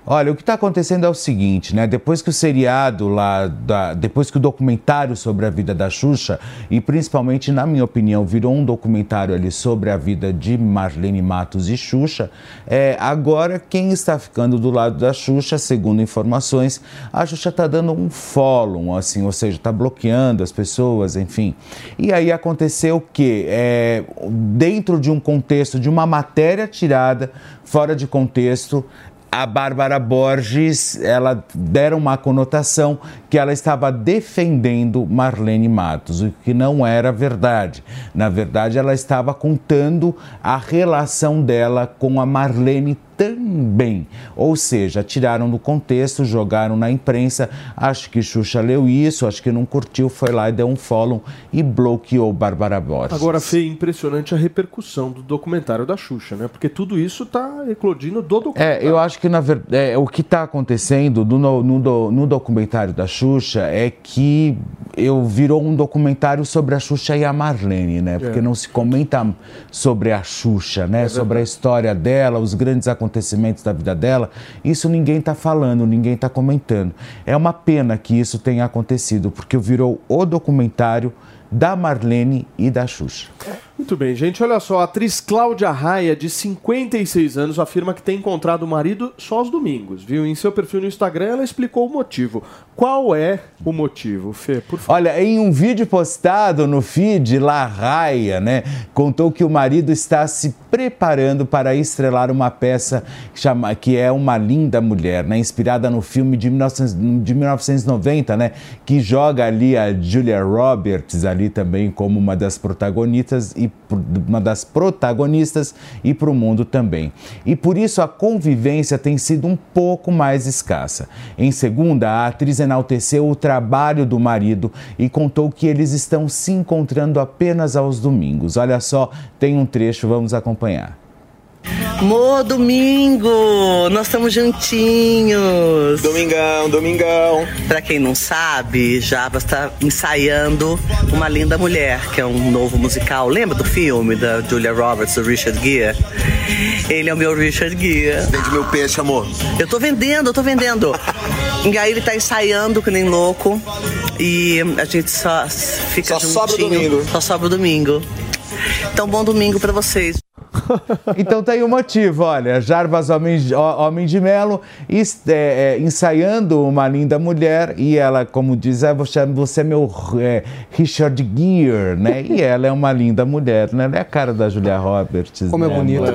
Olha, o que está acontecendo é o seguinte, né? Depois que o seriado lá, da, depois que o documentário sobre a vida da Xuxa, e principalmente, na minha opinião, virou um documentário ali sobre a vida de Marlene Matos e Xuxa, é, agora quem está ficando do lado da Xuxa, segundo informações, a Xuxa está dando um follow, assim, ou seja, está bloqueando as pessoas, enfim. E aí aconteceu o quê? É, dentro de um contexto, de uma matéria tirada fora de contexto, a Bárbara Borges, ela deram uma conotação que ela estava defendendo Marlene Matos, o que não era verdade. Na verdade, ela estava contando a relação dela com a Marlene também. Ou seja, tiraram do contexto, jogaram na imprensa. Acho que Xuxa leu isso, acho que não curtiu, foi lá e deu um follow e bloqueou Bárbara Borges. Agora, Fê, impressionante a repercussão do documentário da Xuxa, né? Porque tudo isso está eclodindo do documentário. É, eu acho que na verdade é, o que está acontecendo no, no, no, documentário da Xuxa é que eu virou um documentário sobre a Xuxa e a Marlene, né? Porque é. não se comenta sobre a Xuxa, né? É sobre a história dela, os grandes acontecimentos acontecimentos da vida dela, isso ninguém está falando, ninguém está comentando. É uma pena que isso tenha acontecido, porque virou o documentário da Marlene e da Xuxa. Muito bem, gente. Olha só, a atriz Cláudia Raia, de 56 anos, afirma que tem encontrado o marido só aos domingos, viu? Em seu perfil no Instagram, ela explicou o motivo. Qual é o motivo, Fê? Por favor. Olha, em um vídeo postado no feed, La Raia, né, contou que o marido está se preparando para estrelar uma peça chama, que é Uma Linda Mulher, né, inspirada no filme de, 19, de 1990, né, que joga ali a Julia Roberts ali ali também como uma das protagonistas e uma das protagonistas e para o mundo também. E por isso a convivência tem sido um pouco mais escassa. Em segunda, a atriz enalteceu o trabalho do marido e contou que eles estão se encontrando apenas aos domingos. Olha só, tem um trecho, vamos acompanhar. Mô, domingo! Nós estamos juntinhos! Domingão, domingão! Pra quem não sabe, Jabas está ensaiando Uma Linda Mulher, que é um novo musical. Lembra do filme da Julia Roberts, do Richard Gere? Ele é o meu Richard Gere. Vende meu peixe, amor. Eu tô vendendo, eu tô vendendo. e aí ele tá ensaiando que nem louco. E a gente só fica Só juntinho. sobra o domingo. Só sobra o domingo. Então, bom domingo pra vocês. Então tem um motivo, olha, Jarbas Homem, Homem de Melo é, é, ensaiando uma linda mulher e ela, como diz, ah, você, você é meu é, Richard Gere, né? E ela é uma linda mulher, né? Ela é a cara da Julia Roberts. Como é né? bonito,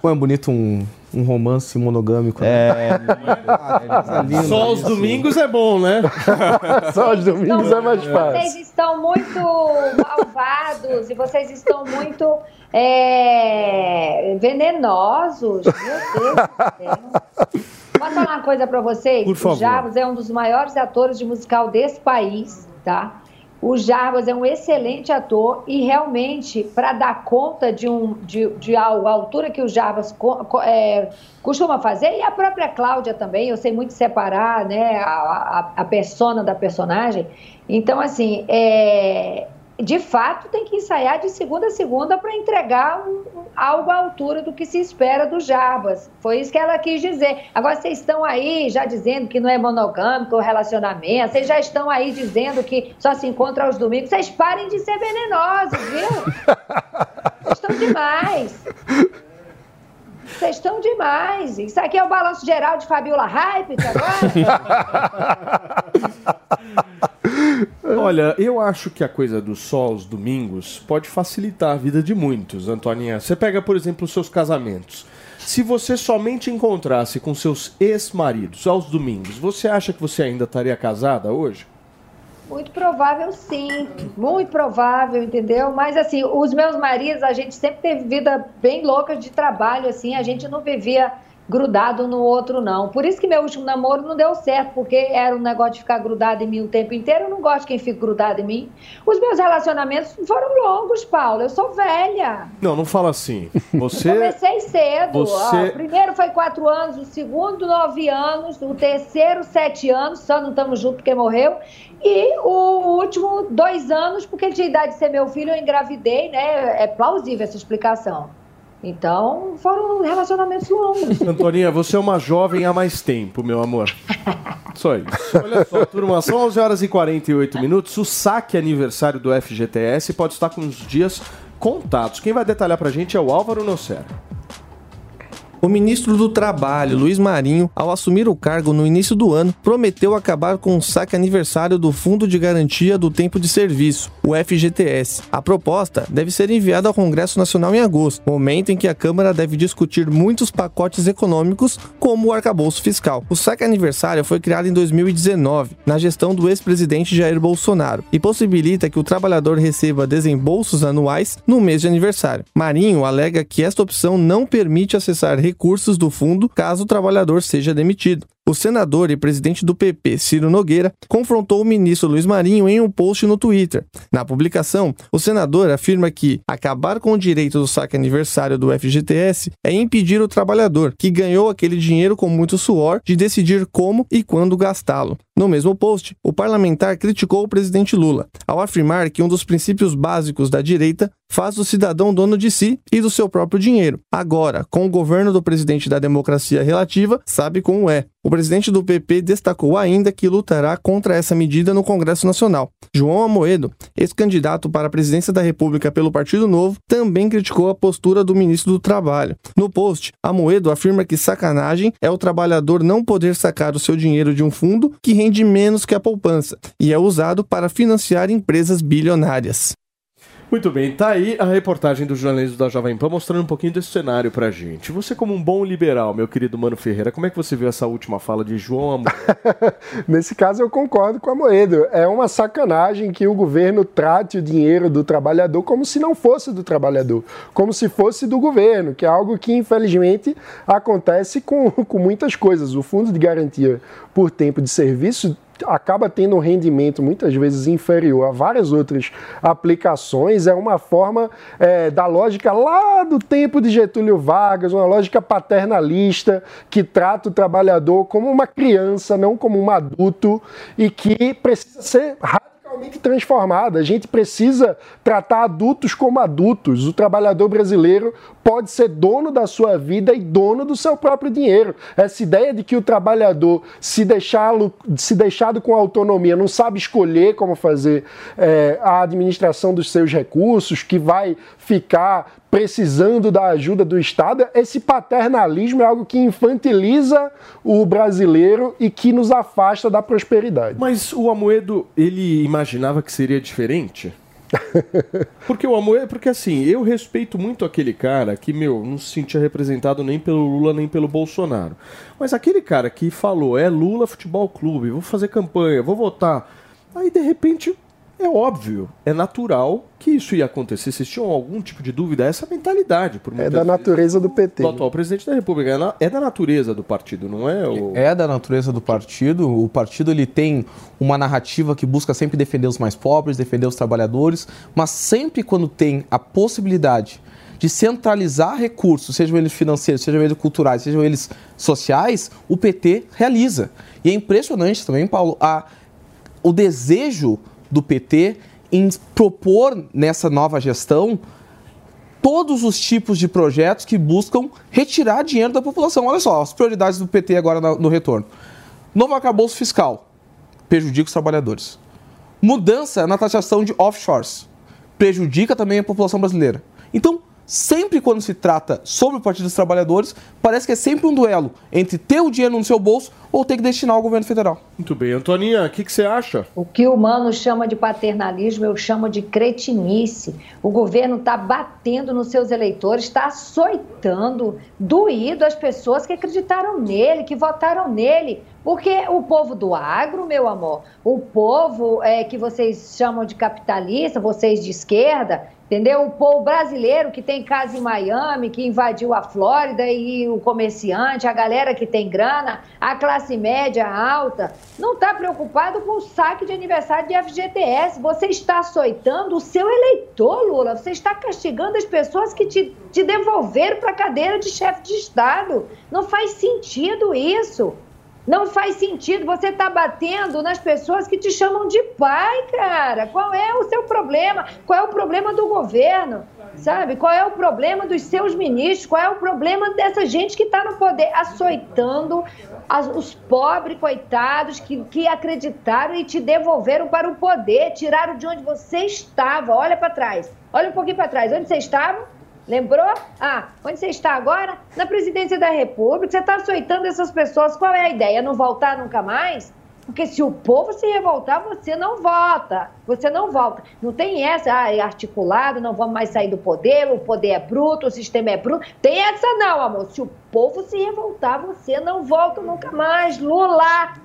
como é bonito um, um romance monogâmico. né? É. Só aos domingos é bom, né? Só aos domingos é mais fácil. Vocês estão muito malvados e vocês estão muito é, venenosos. Meu Deus do céu. Posso falar uma coisa pra vocês? Por favor. O Jarbas é um dos maiores atores de musical desse país, tá? O Jarbas é um excelente ator e realmente, para dar conta de, um, de, de algo, a altura que o Jarbas co- co- é, costuma fazer, e a própria Cláudia também, eu sei muito separar né, a, a, a persona da personagem. Então, assim, é, de fato, tem que ensaiar de segunda a segunda para entregar um- algo à altura do que se espera do Jarbas. Foi isso que ela quis dizer. Agora, vocês estão aí já dizendo que não é monogâmico o relacionamento, vocês já estão aí dizendo que só se encontra aos domingos. Vocês parem de ser venenosos, viu? Estão demais. Vocês estão demais. Isso aqui é o balanço geral de Fabiola Hype agora? Olha, eu acho que a coisa do sol aos domingos pode facilitar a vida de muitos, Antoninha. Você pega, por exemplo, os seus casamentos. Se você somente encontrasse com seus ex-maridos aos domingos, você acha que você ainda estaria casada hoje? Muito provável, sim. Muito provável, entendeu? Mas, assim, os meus maridos, a gente sempre teve vida bem louca de trabalho, assim. A gente não vivia grudado no outro, não. Por isso que meu último namoro não deu certo, porque era um negócio de ficar grudado em mim o tempo inteiro. Eu não gosto de quem fica grudado em mim. Os meus relacionamentos foram longos, Paulo. Eu sou velha. Não, não fala assim. Você. Comecei cedo. Você- ó. o primeiro foi quatro anos, o segundo, nove anos, o terceiro, sete anos, só não estamos juntos porque morreu. E o último, dois anos, porque ele tinha idade de ser meu filho, eu engravidei, né? É plausível essa explicação. Então, foram relacionamentos longos. Antoninha, você é uma jovem há mais tempo, meu amor. Só isso. Olha só, turma, são 11 horas e 48 minutos. O saque aniversário do FGTS pode estar com os dias contados. Quem vai detalhar pra gente é o Álvaro Nocera. O ministro do Trabalho, Luiz Marinho, ao assumir o cargo no início do ano, prometeu acabar com o saque aniversário do Fundo de Garantia do Tempo de Serviço, o FGTS. A proposta deve ser enviada ao Congresso Nacional em agosto, momento em que a Câmara deve discutir muitos pacotes econômicos, como o arcabouço fiscal. O saque aniversário foi criado em 2019, na gestão do ex-presidente Jair Bolsonaro, e possibilita que o trabalhador receba desembolsos anuais no mês de aniversário. Marinho alega que esta opção não permite acessar recursos do fundo caso o trabalhador seja demitido. O senador e presidente do PP, Ciro Nogueira, confrontou o ministro Luiz Marinho em um post no Twitter. Na publicação, o senador afirma que acabar com o direito do saque aniversário do FGTS é impedir o trabalhador, que ganhou aquele dinheiro com muito suor, de decidir como e quando gastá-lo. No mesmo post, o parlamentar criticou o presidente Lula, ao afirmar que um dos princípios básicos da direita faz o cidadão dono de si e do seu próprio dinheiro. Agora, com o governo do presidente da democracia relativa, sabe como é. O presidente do PP destacou ainda que lutará contra essa medida no Congresso Nacional. João Amoedo, ex-candidato para a presidência da República pelo Partido Novo, também criticou a postura do ministro do Trabalho. No post, Amoedo afirma que sacanagem é o trabalhador não poder sacar o seu dinheiro de um fundo que rende menos que a poupança e é usado para financiar empresas bilionárias. Muito bem, tá aí a reportagem do jornalismo da Jovem Pan mostrando um pouquinho desse cenário pra gente. Você, como um bom liberal, meu querido Mano Ferreira, como é que você viu essa última fala de João Amor? Nesse caso, eu concordo com a Moedo. É uma sacanagem que o governo trate o dinheiro do trabalhador como se não fosse do trabalhador, como se fosse do governo, que é algo que, infelizmente, acontece com, com muitas coisas. O Fundo de Garantia por Tempo de Serviço acaba tendo um rendimento muitas vezes inferior a várias outras aplicações, é uma forma é, da lógica lá do tempo de Getúlio Vargas, uma lógica paternalista que trata o trabalhador como uma criança, não como um adulto e que precisa ser transformada. A gente precisa tratar adultos como adultos. O trabalhador brasileiro pode ser dono da sua vida e dono do seu próprio dinheiro. Essa ideia de que o trabalhador, se, deixá-lo, se deixado com autonomia, não sabe escolher como fazer é, a administração dos seus recursos, que vai ficar precisando da ajuda do Estado, esse paternalismo é algo que infantiliza o brasileiro e que nos afasta da prosperidade. Mas o Amoedo, ele imaginava que seria diferente? Porque o Amoedo, porque assim, eu respeito muito aquele cara que, meu, não se sentia representado nem pelo Lula nem pelo Bolsonaro. Mas aquele cara que falou, é Lula Futebol Clube, vou fazer campanha, vou votar. Aí de repente é óbvio, é natural que isso ia acontecer. Vocês tinham algum tipo de dúvida? Essa mentalidade. Por É da natureza do PT. do atual presidente da República. É, na- é da natureza do partido, não é? O... É da natureza do partido. O partido ele tem uma narrativa que busca sempre defender os mais pobres, defender os trabalhadores, mas sempre quando tem a possibilidade de centralizar recursos, sejam eles financeiros, sejam eles culturais, sejam eles sociais, o PT realiza. E é impressionante também, Paulo, a, o desejo do PT em propor nessa nova gestão todos os tipos de projetos que buscam retirar dinheiro da população. Olha só, as prioridades do PT agora no, no retorno. Novo arcabouço fiscal, prejudica os trabalhadores. Mudança na taxação de offshores, prejudica também a população brasileira. Então, sempre quando se trata sobre o Partido dos Trabalhadores, parece que é sempre um duelo entre ter o dinheiro no seu bolso ou ter que destinar ao governo federal. Muito bem. Antoninha, o que, que você acha? O que o Mano chama de paternalismo, eu chamo de cretinice. O governo está batendo nos seus eleitores, está açoitando, doído as pessoas que acreditaram nele, que votaram nele. Porque o povo do agro, meu amor, o povo é, que vocês chamam de capitalista, vocês de esquerda, entendeu? O povo brasileiro que tem casa em Miami, que invadiu a Flórida e o comerciante, a galera que tem grana, a classe média alta, não está preocupado com o saque de aniversário de FGTS. Você está açoitando o seu eleitor, Lula. Você está castigando as pessoas que te, te devolveram para a cadeira de chefe de Estado. Não faz sentido isso. Não faz sentido. Você está batendo nas pessoas que te chamam de pai, cara. Qual é o seu problema? Qual é o problema do governo? Sabe? Qual é o problema dos seus ministros? Qual é o problema dessa gente que está no poder açoitando as- os pobres coitados que, que acreditaram e te devolveram para o poder, tiraram de onde você estava. Olha para trás. Olha um pouquinho para trás. Onde você estava? Lembrou? Ah, onde você está agora? Na presidência da República. Você está açoitando essas pessoas. Qual é a ideia? Não voltar nunca mais? Porque se o povo se revoltar, você não vota. Você não volta. Não tem essa, ah, é articulado, não vamos mais sair do poder, o poder é bruto, o sistema é bruto. Tem essa não, amor. Se o povo se revoltar, você não volta nunca mais. Lula!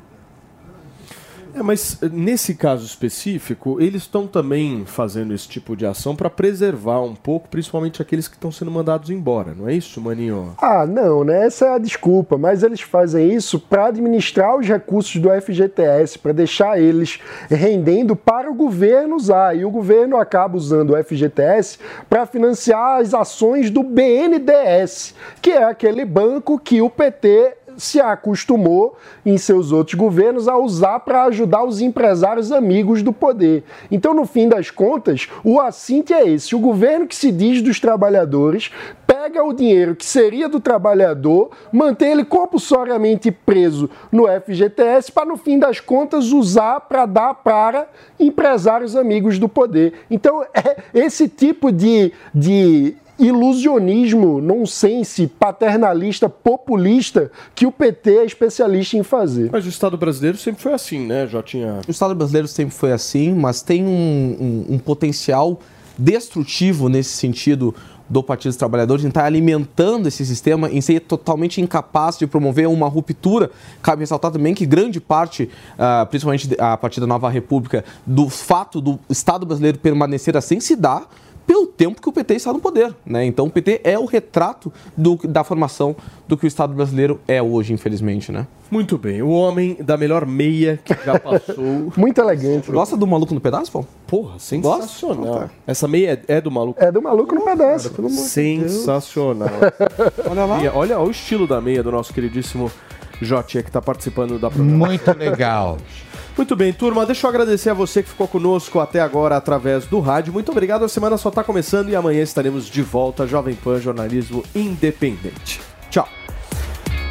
É, mas eh, nesse caso específico, eles estão também fazendo esse tipo de ação para preservar um pouco, principalmente aqueles que estão sendo mandados embora, não é isso, Maninho? Ah, não, né? Essa é a desculpa, mas eles fazem isso para administrar os recursos do FGTS, para deixar eles rendendo para o governo usar. E o governo acaba usando o FGTS para financiar as ações do BNDES, que é aquele banco que o PT se acostumou em seus outros governos a usar para ajudar os empresários amigos do poder. Então, no fim das contas, o assinte é esse: o governo que se diz dos trabalhadores pega o dinheiro que seria do trabalhador, mantém ele compulsoriamente preso no FGTS para, no fim das contas, usar para dar para empresários amigos do poder. Então, é esse tipo de, de ilusionismo, nonsense, paternalista, populista que o PT é especialista em fazer. Mas o Estado brasileiro sempre foi assim, né? Já tinha. O Estado brasileiro sempre foi assim, mas tem um, um- um potencial destrutivo nesse sentido do Partido dos Trabalhadores, em estar alimentando esse sistema, em ser totalmente incapaz de promover uma ruptura. Cabe ressaltar também que grande parte, ah, principalmente a partir da Nova República, do fato do Estado brasileiro permanecer assim se dá pelo tempo que o PT está no poder. Né? Então o PT é o retrato do- da formação do que o Estado brasileiro é hoje, infelizmente. Né? Muito bem, o homem da melhor meia que já passou. Muito elegante. Gosta do Maluco no Pedaço, Paulo? Porra, sensacional. Gosta? Essa meia é, é do maluco? É do maluco no pedaço, Deus. Sensacional. olha lá. Meia, olha o estilo da meia do nosso queridíssimo Jotinha que está participando da programação. Muito legal. Muito bem, turma, deixa eu agradecer a você que ficou conosco até agora através do rádio. Muito obrigado, a semana só está começando e amanhã estaremos de volta. Jovem Pan, jornalismo independente. Tchau.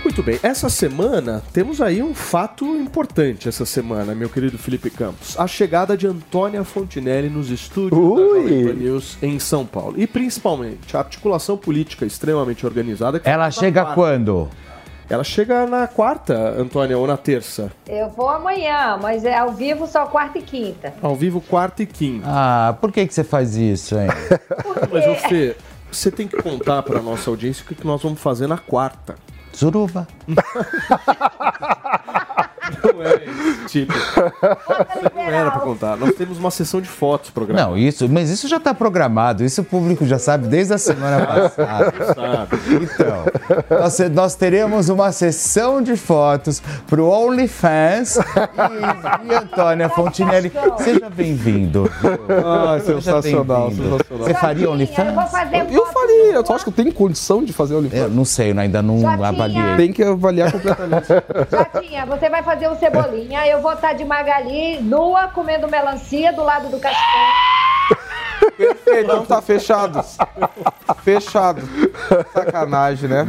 Muito bem, essa semana temos aí um fato importante essa semana, meu querido Felipe Campos. A chegada de Antônia Fontinelli nos estúdios da Jovem Pan News em São Paulo. E principalmente a articulação política extremamente organizada. que Ela na chega quando? Ela chega na quarta, Antônia, ou na terça? Eu vou amanhã, mas é ao vivo só quarta e quinta. Ao vivo, quarta e quinta. Ah, por que, que você faz isso, hein? Mas você, você tem que contar para nossa audiência o que que nós vamos fazer na quarta. Suruba. Não é esse tipo. Não era pra contar. Nós temos uma sessão de fotos programada. Não, isso, mas isso já está programado. Isso o público já sabe desde a semana passada. Então, nós, nós teremos uma sessão de fotos pro OnlyFans e, e Antônia Fontinelli. Seja bem-vindo. Ah, sensacional, bem-vindo. sensacional. Você faria Eu vou OnlyFans? fazer Eu faria, eu só acho que eu tenho condição de fazer OnlyFans. Eu não sei, eu ainda não avaliei. Tem que avaliar completamente. Jatinha, você vai fazer um cebolinha, eu vou estar de Magali, nua, comendo melancia do lado do cachorro. Perfeito, então tá fechado. Fechado. Sacanagem, né?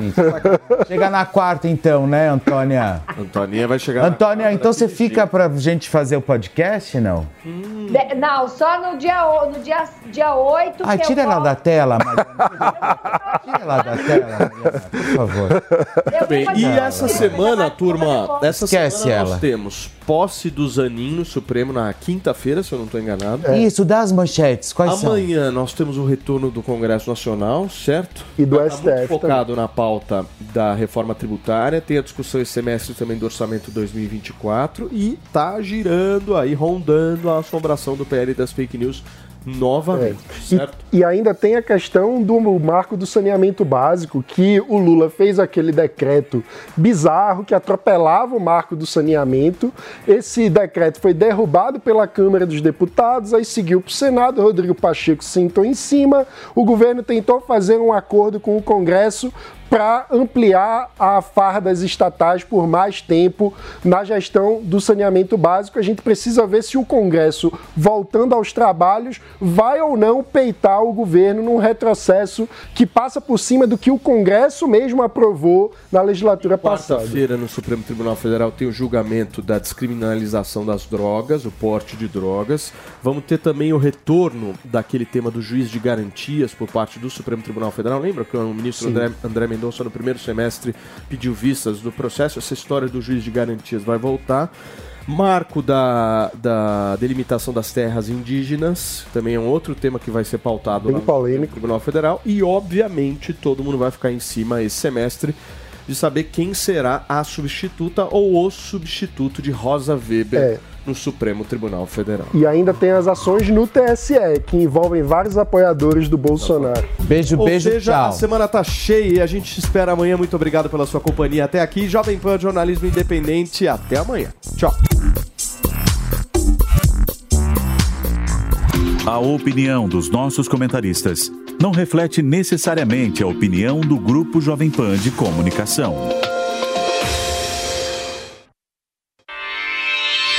Chega na quarta, então, né, Antônia? Antoninha vai chegar. na Antônia, então você fica pra gente fazer o podcast, não? De- não, só no dia, o- no dia, dia 8 Ai, que tira eu ela volto. da tela, Mariana. Tira ela da tela, Mariana, por favor. Bem, e essa semana, turma, essa Esquece semana ela. nós temos posse do Zanin no Supremo na quinta-feira, se eu não estou enganado. Isso, dá as manchetes, quais são? Amanhã nós temos o retorno do Congresso Nacional, certo? E do Tá muito STF focado na pauta da reforma tributária, tem a discussão esse semestre também do orçamento 2024 e tá girando aí, rondando a assombração do PL das fake news novamente, certo? E ainda tem a questão do marco do saneamento básico, que o Lula fez aquele decreto bizarro que atropelava o marco do saneamento. Esse decreto foi derrubado pela Câmara dos Deputados, aí seguiu para o Senado, Rodrigo Pacheco sentou em cima. O governo tentou fazer um acordo com o Congresso para ampliar a fardas estatais por mais tempo na gestão do saneamento básico. A gente precisa ver se o Congresso, voltando aos trabalhos, vai ou não peitar o governo num retrocesso que passa por cima do que o Congresso mesmo aprovou na legislatura passada. Quarta-feira, no Supremo Tribunal Federal, tem o julgamento da descriminalização das drogas, o porte de drogas. Vamos ter também o retorno daquele tema do juiz de garantias por parte do Supremo Tribunal Federal. Lembra que o ministro Sim. André, André Mendonça, no primeiro semestre, pediu vistas do processo? Essa história do juiz de garantias vai voltar. Marco da, da delimitação das terras indígenas, também é um outro tema que vai ser pautado Bem lá no Tribunal Federal. E, obviamente, todo mundo vai ficar em cima esse semestre de saber quem será a substituta ou o substituto de Rosa Weber É. no Supremo Tribunal Federal. E ainda tem as ações no TSE, que envolvem vários apoiadores do Bolsonaro. Beijo, Ou beijo, seja, tchau. a semana tá cheia e a gente te espera amanhã. Muito obrigado pela sua companhia até aqui. Jovem Pan Jornalismo Independente. Até amanhã. Tchau. A opinião dos nossos comentaristas não reflete necessariamente a opinião do Grupo Jovem Pan de Comunicação.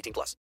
18 plus.